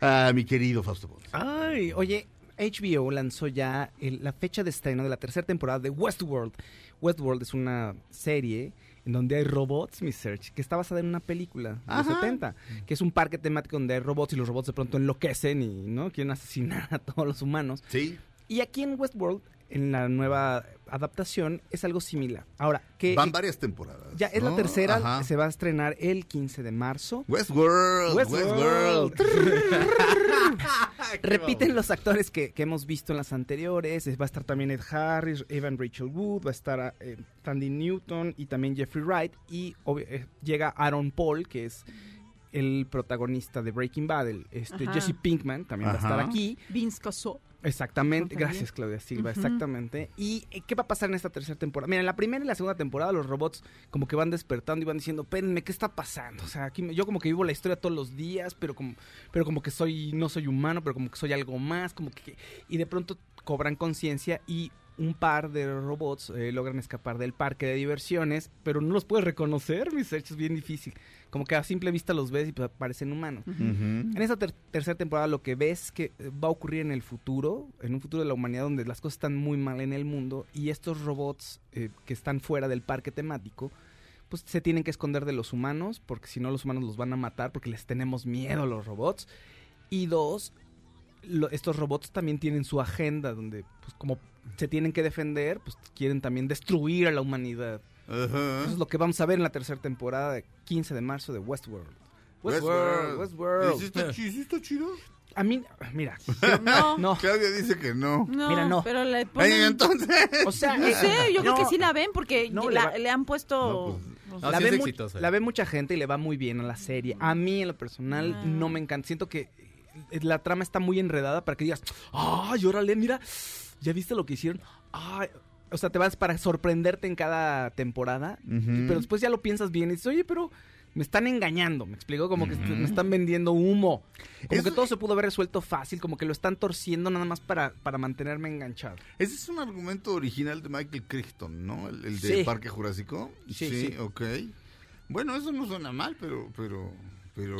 [SPEAKER 3] Ah, mi querido Fausto Ponce.
[SPEAKER 4] Ay, oye, HBO lanzó ya el- la fecha de estreno de la tercera temporada de Westworld. Westworld es una serie en donde hay robots, mi search, que está basada en una película de los
[SPEAKER 3] Ajá.
[SPEAKER 4] 70, que es un parque temático donde hay robots y los robots de pronto enloquecen y no quieren asesinar a todos los humanos.
[SPEAKER 3] Sí,
[SPEAKER 4] Y aquí en Westworld, en la nueva adaptación, es algo similar. Ahora, que
[SPEAKER 3] van varias temporadas.
[SPEAKER 4] ya es la tercera,
[SPEAKER 3] Ajá.
[SPEAKER 4] se va a estrenar el 15 de marzo.
[SPEAKER 3] Westworld, Westworld.
[SPEAKER 4] Repiten los actores que, que hemos visto en las anteriores. Va a estar también Ed Harris, Evan Rachel Wood, va a estar eh, Tandy Newton y también Jeffrey Wright. Y obvi- eh, llega Aaron Paul, que es el protagonista de Breaking Bad. el, este,
[SPEAKER 5] Ajá.
[SPEAKER 4] Jesse Pinkman también va a estar aquí.
[SPEAKER 5] Vince Cassel.
[SPEAKER 4] Exactamente, gracias Claudia Silva, exactamente. ¿Y eh, qué va a pasar en esta tercera temporada? Mira, en la primera y la segunda temporada los robots como que van despertando y van diciendo, espérenme, ¿qué está pasando? O sea, aquí me- yo como que vivo la historia todos los días, pero como, pero como que soy, no soy humano, pero como que soy algo más, como que... Y de pronto cobran conciencia y un par de robots eh, logran escapar del parque de diversiones, pero no los puedes reconocer, mi search es bien difícil. Como que a simple vista los ves y pues, parecen humanos. En esta ter- tercera temporada lo que ves es que eh, va a ocurrir en el futuro, en un futuro de la humanidad donde las cosas están muy mal en el mundo y estos robots eh, que están fuera del parque temático, pues se tienen que esconder de los humanos porque si no los humanos los van a matar porque les tenemos miedo a los robots. Y dos, lo- estos robots también tienen su agenda donde pues como se tienen que defender, pues quieren también destruir a la humanidad. Eso es lo que vamos a ver en la tercera temporada, de 15 de marzo de Westworld. Westworld,
[SPEAKER 3] ¿Y
[SPEAKER 4] Westworld.
[SPEAKER 3] si está, chi- sí está chido?
[SPEAKER 4] A mí, mira,
[SPEAKER 5] No, no.
[SPEAKER 3] Claudia dice que no.
[SPEAKER 4] Mira, no.
[SPEAKER 5] pero le
[SPEAKER 3] Ay,
[SPEAKER 5] ponen...
[SPEAKER 3] entonces.
[SPEAKER 4] O sea,
[SPEAKER 5] No
[SPEAKER 4] eh,
[SPEAKER 5] sé, yo creo que sí la ven porque
[SPEAKER 4] No,
[SPEAKER 5] la-
[SPEAKER 4] le
[SPEAKER 5] han puesto...
[SPEAKER 3] No, pues,
[SPEAKER 9] No,
[SPEAKER 4] la,
[SPEAKER 9] sí
[SPEAKER 4] ve
[SPEAKER 9] es
[SPEAKER 4] mu-
[SPEAKER 9] exitosa.
[SPEAKER 4] la ve mucha gente y le va muy bien a la serie. A mí, en lo personal,
[SPEAKER 5] Ah.
[SPEAKER 4] no me encanta. Siento que eh, la trama está muy enredada para que digas, ¡ay, órale, mira! ¿Ya viste lo que hicieron? ¡Ay! O sea, te vas para sorprenderte en cada temporada, pero después ya lo piensas bien y dices, oye, pero me están engañando, me explico, como que me están vendiendo humo. Como
[SPEAKER 3] Eso-
[SPEAKER 4] que todo se pudo haber resuelto fácil, como que lo están torciendo nada más para, para mantenerme enganchado.
[SPEAKER 3] Ese es un argumento original de Michael Crichton, ¿no? El, el de
[SPEAKER 4] Sí.
[SPEAKER 3] Parque Jurásico.
[SPEAKER 4] Sí, sí.
[SPEAKER 3] ok. Bueno, eso no suena mal, pero... pero pero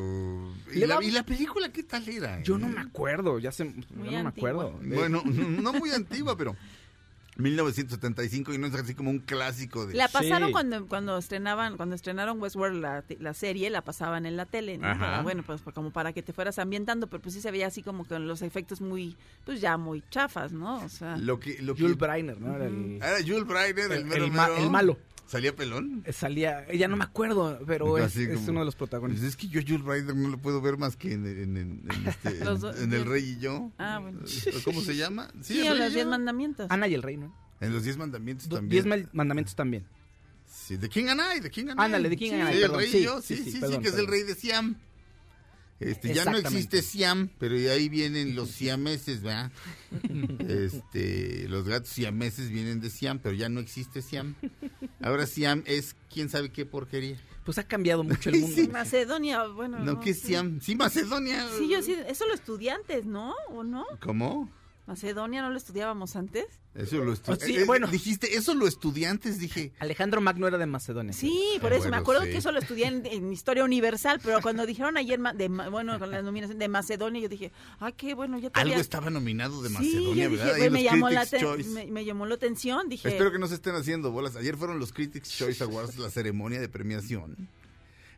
[SPEAKER 3] ¿y la,
[SPEAKER 4] va-
[SPEAKER 3] y la película qué tal era?
[SPEAKER 4] Yo no
[SPEAKER 3] eh?
[SPEAKER 4] me acuerdo, ya se, yo no me acuerdo. De-
[SPEAKER 3] Bueno, no muy antigua, pero 1975 y no es así como un clásico de
[SPEAKER 5] La pasaron
[SPEAKER 4] Sí.
[SPEAKER 5] cuando cuando estrenaban cuando estrenaron Westworld la, la serie la pasaban en la tele ¿no? Bueno pues como para que te fueras ambientando pero pues sí se veía así como con los efectos muy pues ya muy chafas no o sea
[SPEAKER 3] lo que lo que
[SPEAKER 4] Jules Breiner, ¿no? Era el,
[SPEAKER 3] Ah, era Jules Breiner, el,
[SPEAKER 4] el-
[SPEAKER 3] mero
[SPEAKER 4] el ma-
[SPEAKER 3] mero.
[SPEAKER 4] el malo.
[SPEAKER 3] Salía pelón.
[SPEAKER 4] Eh, Salía, ya no me acuerdo, pero es, es uno de los
[SPEAKER 3] Pues
[SPEAKER 4] protagonistas.
[SPEAKER 3] es que yo Jules Breiner no lo puedo ver más que en, en- en- en este-
[SPEAKER 5] Los dos-
[SPEAKER 3] en El Rey y yo.
[SPEAKER 5] Ah, bueno.
[SPEAKER 3] ¿Cómo se llama?
[SPEAKER 5] sí,
[SPEAKER 3] El
[SPEAKER 5] en los diez
[SPEAKER 3] Yo.
[SPEAKER 5] mandamientos
[SPEAKER 4] Ana y el Rey, ¿no?
[SPEAKER 3] En los Diez Mandamientos
[SPEAKER 4] Do-
[SPEAKER 3] también.
[SPEAKER 4] Diez mandamientos también.
[SPEAKER 3] Sí, The King and I, The King and I.
[SPEAKER 4] Ándale, The King
[SPEAKER 3] sí,
[SPEAKER 4] and I,
[SPEAKER 3] el
[SPEAKER 4] perdón,
[SPEAKER 3] rey
[SPEAKER 4] sí,
[SPEAKER 3] y yo,
[SPEAKER 4] sí,
[SPEAKER 3] sí,
[SPEAKER 4] sí,
[SPEAKER 3] sí, sí,
[SPEAKER 4] perdón,
[SPEAKER 3] que es el rey de Siam. Este, ya no existe Siam, pero de ahí vienen los siameses, ¿verdad? Este, los gatos siameses vienen de Siam, pero ya no existe Siam. Ahora Siam es quién sabe qué porquería.
[SPEAKER 4] Pues ha cambiado mucho el mundo.
[SPEAKER 3] Sí.
[SPEAKER 5] Macedonia bueno
[SPEAKER 3] No, ¿qué es
[SPEAKER 5] sé.
[SPEAKER 3] Siam? Sí, Macedonia.
[SPEAKER 5] sí yo sí eso los estudiantes no o no
[SPEAKER 3] ¿Cómo?
[SPEAKER 5] Macedonia no lo estudiábamos antes
[SPEAKER 3] Eso lo estu-
[SPEAKER 4] Ah, sí,
[SPEAKER 3] eh, eh,
[SPEAKER 4] bueno.
[SPEAKER 3] Dijiste, eso lo estudiantes, dije.
[SPEAKER 4] Alejandro Magno era de Macedonia.
[SPEAKER 5] Sí, por
[SPEAKER 3] Ah,
[SPEAKER 5] eso me acuerdo
[SPEAKER 3] sí.
[SPEAKER 5] que eso lo estudié en, en Historia Universal, pero cuando dijeron ayer, ma- de, ma- bueno, con la nominación de Macedonia, yo dije, ay, qué bueno, ya.
[SPEAKER 3] Algo estaba nominado de
[SPEAKER 5] Sí,
[SPEAKER 3] Macedonia,
[SPEAKER 5] dije,
[SPEAKER 3] ¿verdad? En
[SPEAKER 5] me, llamó la
[SPEAKER 3] Critics'
[SPEAKER 5] te-
[SPEAKER 3] Choice.
[SPEAKER 5] me, me llamó la atención, dije...
[SPEAKER 3] Espero que no se estén haciendo bolas. Ayer fueron los Critics Choice Awards, la ceremonia de premiación,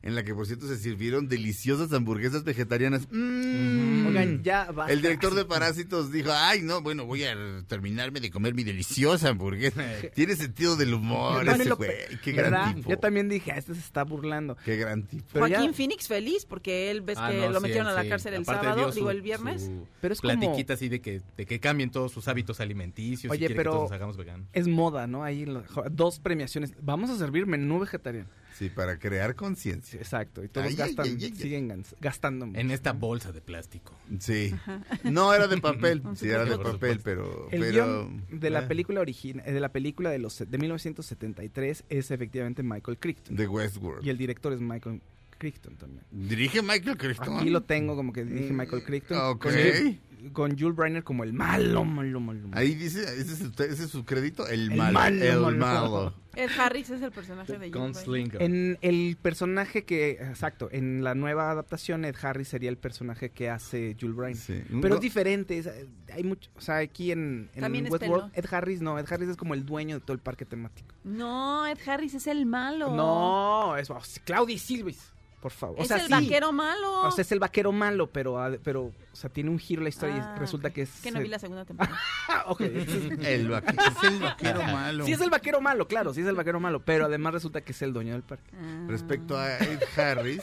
[SPEAKER 3] en la que por cierto se sirvieron deliciosas hamburguesas vegetarianas. Mm.
[SPEAKER 4] Oigan, ya basta.
[SPEAKER 3] El director de Parásitos dijo, ay, no, bueno, voy a terminarme de comer mi deliciosa hamburguesa. Tiene sentido del humor ese güey. Qué
[SPEAKER 4] ¿verdad?
[SPEAKER 3] gran tipo.
[SPEAKER 4] Yo también dije, "Ah, este se está burlando.
[SPEAKER 3] Qué gran tipo.
[SPEAKER 4] Pero ya-
[SPEAKER 5] Joaquín Phoenix feliz porque él ves
[SPEAKER 9] Ah,
[SPEAKER 5] que
[SPEAKER 9] no,
[SPEAKER 5] lo
[SPEAKER 9] sí,
[SPEAKER 5] metieron a la cárcel el
[SPEAKER 9] Aparte
[SPEAKER 5] sábado,
[SPEAKER 9] su-
[SPEAKER 5] digo el viernes.
[SPEAKER 4] Pero es como-
[SPEAKER 9] platiquita así de que, de que cambien todos sus hábitos alimenticios
[SPEAKER 4] Oye,
[SPEAKER 9] y quiere
[SPEAKER 4] pero-
[SPEAKER 9] que todos nos hagamos veganos.
[SPEAKER 4] Es moda, ¿no? Ahí lo- dos premiaciones. Vamos a servir menú vegetariano.
[SPEAKER 3] Sí, para crear conciencia.
[SPEAKER 4] exacto. Y todos
[SPEAKER 3] Ay,
[SPEAKER 4] gastan,
[SPEAKER 3] ay, ay, ay.
[SPEAKER 4] siguen gastando. mucho.
[SPEAKER 9] En esta bolsa de plástico.
[SPEAKER 3] Sí. No era de papel, sí era de papel, pero...
[SPEAKER 4] El
[SPEAKER 3] pero
[SPEAKER 4] guion de la
[SPEAKER 3] eh,
[SPEAKER 4] película original, de la película de los de 1973 es efectivamente Michael Crichton.
[SPEAKER 3] De Westworld.
[SPEAKER 4] Y el director es Michael Crichton también.
[SPEAKER 3] Dirige Michael Crichton.
[SPEAKER 4] Aquí lo tengo como que dirige Michael Crichton.
[SPEAKER 3] ok.
[SPEAKER 4] Con, Jules- con Jules Briner como el malo, malo, malo. malo.
[SPEAKER 3] Ahí dice, ese es, su- ese es su crédito, el,
[SPEAKER 4] El
[SPEAKER 3] malo,
[SPEAKER 4] malo,
[SPEAKER 3] el
[SPEAKER 4] malo.
[SPEAKER 3] malo.
[SPEAKER 5] Ed Harris es el personaje de Bryan.
[SPEAKER 9] Gunslinger.
[SPEAKER 4] En el personaje que, exacto, en la nueva adaptación Ed Harris sería el personaje que hace Jules Briner.
[SPEAKER 3] Sí.
[SPEAKER 4] Pero
[SPEAKER 3] No,
[SPEAKER 4] es diferente, es- hay mucho, o sea, aquí en, en
[SPEAKER 5] También es
[SPEAKER 4] Westworld. Ed Harris no, Ed Harris es como el dueño de todo el parque temático.
[SPEAKER 5] No, Ed Harris es el malo.
[SPEAKER 4] No, es oh, Claudia Silvis, por favor.
[SPEAKER 5] Es
[SPEAKER 4] o sea,
[SPEAKER 5] el
[SPEAKER 4] sí,
[SPEAKER 5] vaquero malo.
[SPEAKER 4] O sea, es el vaquero malo, pero, ah, pero o sea, tiene un giro la historia
[SPEAKER 5] Ah,
[SPEAKER 4] y resulta
[SPEAKER 5] ok.
[SPEAKER 4] que es...
[SPEAKER 5] Que no vi la segunda temporada.
[SPEAKER 4] Ah, ok.
[SPEAKER 3] El vaquero, es el vaquero malo.
[SPEAKER 4] sí es el vaquero malo, claro, sí es el vaquero malo, pero además resulta que es el dueño del parque.
[SPEAKER 5] Ah.
[SPEAKER 3] Respecto a Ed Harris,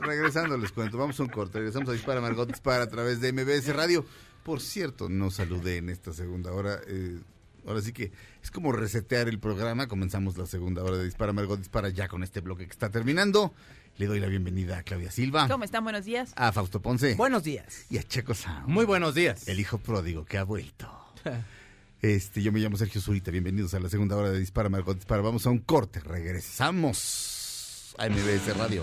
[SPEAKER 3] regresando les cuento, vamos a un corte, regresamos a Dispara Margot Dispara a través de MBS Radio. Por cierto, no saludé en esta segunda hora. eh, ahora sí que es como resetear el programa. Comenzamos la segunda hora de Dispara Margot Dispara ya con este bloque que está terminando. Le doy la bienvenida a Claudia Silva,
[SPEAKER 5] ¿Cómo están? Buenos días.
[SPEAKER 3] a Fausto Ponce
[SPEAKER 4] Buenos días.
[SPEAKER 3] y a Checo Sound.
[SPEAKER 9] Muy buenos días.
[SPEAKER 3] El hijo pródigo que ha vuelto. Este, yo me llamo Sergio Zurita. Bienvenidos a la segunda hora de Dispara Margot Dispara. Vamos a un corte. Regresamos a MBS Radio.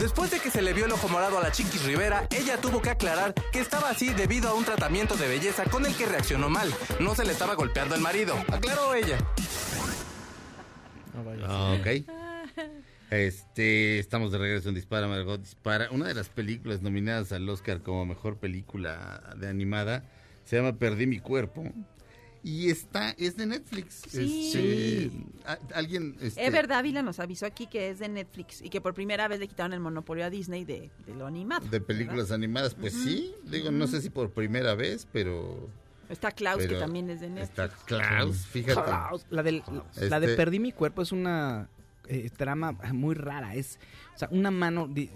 [SPEAKER 6] Después de que se le vio el ojo morado a la Chiquis Rivera, ella tuvo que aclarar que estaba así debido a un tratamiento de belleza con el que reaccionó mal. No se le estaba golpeando el marido, aclaró ella.
[SPEAKER 3] Ah, ok. Este, estamos de regreso en Dispara, Margot Dispara. Una de las películas nominadas al Oscar como mejor película de animada se llama Perdí mi cuerpo. Y está, es de Netflix.
[SPEAKER 5] Sí.
[SPEAKER 3] Este, a- alguien. Este,
[SPEAKER 5] Ever Dávila nos avisó aquí que es de Netflix y que por primera vez le quitaron el monopolio a Disney de, de lo animado.
[SPEAKER 3] De películas animadas, pues sí. Digo, no sé si por primera vez, pero.
[SPEAKER 5] Está Klaus, que también es de Netflix.
[SPEAKER 3] Está Klaus, fíjate.
[SPEAKER 4] Klaus. La, del, la de
[SPEAKER 3] Este-
[SPEAKER 4] Perdí mi cuerpo es una eh, trama muy rara. Es, o sea, una mano, di-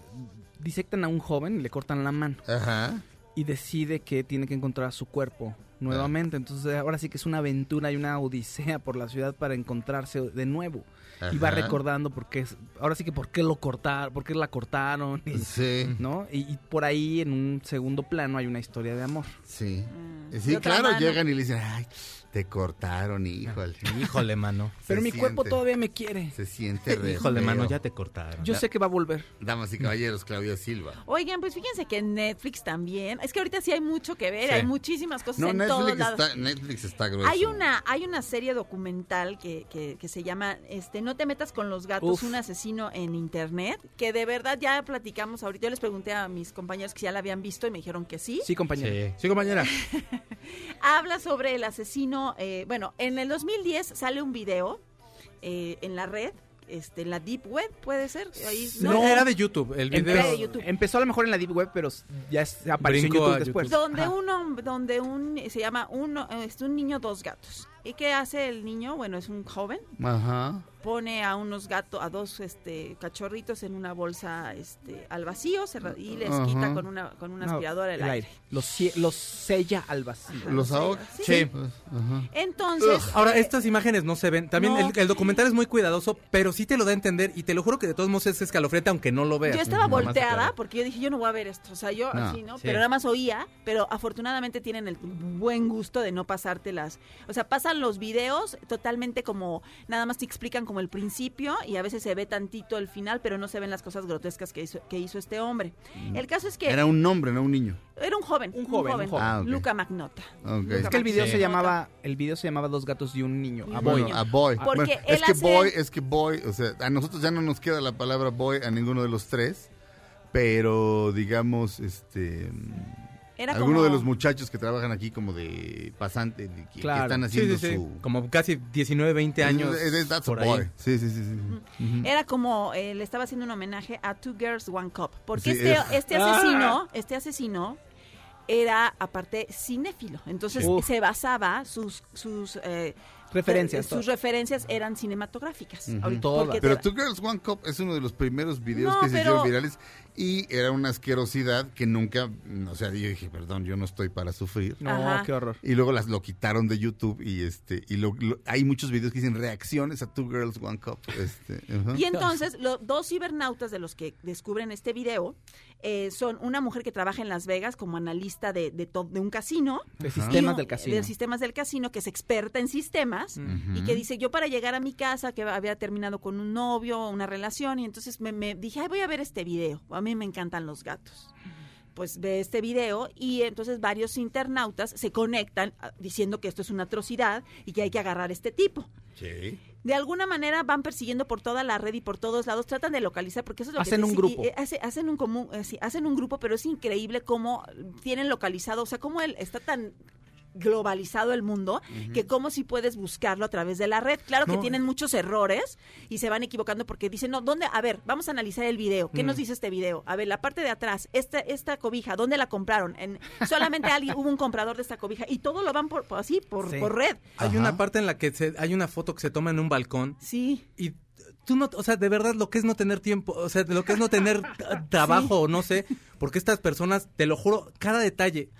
[SPEAKER 4] disectan a un joven y le cortan la mano.
[SPEAKER 3] Ajá.
[SPEAKER 4] Y decide que tiene que encontrar su cuerpo nuevamente. Entonces ahora sí que es una aventura y una odisea por la ciudad para encontrarse de nuevo. Y va recordando por qué, es- ahora sí que por qué lo cortaron, por qué la cortaron. y-
[SPEAKER 3] Sí,
[SPEAKER 4] ¿No? Y, y por ahí en un segundo plano hay una historia de amor.
[SPEAKER 3] sí.
[SPEAKER 5] Mm.
[SPEAKER 3] Sí, claro, llegan y le dicen, ay, te cortaron, híjole.
[SPEAKER 9] Híjole, mano.
[SPEAKER 4] Pero
[SPEAKER 3] Se
[SPEAKER 4] mi cuerpo todavía me quiere.
[SPEAKER 3] Se siente re
[SPEAKER 9] Híjole,
[SPEAKER 3] feo.
[SPEAKER 9] mano, ya te cortaron.
[SPEAKER 4] Yo sé que va a volver.
[SPEAKER 3] Damas y caballeros, Claudia Silva.
[SPEAKER 5] Oigan, pues fíjense que en Netflix también. Es que ahorita sí hay mucho que ver,
[SPEAKER 9] Sí.
[SPEAKER 5] hay muchísimas cosas
[SPEAKER 3] No,
[SPEAKER 5] en todos
[SPEAKER 3] Netflix
[SPEAKER 5] lados.
[SPEAKER 3] está, Netflix está grueso.
[SPEAKER 5] Hay una, hay una serie documental que, que, que se llama este No te metas con los gatos,
[SPEAKER 4] Uf.
[SPEAKER 5] un asesino en internet, que de verdad ya platicamos ahorita. Yo les pregunté a mis compañeros que si ya la habían visto y me dijeron que sí.
[SPEAKER 4] Sí, compañero.
[SPEAKER 9] Sí, sí, compañera.
[SPEAKER 5] Habla sobre el asesino, eh, bueno, en el 2010 sale un video eh, en la red, este, en la deep web, puede ser. Ahí,
[SPEAKER 9] No, era de YouTube. El video.
[SPEAKER 5] Empe- de YouTube.
[SPEAKER 4] Empezó a lo mejor en la Deep Web, pero ya es- apareció en YouTube después.
[SPEAKER 9] YouTube.
[SPEAKER 5] Donde
[SPEAKER 4] Ajá.
[SPEAKER 5] uno, donde un, se llama uno, este, un niño, dos gatos. ¿Y qué hace el niño? Bueno, es un joven.
[SPEAKER 3] Ajá.
[SPEAKER 5] Pone a unos gatos, a dos este, cachorritos en una bolsa este, al vacío y les quita con una, con una
[SPEAKER 4] No,
[SPEAKER 5] aspiradora el,
[SPEAKER 4] el
[SPEAKER 5] aire.
[SPEAKER 4] aire. Los, los sella al vacío.
[SPEAKER 3] Los ahoga.
[SPEAKER 9] Sí.
[SPEAKER 3] Pues.
[SPEAKER 5] Entonces,
[SPEAKER 9] Ahora,
[SPEAKER 5] eh,
[SPEAKER 9] estas imágenes no se ven. También
[SPEAKER 5] No.
[SPEAKER 9] el, el documental es muy cuidadoso, pero sí te lo da a entender. Y te lo juro que de todos modos es escalofriante, aunque no lo veas.
[SPEAKER 5] Yo estaba volteada porque yo dije, yo no voy a ver esto. O sea, yo
[SPEAKER 3] No,
[SPEAKER 5] así, ¿no?
[SPEAKER 9] sí.
[SPEAKER 5] Pero nada más oía. Pero afortunadamente tienen el buen gusto de no pasarte las. O sea, pasan los videos totalmente como. Nada más te explican como el principio y a veces se ve tantito el final, pero no se ven las cosas grotescas que hizo, que hizo este hombre. El caso es que.
[SPEAKER 3] Mm. Era un hombre, no un niño.
[SPEAKER 5] era un joven.
[SPEAKER 4] Un joven, un joven.
[SPEAKER 3] Ah.
[SPEAKER 5] Luca Magnota.
[SPEAKER 4] Es que el video
[SPEAKER 9] Sí.
[SPEAKER 4] se llamaba, el video se llamaba Dos gatos y un niño. A Boy.
[SPEAKER 3] Bueno, a boy.
[SPEAKER 5] Porque
[SPEAKER 3] Bueno,
[SPEAKER 5] él
[SPEAKER 3] es que
[SPEAKER 5] hace-
[SPEAKER 3] boy, es que boy, o sea, a nosotros ya no nos queda la palabra boy a ninguno de los tres, pero digamos, este,
[SPEAKER 5] Era
[SPEAKER 3] alguno
[SPEAKER 5] como-
[SPEAKER 3] de los muchachos que trabajan aquí como de pasante, de que, están haciendo
[SPEAKER 9] sí, sí.
[SPEAKER 3] su...
[SPEAKER 9] Como casi 19, 20 años.
[SPEAKER 3] That's a
[SPEAKER 9] por ahí.
[SPEAKER 3] Sí, sí, sí.
[SPEAKER 5] Era como, eh, le estaba haciendo un homenaje a Two Girls, One Cup. Porque
[SPEAKER 3] Sí,
[SPEAKER 5] este,
[SPEAKER 3] es-
[SPEAKER 5] este asesino, este asesino era aparte cinéfilo. Entonces
[SPEAKER 4] Sí.
[SPEAKER 5] se basaba, sus, sus eh,
[SPEAKER 4] Referencias.
[SPEAKER 5] eh, sus referencias eran cinematográficas. Porque
[SPEAKER 3] Pero Two Girls One Cup es uno de los primeros videos
[SPEAKER 5] No,
[SPEAKER 3] que se
[SPEAKER 5] pero-
[SPEAKER 3] hicieron virales y era una asquerosidad que nunca, o sea, yo dije, perdón, yo no estoy para sufrir.
[SPEAKER 4] No,
[SPEAKER 5] Ajá.
[SPEAKER 4] qué horror.
[SPEAKER 3] Y luego las lo quitaron de YouTube y este y lo, lo- hay muchos videos que dicen reacciones a Two Girls One Cup. Este.
[SPEAKER 5] Y entonces, los dos cibernautas de los que descubren este video eh, son una mujer que trabaja en Las Vegas como analista de, de, to- de un casino.
[SPEAKER 4] De sistemas
[SPEAKER 5] un-
[SPEAKER 4] del casino.
[SPEAKER 5] De sistemas del casino, que es experta en sistemas. Y que dice, yo para llegar a mi casa, que había terminado con un novio, una relación, y entonces me, me dije, Ay, voy a ver este video. A mí me encantan los gatos. Pues ve este video y entonces varios internautas se conectan ah, diciendo que esto es una atrocidad y que hay que agarrar a este tipo.
[SPEAKER 3] Sí.
[SPEAKER 5] De alguna manera van persiguiendo por toda la red y por todos lados, tratan de localizar, porque eso es lo
[SPEAKER 4] Hacen
[SPEAKER 5] que...
[SPEAKER 4] un grupo.
[SPEAKER 5] y, eh, hace- hacen, un común, eh, sí, hacen un grupo, pero es increíble cómo tienen localizado, o sea, cómo él está tan globalizado el mundo que cómo si puedes buscarlo a través de la red. Claro que tienen muchos errores y se van equivocando porque dicen, no, ¿dónde? A ver, vamos a analizar el video. ¿Qué
[SPEAKER 9] Mm.
[SPEAKER 5] nos dice este video? A ver, la parte de atrás, esta, esta cobija, ¿dónde la compraron? En, solamente alguien, hubo un comprador de esta cobija y todo lo van por, por así, por,
[SPEAKER 4] Sí.
[SPEAKER 5] por red.
[SPEAKER 9] Hay
[SPEAKER 3] Ajá.
[SPEAKER 9] una parte en la que se- hay una foto que se toma en un balcón
[SPEAKER 5] Sí.
[SPEAKER 9] y tú no, o sea, de verdad lo que es no tener tiempo, o sea, de lo que es no tener trabajo o no sé, porque estas personas, te lo juro, cada detalle.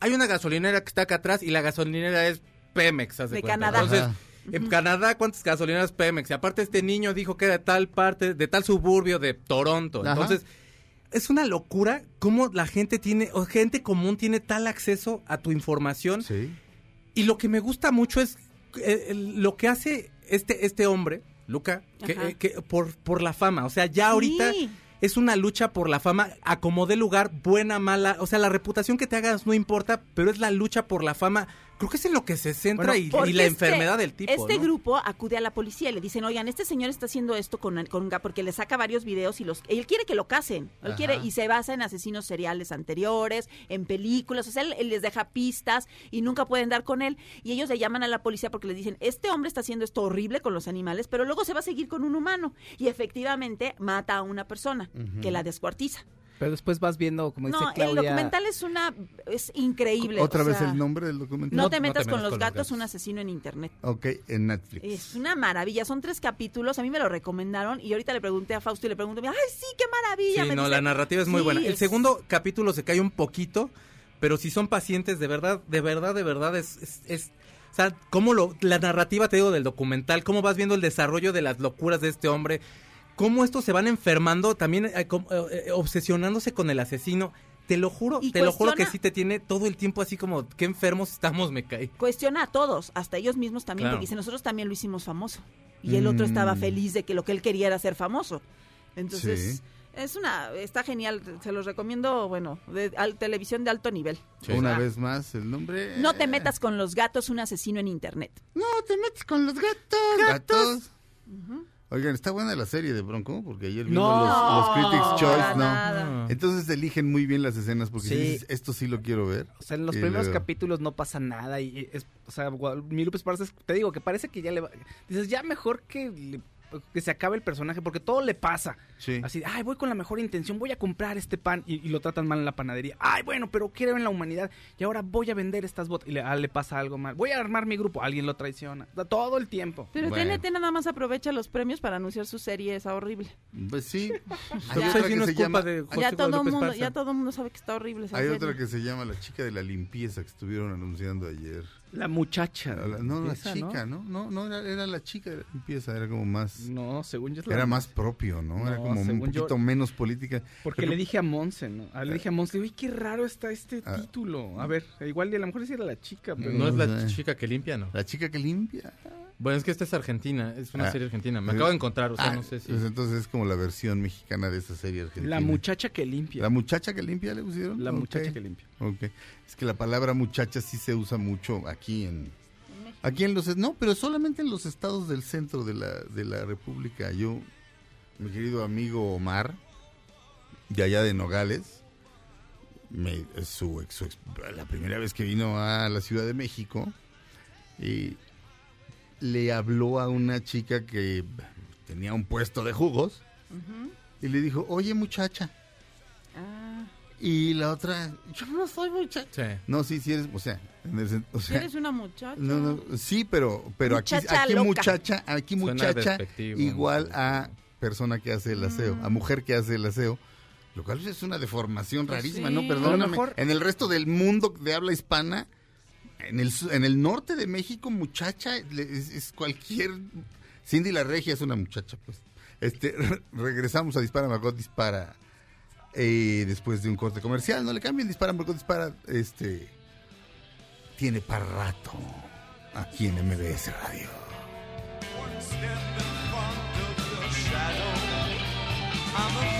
[SPEAKER 9] Hay una gasolinera que está acá atrás y la gasolinera es Pemex, de.
[SPEAKER 5] Canadá.
[SPEAKER 9] Entonces,
[SPEAKER 3] Ajá.
[SPEAKER 9] en Canadá, ¿cuántas gasolineras Pemex? Y aparte este niño dijo que era de tal parte, de tal suburbio de Toronto.
[SPEAKER 3] Ajá.
[SPEAKER 9] Entonces, es una locura cómo la gente tiene, o gente común tiene tal acceso a tu información.
[SPEAKER 3] Sí.
[SPEAKER 9] Y lo que me gusta mucho es eh, lo que hace este, este hombre, Luca, que, eh, que por, por la fama. O sea, ya ahorita
[SPEAKER 5] Sí.
[SPEAKER 9] Es una lucha por la fama, a como lugar, buena, mala. O sea, la reputación que te hagas no importa, pero es la lucha por la fama. Creo que es en lo que se centra
[SPEAKER 4] Bueno,
[SPEAKER 9] y- la
[SPEAKER 5] este-
[SPEAKER 9] enfermedad del tipo.
[SPEAKER 5] Este
[SPEAKER 9] ¿no?
[SPEAKER 5] grupo acude a la policía y le dicen, oigan, este señor está haciendo esto con, con porque le saca varios videos y los él quiere que lo casen. Él
[SPEAKER 3] Ajá.
[SPEAKER 5] quiere y se basa en asesinos seriales anteriores, en películas, o sea, él, él les deja pistas y nunca pueden dar con él y ellos le llaman a la policía porque le dicen, este hombre está haciendo esto horrible con los animales, pero luego se va a seguir con un humano y efectivamente mata a una persona que la descuartiza.
[SPEAKER 4] Pero después vas viendo, como dice
[SPEAKER 5] No, el
[SPEAKER 4] Claudia...
[SPEAKER 5] documental es una es increíble.
[SPEAKER 3] Otra
[SPEAKER 5] o
[SPEAKER 3] vez
[SPEAKER 5] sea,
[SPEAKER 3] el nombre del documental.
[SPEAKER 5] No,
[SPEAKER 9] No-
[SPEAKER 5] te
[SPEAKER 9] no te
[SPEAKER 5] metas con los
[SPEAKER 9] con los
[SPEAKER 5] gatos,
[SPEAKER 9] gatos.
[SPEAKER 5] un asesino en internet.
[SPEAKER 3] Ok, en Netflix.
[SPEAKER 5] Es una maravilla, son tres capítulos, a mí me lo recomendaron y ahorita le pregunté a Fausto y le pregunto, ay sí, qué maravilla.
[SPEAKER 9] Sí,
[SPEAKER 5] me
[SPEAKER 9] no,
[SPEAKER 5] dice,
[SPEAKER 9] la narrativa es muy
[SPEAKER 5] "Sí,
[SPEAKER 9] buena. El
[SPEAKER 5] es-
[SPEAKER 9] segundo capítulo se cae un poquito, pero si son pacientes, de verdad, de verdad, de verdad, es... es, es- o sea, cómo lo, la narrativa, te digo, del documental, cómo vas viendo el desarrollo de las locuras de este hombre, cómo estos se van enfermando, también eh, eh, eh, obsesionándose con el asesino. Te lo juro,
[SPEAKER 5] Y
[SPEAKER 9] te lo juro que sí te tiene todo el tiempo así como, qué enfermos estamos, me cae.
[SPEAKER 5] Cuestiona a todos, hasta ellos mismos también,
[SPEAKER 9] Claro.
[SPEAKER 5] porque dice, nosotros también lo hicimos famoso. Y el otro
[SPEAKER 3] Mm.
[SPEAKER 5] estaba feliz de que lo que él quería era ser famoso. Entonces,
[SPEAKER 3] Sí.
[SPEAKER 5] es una, está genial, se los recomiendo, bueno, de al- televisión de alto nivel.
[SPEAKER 9] Sí.
[SPEAKER 3] Una
[SPEAKER 5] Ah.
[SPEAKER 3] vez más, el nombre.
[SPEAKER 5] No te metas con los gatos, un asesino en internet.
[SPEAKER 3] No te metes con los gatos. Gatos. Oigan, está buena la serie de Bronco, porque ayer vimos
[SPEAKER 4] No.
[SPEAKER 3] los, los Critics Choice, ¿no? Entonces eligen muy bien las escenas, porque
[SPEAKER 4] Sí.
[SPEAKER 3] dices, esto sí lo quiero ver.
[SPEAKER 4] O sea, en los
[SPEAKER 3] Y
[SPEAKER 4] primeros
[SPEAKER 3] luego-
[SPEAKER 4] capítulos no pasa nada y es, o sea, mi Lupe Esparza, es- te digo que parece que ya le va, dices, ya mejor que le que se acabe el personaje, porque todo le pasa.
[SPEAKER 3] Sí.
[SPEAKER 4] Así, ay, voy con la mejor intención, voy a comprar este pan y, y lo tratan mal en la panadería. Ay, bueno, pero creo en la humanidad y ahora voy a vender estas botas y le, ah, le pasa algo mal. Voy a armar mi grupo, alguien lo traiciona. Todo el tiempo.
[SPEAKER 5] Pero
[SPEAKER 3] Bueno.
[SPEAKER 5] TNT nada más aprovecha los premios para anunciar su serie esa horrible.
[SPEAKER 3] Pues sí. Hay otra que se llama,
[SPEAKER 9] de
[SPEAKER 5] ya todo mundo, ya todo mundo sabe que está horrible esa
[SPEAKER 3] hay
[SPEAKER 5] serie.
[SPEAKER 3] otra que se llama La chica de la limpieza que estuvieron anunciando ayer.
[SPEAKER 4] La muchacha.
[SPEAKER 3] La- no, la chica, ¿no? No, no, era, era la chica de la limpieza, era como más...
[SPEAKER 4] No, según yo la
[SPEAKER 3] Era más propio, ¿no? Era como un
[SPEAKER 4] yo-
[SPEAKER 3] poquito menos política.
[SPEAKER 4] Porque
[SPEAKER 3] Pero-
[SPEAKER 4] le dije a Monse, ¿no? Ah, Le dije a Monse, uy, qué raro está este
[SPEAKER 3] Ah.
[SPEAKER 4] título. A ver, igual a lo mejor sí era la chica, pero...
[SPEAKER 9] No es la chica que limpia, ¿no?
[SPEAKER 3] La chica que limpia.
[SPEAKER 9] Bueno, es que esta es argentina, es una
[SPEAKER 3] Ah.
[SPEAKER 9] serie argentina. Me acabo de encontrar, o sea,
[SPEAKER 3] Ah,
[SPEAKER 9] no sé si...
[SPEAKER 3] pues entonces es como la versión mexicana de esa serie argentina.
[SPEAKER 4] La muchacha que limpia.
[SPEAKER 3] ¿La muchacha que limpia le pusieron?
[SPEAKER 4] La muchacha que limpia.
[SPEAKER 3] ok. Es que la palabra muchacha sí se usa mucho aquí en... Aquí en los... No, pero solamente en los estados del centro de la, de la República. Yo, mi querido amigo Omar, de allá de Nogales, me, su, su ex- la primera vez que vino a la Ciudad de México, y le habló a una chica que tenía un puesto de jugos y le dijo, oye muchacha.
[SPEAKER 5] Ah,
[SPEAKER 3] Y la otra, yo no soy muchacha.
[SPEAKER 9] Sí.
[SPEAKER 3] No, sí, sí eres, o sea, el o
[SPEAKER 5] eres una muchacha.
[SPEAKER 3] no, no, sí, pero, pero aquí,
[SPEAKER 5] Muchacha
[SPEAKER 3] aquí
[SPEAKER 5] loca.
[SPEAKER 3] muchacha, aquí igual
[SPEAKER 9] ¿no?
[SPEAKER 3] a persona que hace el aseo, a mujer que hace el aseo, lo cual es una deformación
[SPEAKER 5] Pues
[SPEAKER 3] rarísima,
[SPEAKER 5] sí.
[SPEAKER 3] ¿no?
[SPEAKER 5] A lo
[SPEAKER 3] Perdóname.
[SPEAKER 4] mejor-
[SPEAKER 3] En el resto del mundo de habla hispana, en el, en el norte de México, muchacha es, cualquier... Cindy la Regia es una muchacha, pues. Este, regresamos a Dispara Margot Dispara eh, después de un corte comercial. No le cambien, Dispara Margot Dispara. Este, tiene para rato aquí en MBS Radio.
[SPEAKER 2] No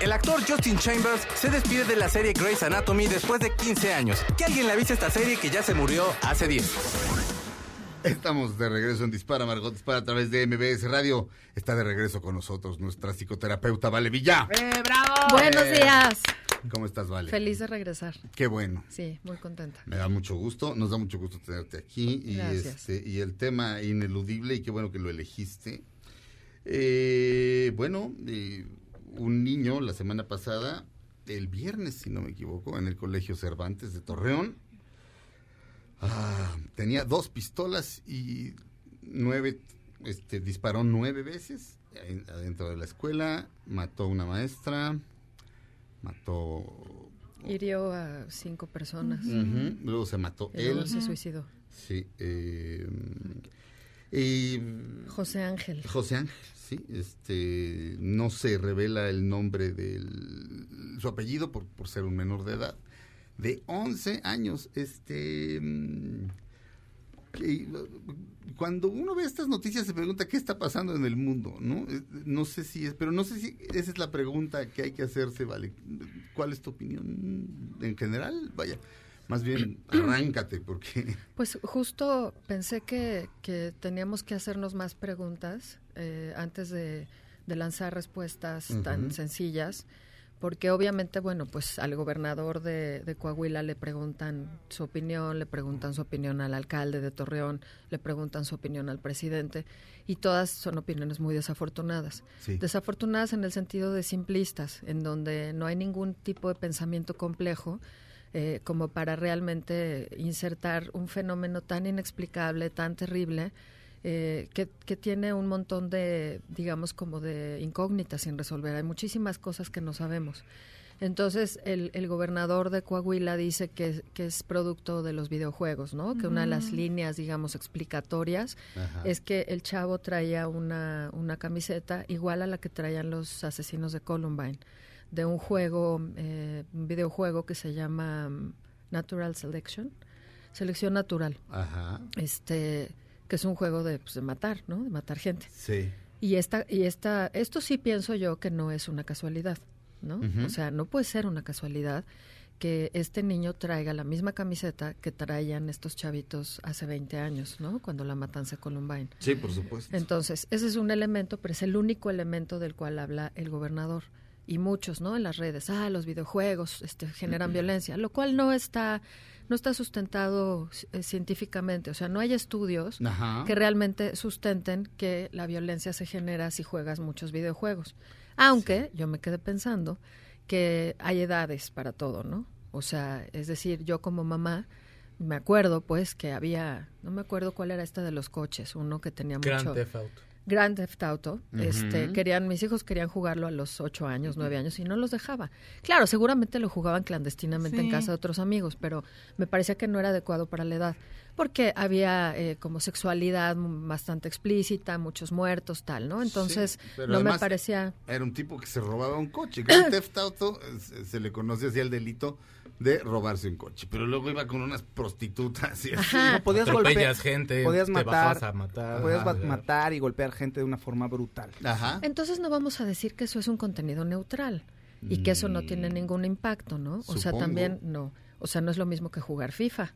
[SPEAKER 6] El actor Justin Chambers se despide de la serie Grey's Anatomy después de 15 años. Que alguien le avise esta serie que ya se murió hace 10.
[SPEAKER 3] Estamos de regreso en Dispara, Margot Dispara a través de MBS Radio. Está de regreso con nosotros nuestra psicoterapeuta Vale Villa.
[SPEAKER 4] ¡Eh, bravo!
[SPEAKER 11] Buenos
[SPEAKER 3] Eh,
[SPEAKER 11] días.
[SPEAKER 3] ¿Cómo estás, Vale?
[SPEAKER 11] Feliz de regresar.
[SPEAKER 3] Qué bueno.
[SPEAKER 11] Sí, muy contenta.
[SPEAKER 3] Me da mucho gusto, nos da mucho gusto tenerte aquí. Y,
[SPEAKER 11] Gracias.
[SPEAKER 3] este, y el tema ineludible, y qué bueno que lo elegiste. Eh, bueno, eh, un niño la semana pasada, el viernes, si no me equivoco, en el Colegio Cervantes de Torreón, ah, tenía dos pistolas y nueve, este, disparó nueve veces en- adentro de la escuela, mató a una maestra, mató
[SPEAKER 11] Hirió a cinco personas.
[SPEAKER 3] Luego se mató
[SPEAKER 11] Y luego
[SPEAKER 3] él.
[SPEAKER 11] se suicidó.
[SPEAKER 3] Sí. eh, y
[SPEAKER 11] José Ángel.
[SPEAKER 3] José Ángel, sí. Este, no se revela el nombre de su apellido por, por ser un menor de edad. De 11 años. Este. mm, cuando uno ve estas noticias se pregunta qué está pasando en el mundo, ¿no? Eh, No sé si es, pero no sé si esa es la pregunta que hay que hacerse, ¿vale? ¿Cuál es tu opinión en general? Vaya, más bien arráncate porque
[SPEAKER 11] Pues justo pensé que, que teníamos que hacernos más preguntas eh, antes de, de lanzar respuestas tan sencillas, porque obviamente, bueno, pues al gobernador de, de Coahuila le preguntan su opinión, le preguntan su opinión al alcalde de Torreón, le preguntan su opinión al presidente, y todas son opiniones muy desafortunadas.
[SPEAKER 3] Sí.
[SPEAKER 11] Desafortunadas en el sentido de simplistas, en donde no hay ningún tipo de pensamiento complejo eh, como para realmente insertar un fenómeno tan inexplicable, tan terrible, eh, que, que tiene un montón de, digamos, como de incógnitas sin resolver. Hay muchísimas cosas que no sabemos. Entonces, el, el gobernador de Coahuila dice que, que es producto de los videojuegos, ¿no? Que una de las líneas, digamos, explicatorias
[SPEAKER 3] Ajá.
[SPEAKER 11] es que el chavo traía una, una camiseta igual a la que traían los asesinos de Columbine, de un juego, eh, un videojuego que se llama mm, Natural Selection, selección natural,
[SPEAKER 3] Ajá.
[SPEAKER 11] este, que es un juego de, pues, de matar, ¿no? De matar gente.
[SPEAKER 3] Sí.
[SPEAKER 11] Y esta, y esta, esto sí pienso yo que no es una casualidad, ¿no? O sea, no puede ser una casualidad que este niño traiga la misma camiseta que traían estos chavitos hace 20 años, ¿no? Cuando la matanza Columbine.
[SPEAKER 3] Sí, por supuesto.
[SPEAKER 11] Entonces, ese es un elemento, pero es el único elemento del cual habla el gobernador. Y muchos, ¿no? En las redes, ah, los videojuegos este, generan violencia, lo cual no está, no está sustentado eh, científicamente. O sea, no hay estudios
[SPEAKER 3] Ajá.
[SPEAKER 11] que realmente sustenten que la violencia se genera si juegas muchos videojuegos. Aunque yo me quedé pensando que hay edades para todo, ¿no? O sea, es decir, yo como mamá me acuerdo pues que había, no me acuerdo cuál era esta de los coches, uno que tenía
[SPEAKER 9] Grand
[SPEAKER 11] mucho
[SPEAKER 9] Theft Auto.
[SPEAKER 11] Grand Theft Auto, este, querían, mis hijos querían jugarlo a los ocho años, nueve años y no los dejaba. Claro, seguramente lo jugaban clandestinamente en casa de otros amigos, pero me parecía que no era adecuado para la edad, porque había eh, como sexualidad bastante explícita, muchos muertos, tal, ¿no? Entonces
[SPEAKER 3] Sí,
[SPEAKER 11] no me parecía.
[SPEAKER 3] Era un tipo que se robaba un coche. Grand Theft Auto eh, se, se le conoce así el delito de robarse un coche. Pero luego iba con unas prostitutas y así.
[SPEAKER 11] Ajá.
[SPEAKER 4] No, podías golpear,
[SPEAKER 9] gente,
[SPEAKER 4] podías
[SPEAKER 9] te
[SPEAKER 4] matar,
[SPEAKER 9] bajabas a matar.
[SPEAKER 4] podías
[SPEAKER 9] Ajá.
[SPEAKER 4] matar y golpear gente de una forma brutal.
[SPEAKER 3] Ajá.
[SPEAKER 11] Entonces no vamos a decir que eso es un contenido neutral y que eso no tiene ningún impacto, ¿no? O sea,
[SPEAKER 3] Mm.
[SPEAKER 11] También no. O sea, no es lo mismo que jugar FIFA,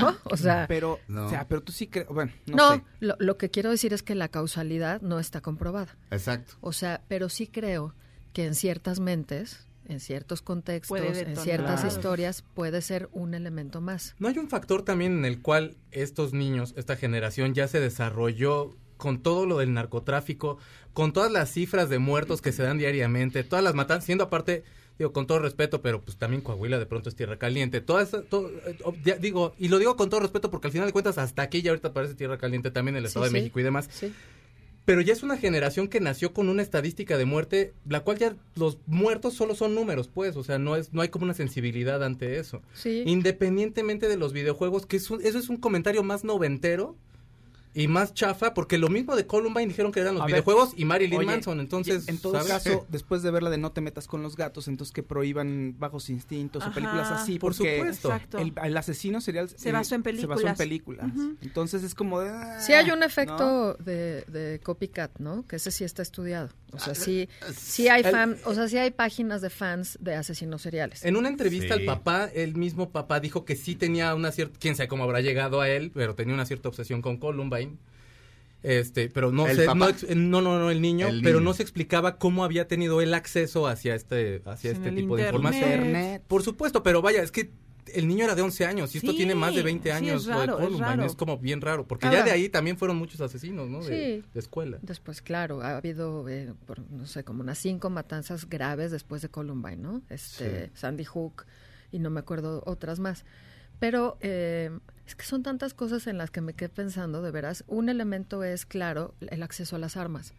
[SPEAKER 11] ¿no? O sea,
[SPEAKER 4] Pero,
[SPEAKER 3] No.
[SPEAKER 4] o sea, pero tú sí crees, bueno, no,
[SPEAKER 11] no,
[SPEAKER 4] sé.
[SPEAKER 11] lo, lo que quiero decir es que la causalidad no está comprobada.
[SPEAKER 3] Exacto.
[SPEAKER 11] O sea, pero sí creo que en ciertas mentes, en ciertos contextos, en ciertas
[SPEAKER 5] Claro.
[SPEAKER 11] historias, puede ser un elemento más.
[SPEAKER 9] ¿No hay un factor también en el cual estos niños, esta generación ya se desarrolló con todo lo del narcotráfico, con todas las cifras de muertos que se dan diariamente, todas las matan, siendo aparte, digo, con todo respeto, pero pues también Coahuila de pronto es tierra caliente, todas, todo, eh, digo, y lo digo con todo respeto porque al final de cuentas hasta aquí ya ahorita parece tierra caliente también el
[SPEAKER 11] Sí,
[SPEAKER 9] Estado de
[SPEAKER 11] sí.
[SPEAKER 9] México y demás,
[SPEAKER 11] Sí.
[SPEAKER 9] Pero ya es una generación que nació con una estadística de muerte, la cual ya los muertos solo son números, pues, o sea, no es no hay como una sensibilidad ante eso.
[SPEAKER 11] Sí.
[SPEAKER 9] Independientemente de los videojuegos, que es un- eso es un comentario más noventero y más chafa, porque lo mismo de Columbine dijeron que eran los
[SPEAKER 4] A ver,
[SPEAKER 9] videojuegos y Marilyn
[SPEAKER 4] Oye,
[SPEAKER 9] Manson, entonces,
[SPEAKER 4] en todo
[SPEAKER 9] ¿sabes?
[SPEAKER 4] caso, después de ver la de No te metas con los gatos, entonces que prohíban Bajos Instintos
[SPEAKER 5] Ajá,
[SPEAKER 4] o películas así,
[SPEAKER 9] por
[SPEAKER 4] porque
[SPEAKER 9] supuesto.
[SPEAKER 4] El, el asesino serial
[SPEAKER 5] Se basó en
[SPEAKER 4] Se basó en
[SPEAKER 5] películas.
[SPEAKER 4] películas. Entonces es como de, ah,
[SPEAKER 11] Sí hay un
[SPEAKER 4] ¿no?
[SPEAKER 11] efecto de, de copycat, ¿no? Que ese sí está estudiado. O
[SPEAKER 9] Ah,
[SPEAKER 11] sea, sí, sí hay fan, o sea, sí hay páginas de fans de asesinos seriales.
[SPEAKER 9] En una entrevista
[SPEAKER 3] Sí.
[SPEAKER 9] al papá, el mismo papá dijo que sí tenía una cierta, quién sabe cómo habrá llegado a él, pero tenía una cierta obsesión con Columbine. Este, pero no
[SPEAKER 3] ¿El
[SPEAKER 9] sé,
[SPEAKER 3] papá?
[SPEAKER 9] no, no, no, no, el niño,
[SPEAKER 3] El
[SPEAKER 9] pero
[SPEAKER 3] niño.
[SPEAKER 9] no se explicaba cómo había tenido el acceso hacia este, hacia
[SPEAKER 5] En
[SPEAKER 9] este tipo de
[SPEAKER 5] internet.
[SPEAKER 9] información.
[SPEAKER 4] Internet.
[SPEAKER 9] Por supuesto, pero vaya, es que el niño era de 11 años y esto
[SPEAKER 5] Sí,
[SPEAKER 9] tiene más de 20
[SPEAKER 5] sí,
[SPEAKER 9] años
[SPEAKER 5] es
[SPEAKER 9] lo de
[SPEAKER 5] es
[SPEAKER 9] Columbine, es como bien raro, porque
[SPEAKER 11] Ahora-
[SPEAKER 9] ya de ahí también fueron muchos asesinos, ¿no? De,
[SPEAKER 11] Sí.
[SPEAKER 9] de escuela.
[SPEAKER 11] Después, claro, ha habido, eh, por, no sé, como unas cinco matanzas graves después de Columbine, ¿no? Este, Sandy Hook y no me acuerdo otras más. Pero eh, es que son tantas cosas en las que me quedé pensando, de veras. Un elemento es, claro, el acceso a las armas,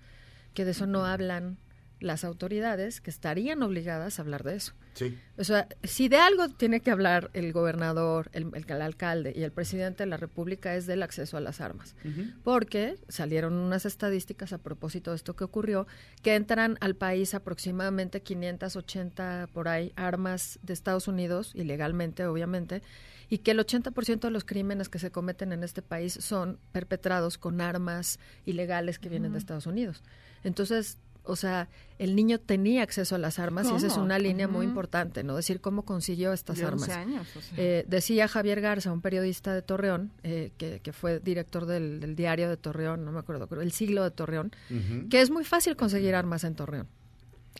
[SPEAKER 11] que de eso no hablan las autoridades, que estarían obligadas a hablar de eso.
[SPEAKER 3] Sí.
[SPEAKER 11] O sea, si de algo tiene que hablar el gobernador, el, el- el alcalde y el presidente de la República es del acceso a las armas. Porque salieron unas estadísticas a propósito de esto que ocurrió, que entran al país aproximadamente 580 por ahí armas de Estados Unidos, ilegalmente obviamente, y que el 80% de los crímenes que se cometen en este país son perpetrados con armas ilegales que vienen de Estados Unidos. Entonces, o sea, el niño tenía acceso a las armas y esa es una línea muy importante, ¿no? Decir cómo consiguió estas
[SPEAKER 5] De 11
[SPEAKER 11] armas.
[SPEAKER 5] años, o sea.
[SPEAKER 11] Eh, decía Javier Garza, un periodista de Torreón, eh, que, que fue director del, del diario de Torreón, no me acuerdo, el siglo de Torreón, que es muy fácil conseguir armas en Torreón.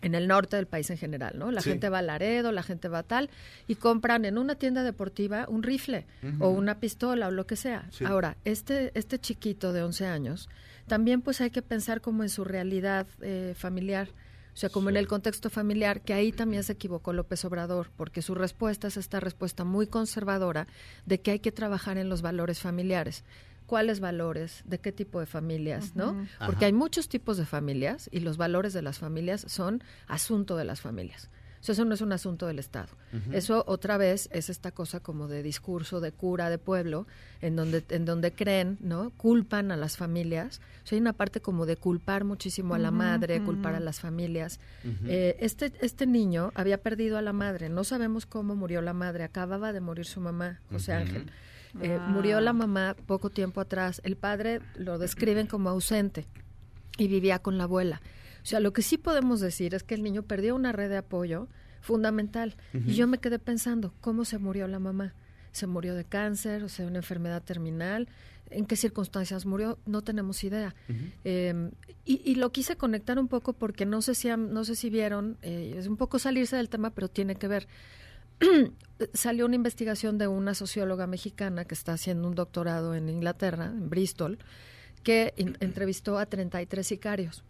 [SPEAKER 11] En el norte del país en general, ¿no? La
[SPEAKER 3] Sí.
[SPEAKER 11] gente va a Laredo, la gente va a tal, y compran en una tienda deportiva un rifle o una pistola o lo que sea.
[SPEAKER 3] Sí.
[SPEAKER 11] Ahora, este, este chiquito de 11 años, también pues hay que pensar como en su realidad eh, familiar. O sea, como en el contexto familiar, que ahí también se equivocó López Obrador, porque su respuesta es esta respuesta muy conservadora de que hay que trabajar en los valores familiares. ¿Cuáles valores? ¿De qué tipo de familias? ¿No? Porque
[SPEAKER 3] Ajá.
[SPEAKER 11] hay muchos tipos de familias y los valores de las familias son asunto de las familias. O sea, eso no es un asunto del Estado. Eso otra vez es esta cosa como de discurso, de cura, de pueblo, en donde, en donde creen, ¿no? Culpan a las familias. O sea, hay una parte como de culpar muchísimo a la madre, culpar a las familias. Eh, este, este niño había perdido a la madre. No sabemos cómo murió la madre. Acababa de morir su mamá, José Ángel. Eh,
[SPEAKER 5] Ah.
[SPEAKER 11] Murió la mamá poco tiempo atrás. El padre lo describen como ausente y vivía con la abuela. O sea, lo que sí podemos decir es que el niño perdió una red de apoyo fundamental. Y yo me quedé pensando, ¿cómo se murió la mamá? ¿Se murió de cáncer, o sea, una enfermedad terminal? ¿En qué circunstancias murió? No tenemos idea. Eh, y, y lo quise conectar un poco porque no sé si, no sé si vieron, eh, es un poco salirse del tema, pero tiene que ver. Salió una investigación de una socióloga mexicana que está haciendo un doctorado en Inglaterra, en Bristol, que entrevistó a 33 sicarios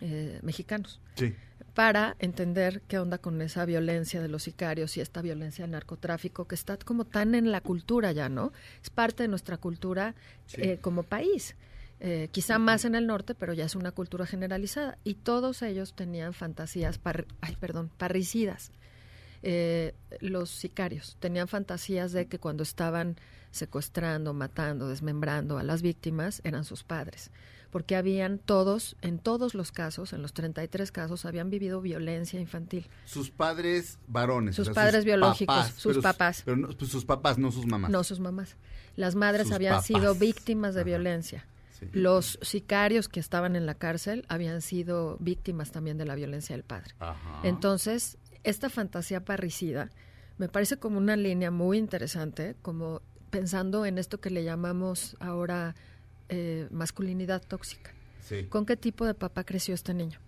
[SPEAKER 11] eh, mexicanos
[SPEAKER 3] Sí.
[SPEAKER 11] para entender qué onda con esa violencia de los sicarios y esta violencia del narcotráfico que está como tan en la cultura ya, ¿no? Es parte de nuestra cultura eh, como país. Eh, quizá más en el norte, pero ya es una cultura generalizada. Y todos ellos tenían fantasías, par- ay, perdón, parricidas. Eh, los sicarios tenían fantasías de que cuando estaban secuestrando, matando, desmembrando a las víctimas eran sus padres, porque habían todos, en todos los casos, en los 33 casos, habían vivido violencia infantil.
[SPEAKER 3] Sus padres varones.
[SPEAKER 11] Sus padres biológicos, sus
[SPEAKER 3] pero-
[SPEAKER 11] papás.
[SPEAKER 3] Pero no, pues sus papás, no sus mamás.
[SPEAKER 11] No sus mamás. Las madres
[SPEAKER 3] Sus
[SPEAKER 11] habían
[SPEAKER 3] papás.
[SPEAKER 11] sido víctimas de
[SPEAKER 3] Ajá.
[SPEAKER 11] violencia.
[SPEAKER 3] Sí.
[SPEAKER 11] Los sicarios que estaban en la cárcel habían sido víctimas también de la violencia del padre.
[SPEAKER 3] Ajá.
[SPEAKER 11] Entonces, esta fantasía parricida me parece como una línea muy interesante, como pensando en esto que le llamamos ahora eh, masculinidad tóxica.
[SPEAKER 3] Sí.
[SPEAKER 11] ¿Con qué tipo de papá creció este niño?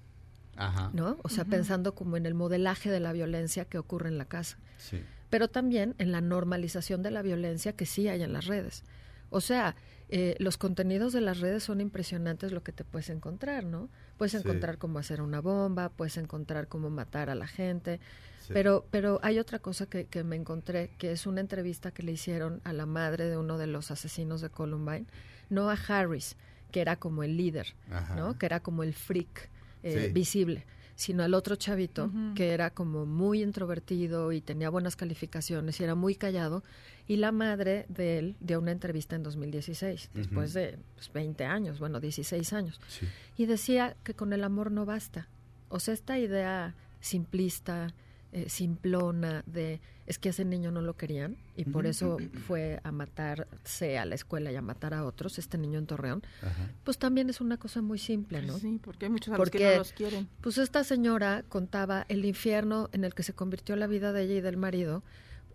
[SPEAKER 3] Ajá.
[SPEAKER 11] ¿No? O sea, pensando como en el modelaje de la violencia que ocurre en la casa
[SPEAKER 3] Sí.
[SPEAKER 11] pero también en la normalización de la violencia que sí hay en las redes. O sea, eh, los contenidos de las redes son impresionantes lo que te puedes encontrar, ¿no? Puedes
[SPEAKER 3] Sí.
[SPEAKER 11] encontrar cómo hacer una bomba, puedes encontrar cómo matar a la gente,
[SPEAKER 3] Sí.
[SPEAKER 11] pero, pero hay otra cosa que, que me encontré, que es una entrevista que le hicieron a la madre de uno de los asesinos de Columbine, no a Harris, que era como el líder,
[SPEAKER 3] Ajá.
[SPEAKER 11] ¿no? Que era como el freak eh,
[SPEAKER 3] Sí.
[SPEAKER 11] visible, sino al otro chavito que era como muy introvertido y tenía buenas calificaciones y era muy callado. Y la madre de él dio una entrevista en 2016, después de pues, 20 años, bueno, 16 años,
[SPEAKER 3] Sí.
[SPEAKER 11] y decía que con el amor no basta. O sea, esta idea simplista, eh, simplona de es que a ese niño no lo querían y por eso fue a matarse a la escuela y a matar a otros, este niño en Torreón,
[SPEAKER 3] Ajá.
[SPEAKER 11] pues también es una cosa muy simple, ¿no?
[SPEAKER 5] Sí, porque hay muchos a los que
[SPEAKER 11] Porque-
[SPEAKER 5] no los quieren.
[SPEAKER 11] Pues esta señora contaba el infierno en el que se convirtió la vida de ella y del marido,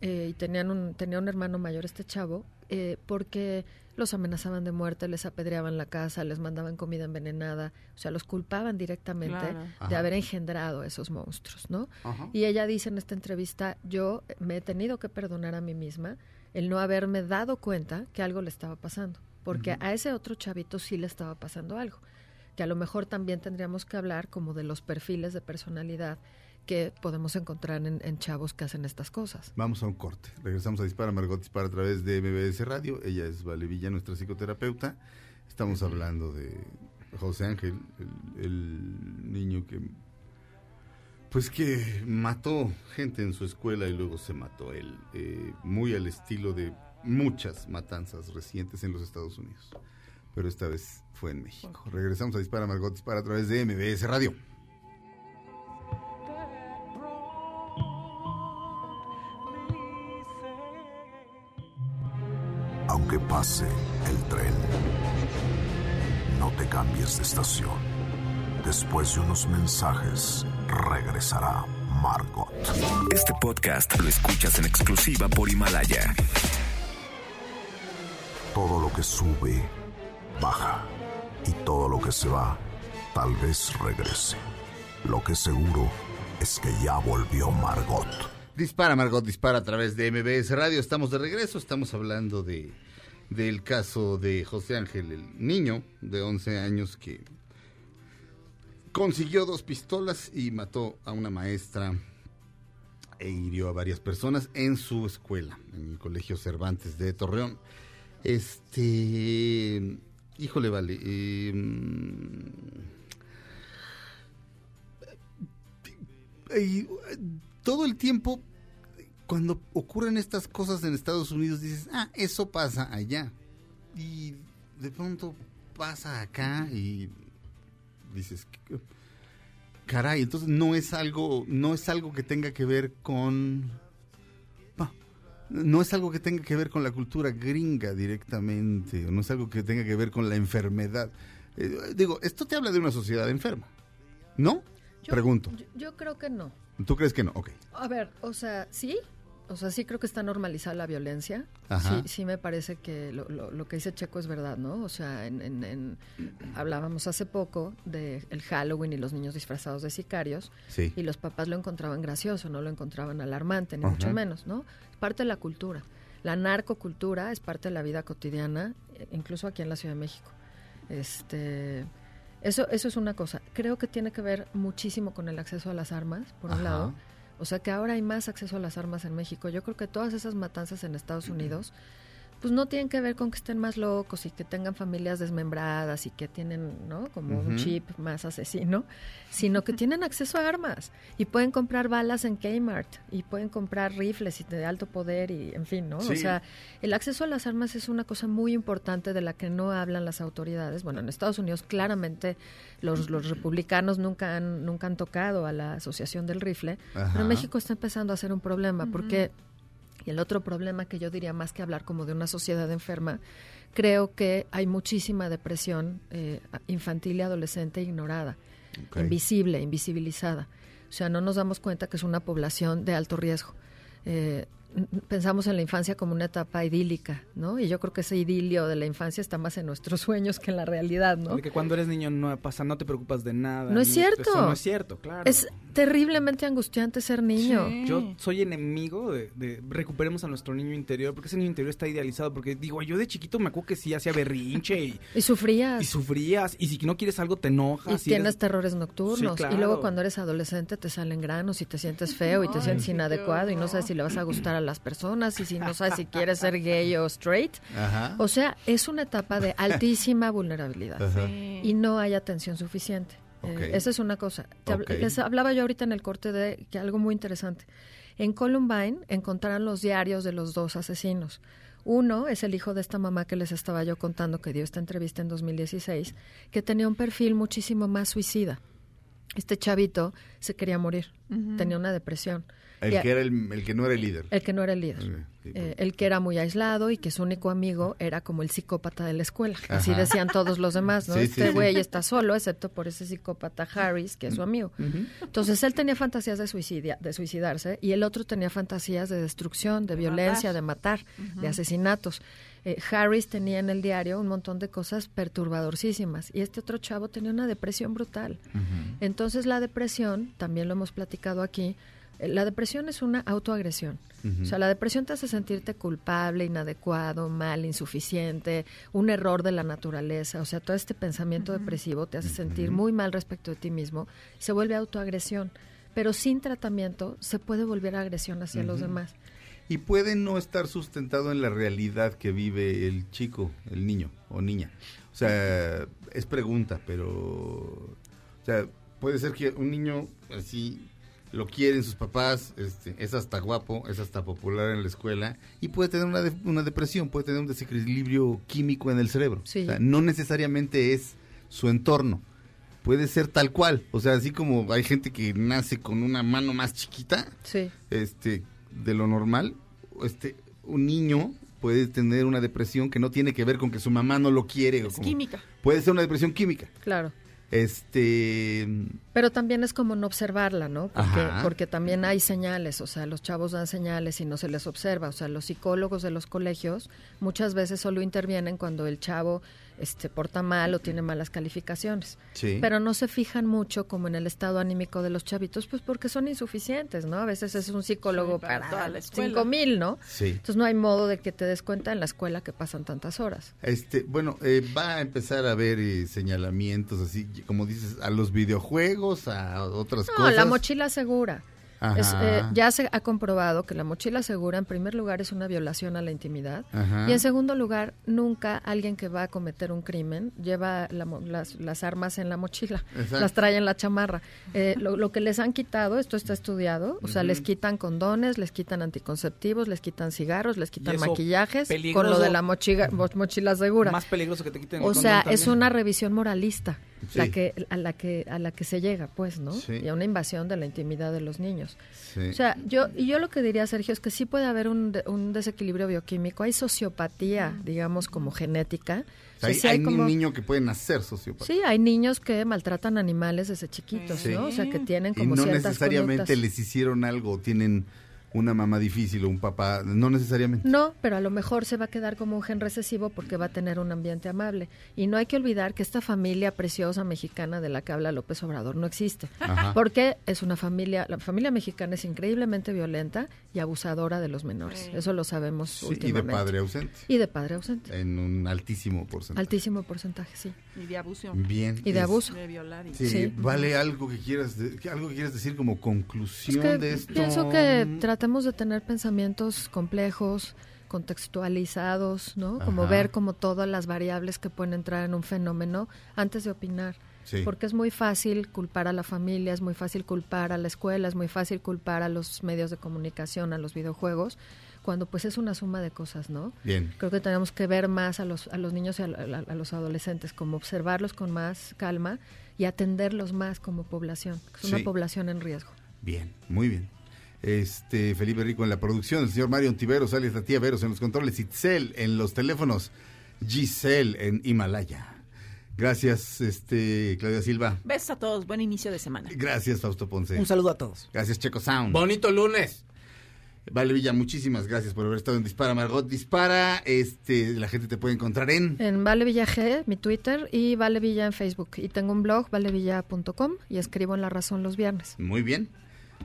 [SPEAKER 11] eh, y tenían un, tenía un hermano mayor, este chavo, eh, porque los amenazaban de muerte, les apedreaban la casa, les mandaban comida envenenada, o sea, los culpaban directamente
[SPEAKER 5] Claro.
[SPEAKER 11] de
[SPEAKER 3] Ajá.
[SPEAKER 11] haber engendrado esos monstruos, ¿no?
[SPEAKER 3] Ajá.
[SPEAKER 11] Y ella dice en esta entrevista, yo me he tenido que perdonar a mí misma el no haberme dado cuenta que algo le estaba pasando, porque a ese otro chavito sí le estaba pasando algo, que a lo mejor también tendríamos que hablar como de los perfiles de personalidad que podemos encontrar en, en chavos que hacen estas cosas.
[SPEAKER 3] Vamos a un corte. Regresamos a Dispara, Margot Dispara a través de MBS Radio. Ella es Vale Villa, nuestra psicoterapeuta. Estamos hablando de José Ángel, el, el niño que pues que mató gente en su escuela y luego se mató él, eh, muy al estilo de muchas matanzas recientes en los Estados Unidos. Pero esta vez fue en México. Regresamos a Dispara, Margot Dispara a través de MBS Radio.
[SPEAKER 2] Aunque pase el tren, no te cambies de estación. Después de unos mensajes, regresará Margot.
[SPEAKER 8] Este podcast lo escuchas en exclusiva por Himalaya.
[SPEAKER 2] Todo lo que sube, baja. Y todo lo que se va, tal vez regrese. Lo que seguro es que ya volvió Margot.
[SPEAKER 3] Dispara, Margot, dispara a través de MBS Radio. Estamos de regreso, estamos hablando de del caso de José Ángel, el niño de 11 años que consiguió dos pistolas y mató a una maestra e hirió a varias personas en su escuela, en el Colegio Cervantes de Torreón. Este, híjole, vale. y, eh, todo el tiempo, cuando ocurren estas cosas en Estados Unidos, dices, ah, eso pasa allá. Y de pronto pasa acá y dices, "¿Qué- caray, entonces no es algo, no es algo que tenga que ver con no es algo que tenga que ver con la cultura gringa directamente, o no es algo que tenga que ver con la enfermedad. Eh, digo, esto te habla de una sociedad enferma, ¿no?
[SPEAKER 11] Yo-
[SPEAKER 3] Pregunto.
[SPEAKER 11] Yo, yo creo que no.
[SPEAKER 3] ¿Tú crees que no? Ok.
[SPEAKER 11] A ver, o sea, sí. O sea, sí creo que está normalizada la violencia.
[SPEAKER 3] Ajá.
[SPEAKER 11] Sí, sí me parece que lo, lo- lo que dice Checo es verdad, ¿no? O sea, en, en- en- hablábamos hace poco de el Halloween y los niños disfrazados de sicarios.
[SPEAKER 3] Sí.
[SPEAKER 11] Y los papás lo encontraban gracioso, no lo encontraban alarmante, ni
[SPEAKER 3] Ajá.
[SPEAKER 11] mucho menos, ¿no? Es parte de la cultura. La narcocultura es parte de la vida cotidiana, eh, incluso aquí en la Ciudad de México. Este, eso, eso es una cosa. Creo que tiene que ver muchísimo con el acceso a las armas, por un lado. O sea que ahora hay más acceso a las armas en México. Yo creo que todas esas matanzas en Estados Unidos, pues no tienen que ver con que estén más locos y que tengan familias desmembradas y que tienen, ¿no? Como un chip más asesino, sino que tienen acceso a armas y pueden comprar balas en Kmart y pueden comprar rifles y de alto poder y, en fin, ¿no? O sea, el acceso a las armas es una cosa muy importante de la que no hablan las autoridades. Bueno, en Estados Unidos claramente los, los republicanos nunca han, nunca han tocado a la Asociación del Rifle,
[SPEAKER 12] Ajá.
[SPEAKER 11] pero en México está empezando a ser un problema porque y el otro problema que yo diría más que hablar como de una sociedad enferma, creo que hay muchísima depresión eh, infantil y adolescente ignorada, invisible, invisibilizada. O sea, no nos damos cuenta que es una población de alto riesgo. Eh, pensamos en la infancia como una etapa idílica, ¿no? Y yo creo que ese idilio de la infancia está más en nuestros sueños que en la realidad, ¿no?
[SPEAKER 4] Porque cuando eres niño no pasa, no te preocupas de nada.
[SPEAKER 11] No es
[SPEAKER 4] ni-
[SPEAKER 11] cierto.
[SPEAKER 4] Eso no es cierto, claro.
[SPEAKER 11] Es terriblemente angustiante ser niño.
[SPEAKER 4] Yo soy enemigo de, de recuperemos a nuestro niño interior, porque ese niño interior está idealizado, porque digo, yo de chiquito me acuerdo que sí hacía berrinche y,
[SPEAKER 11] Y sufrías.
[SPEAKER 4] y sufrías, y si no quieres algo te
[SPEAKER 11] Y
[SPEAKER 4] enojas.
[SPEAKER 11] tienes
[SPEAKER 4] eres-
[SPEAKER 11] terrores nocturnos.
[SPEAKER 4] Sí,
[SPEAKER 11] Y luego cuando eres adolescente te salen granos y te sientes feo y te
[SPEAKER 4] Ay,
[SPEAKER 11] sientes inadecuado y no sabes si le vas a gustar a las personas y si no sabes si quieres ser gay o straight.
[SPEAKER 3] Ajá.
[SPEAKER 11] O sea, es una etapa de altísima vulnerabilidad
[SPEAKER 3] Ajá.
[SPEAKER 11] y no hay atención suficiente. Eh, esa es una cosa. Te habl-
[SPEAKER 12] Ok.
[SPEAKER 11] Les hablaba yo ahorita en el corte de que algo muy interesante. En Columbine encontraron los diarios de los dos asesinos. Uno es el hijo de esta mamá que les estaba yo contando que dio esta entrevista en 2016, que tenía un perfil muchísimo más suicida. Este chavito se quería morir, tenía una depresión.
[SPEAKER 3] El
[SPEAKER 11] Y
[SPEAKER 3] que, era el, el que no era el líder.
[SPEAKER 11] el que no era el líder.
[SPEAKER 3] Sí,
[SPEAKER 11] Eh, el que era muy aislado y que su único amigo era como el psicópata de la escuela. Así decían todos los demás, ¿no?
[SPEAKER 3] Sí,
[SPEAKER 11] este
[SPEAKER 3] sí.
[SPEAKER 11] güey está solo, excepto por ese psicópata Harris, que es su amigo. Entonces él tenía fantasías de, suicidia, de suicidarse y el otro tenía fantasías de destrucción, de, violencia,
[SPEAKER 12] matar.
[SPEAKER 11] de matar, de asesinatos. Eh, Harris tenía en el diario un montón de cosas perturbadorcísimas y este otro chavo tenía una depresión brutal. Entonces la depresión, también lo hemos platicado aquí, eh, la depresión es una autoagresión. O sea, la depresión te hace sentirte culpable, inadecuado, mal, insuficiente, un error de la naturaleza. O sea, todo este pensamiento depresivo te hace sentir muy mal respecto de ti mismo. Se vuelve autoagresión. Pero sin tratamiento se puede volver agresión hacia los demás.
[SPEAKER 3] Y puede no estar sustentado en la realidad que vive el chico, el niño o niña. O sea, es pregunta, pero... O sea, puede ser que un niño así lo quieren sus papás, este, es hasta guapo, es hasta popular en la escuela y puede tener una, de- una depresión, puede tener un desequilibrio químico en el cerebro.
[SPEAKER 11] Sí.
[SPEAKER 3] O sea, no necesariamente es su entorno. Puede ser tal cual, o sea, así como hay gente que nace con una mano más chiquita,
[SPEAKER 11] Sí.
[SPEAKER 3] este de lo normal este un niño puede tener una depresión que no tiene que ver con que su mamá no lo quiere o
[SPEAKER 5] Es
[SPEAKER 3] como-
[SPEAKER 5] química.
[SPEAKER 3] puede ser una depresión química
[SPEAKER 11] Claro.
[SPEAKER 3] este
[SPEAKER 11] Pero también es como no observarla, ¿no? Porque, porque también hay señales, o sea, los chavos dan señales y no se les observa. O sea, los psicólogos de los colegios muchas veces solo intervienen cuando el chavo este, porta mal o tiene malas calificaciones.
[SPEAKER 3] Sí.
[SPEAKER 11] Pero no se fijan mucho como en el estado anímico de los chavitos, pues porque son insuficientes, ¿no? A veces es un psicólogo
[SPEAKER 5] Sí, para
[SPEAKER 11] para, cinco mil, ¿no?
[SPEAKER 3] Sí.
[SPEAKER 11] Entonces no hay modo de que te des cuenta en la escuela que pasan tantas horas.
[SPEAKER 3] este bueno eh, va a empezar a haber eh, señalamientos así como dices a los videojuegos a otras
[SPEAKER 11] No,
[SPEAKER 3] cosas
[SPEAKER 11] la mochila segura. Es, eh, ya se ha comprobado que la mochila segura, en primer lugar, es una violación a la intimidad.
[SPEAKER 3] Ajá.
[SPEAKER 11] Y en segundo lugar, nunca alguien que va a cometer un crimen lleva la mo- las, las armas en la mochila,
[SPEAKER 3] Exacto.
[SPEAKER 11] las trae en la chamarra. Eh, lo, lo que les han quitado, esto está estudiado, o sea, les quitan condones, les quitan anticonceptivos, les quitan cigarros, les quitan maquillajes, con lo de la mochiga- mo- mochila segura.
[SPEAKER 4] Más peligroso que te quiten
[SPEAKER 11] O sea, es una revisión moralista la
[SPEAKER 3] Sí.
[SPEAKER 11] que, a la que a la que se llega, pues, ¿no?
[SPEAKER 3] Sí.
[SPEAKER 11] Y a una invasión de la intimidad de los niños.
[SPEAKER 3] Sí.
[SPEAKER 11] O sea, yo y yo lo que diría, Sergio, es que sí puede haber un, de- un desequilibrio bioquímico. Hay sociopatía, digamos, como genética. O sea,
[SPEAKER 3] hay,
[SPEAKER 11] sí
[SPEAKER 3] hay
[SPEAKER 11] hay como-
[SPEAKER 3] un niño que puede nacer sociópata.
[SPEAKER 11] Sí, hay niños que maltratan animales desde chiquitos,
[SPEAKER 3] Sí.
[SPEAKER 11] ¿no? O sea, que tienen
[SPEAKER 3] y
[SPEAKER 11] como
[SPEAKER 3] no
[SPEAKER 11] ciertas
[SPEAKER 3] necesariamente
[SPEAKER 11] conductas.
[SPEAKER 3] les hicieron algo, tienen una mamá difícil o un papá, no necesariamente.
[SPEAKER 11] No, pero a lo mejor se va a quedar como un gen recesivo porque va a tener un ambiente amable. Y no hay que olvidar que esta familia preciosa mexicana de la que habla López Obrador no existe.
[SPEAKER 3] Ajá.
[SPEAKER 11] Porque es una familia, la familia mexicana es increíblemente violenta y abusadora de los menores. Eso lo sabemos
[SPEAKER 3] Sí, y de padre ausente,
[SPEAKER 11] Y de padre ausente.
[SPEAKER 3] en un altísimo porcentaje.
[SPEAKER 11] Altísimo porcentaje, sí.
[SPEAKER 5] Y de abuso.
[SPEAKER 3] Bien.
[SPEAKER 11] Y de
[SPEAKER 3] es-
[SPEAKER 11] abuso.
[SPEAKER 5] De violar. y-
[SPEAKER 3] Sí,
[SPEAKER 11] Sí.
[SPEAKER 3] vale algo que quieras algo que quieras decir como
[SPEAKER 11] Es
[SPEAKER 3] conclusión
[SPEAKER 11] que
[SPEAKER 3] de esto.
[SPEAKER 11] pienso que tratemos de tener pensamientos complejos, contextualizados, ¿no? Como
[SPEAKER 3] Ajá.
[SPEAKER 11] ver como todas las variables que pueden entrar en un fenómeno antes de opinar.
[SPEAKER 3] Sí.
[SPEAKER 11] Porque es muy fácil culpar a la familia, es muy fácil culpar a la escuela, es muy fácil culpar a los medios de comunicación, a los videojuegos, cuando pues es una suma de cosas, ¿no?
[SPEAKER 3] Bien.
[SPEAKER 11] Creo que tenemos que ver más a los, a los niños y a, a- a los adolescentes, como observarlos con más calma y atenderlos más como población, que es
[SPEAKER 3] Sí.
[SPEAKER 11] una población en riesgo.
[SPEAKER 3] Bien, muy bien. Este Felipe Rico en la producción, el señor Mario Ontiveros, alias la tía Veros en los controles, Itzel en los teléfonos, Giselle en Himalaya. Gracias, este Claudia Silva.
[SPEAKER 5] Besos a todos. Buen inicio de semana.
[SPEAKER 3] Gracias, Fausto Ponce.
[SPEAKER 4] Un saludo a todos.
[SPEAKER 3] Gracias, Checo Sound.
[SPEAKER 9] Bonito lunes.
[SPEAKER 3] Vale Villa, muchísimas gracias por haber estado en Dispara, Margot Dispara. Este, la gente te puede encontrar en
[SPEAKER 11] En Vale Villa G, mi Twitter, y Vale Villa en Facebook. Y tengo un blog, valevilla.com, y escribo en La Razón los viernes.
[SPEAKER 3] Muy bien.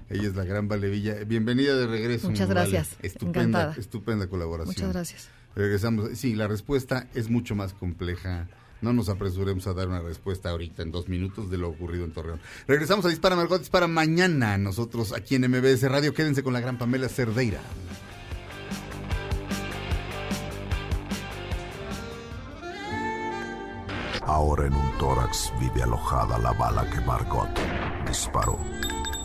[SPEAKER 3] Ella es la gran Vale Villa. Bienvenida de regreso.
[SPEAKER 11] Muchas
[SPEAKER 3] Vale.
[SPEAKER 11] gracias.
[SPEAKER 3] Estupenda,
[SPEAKER 11] Encantada.
[SPEAKER 3] estupenda colaboración.
[SPEAKER 11] Muchas gracias.
[SPEAKER 3] Regresamos. Sí, la respuesta es mucho más compleja. No nos apresuremos a dar una respuesta ahorita en dos minutos de lo ocurrido en Torreón. Regresamos a Dispara Margot Dispara mañana. Nosotros aquí en MBS Radio. Quédense con la gran Pamela Cerdeira.
[SPEAKER 2] Ahora en un tórax vive alojada la bala que Margot disparó.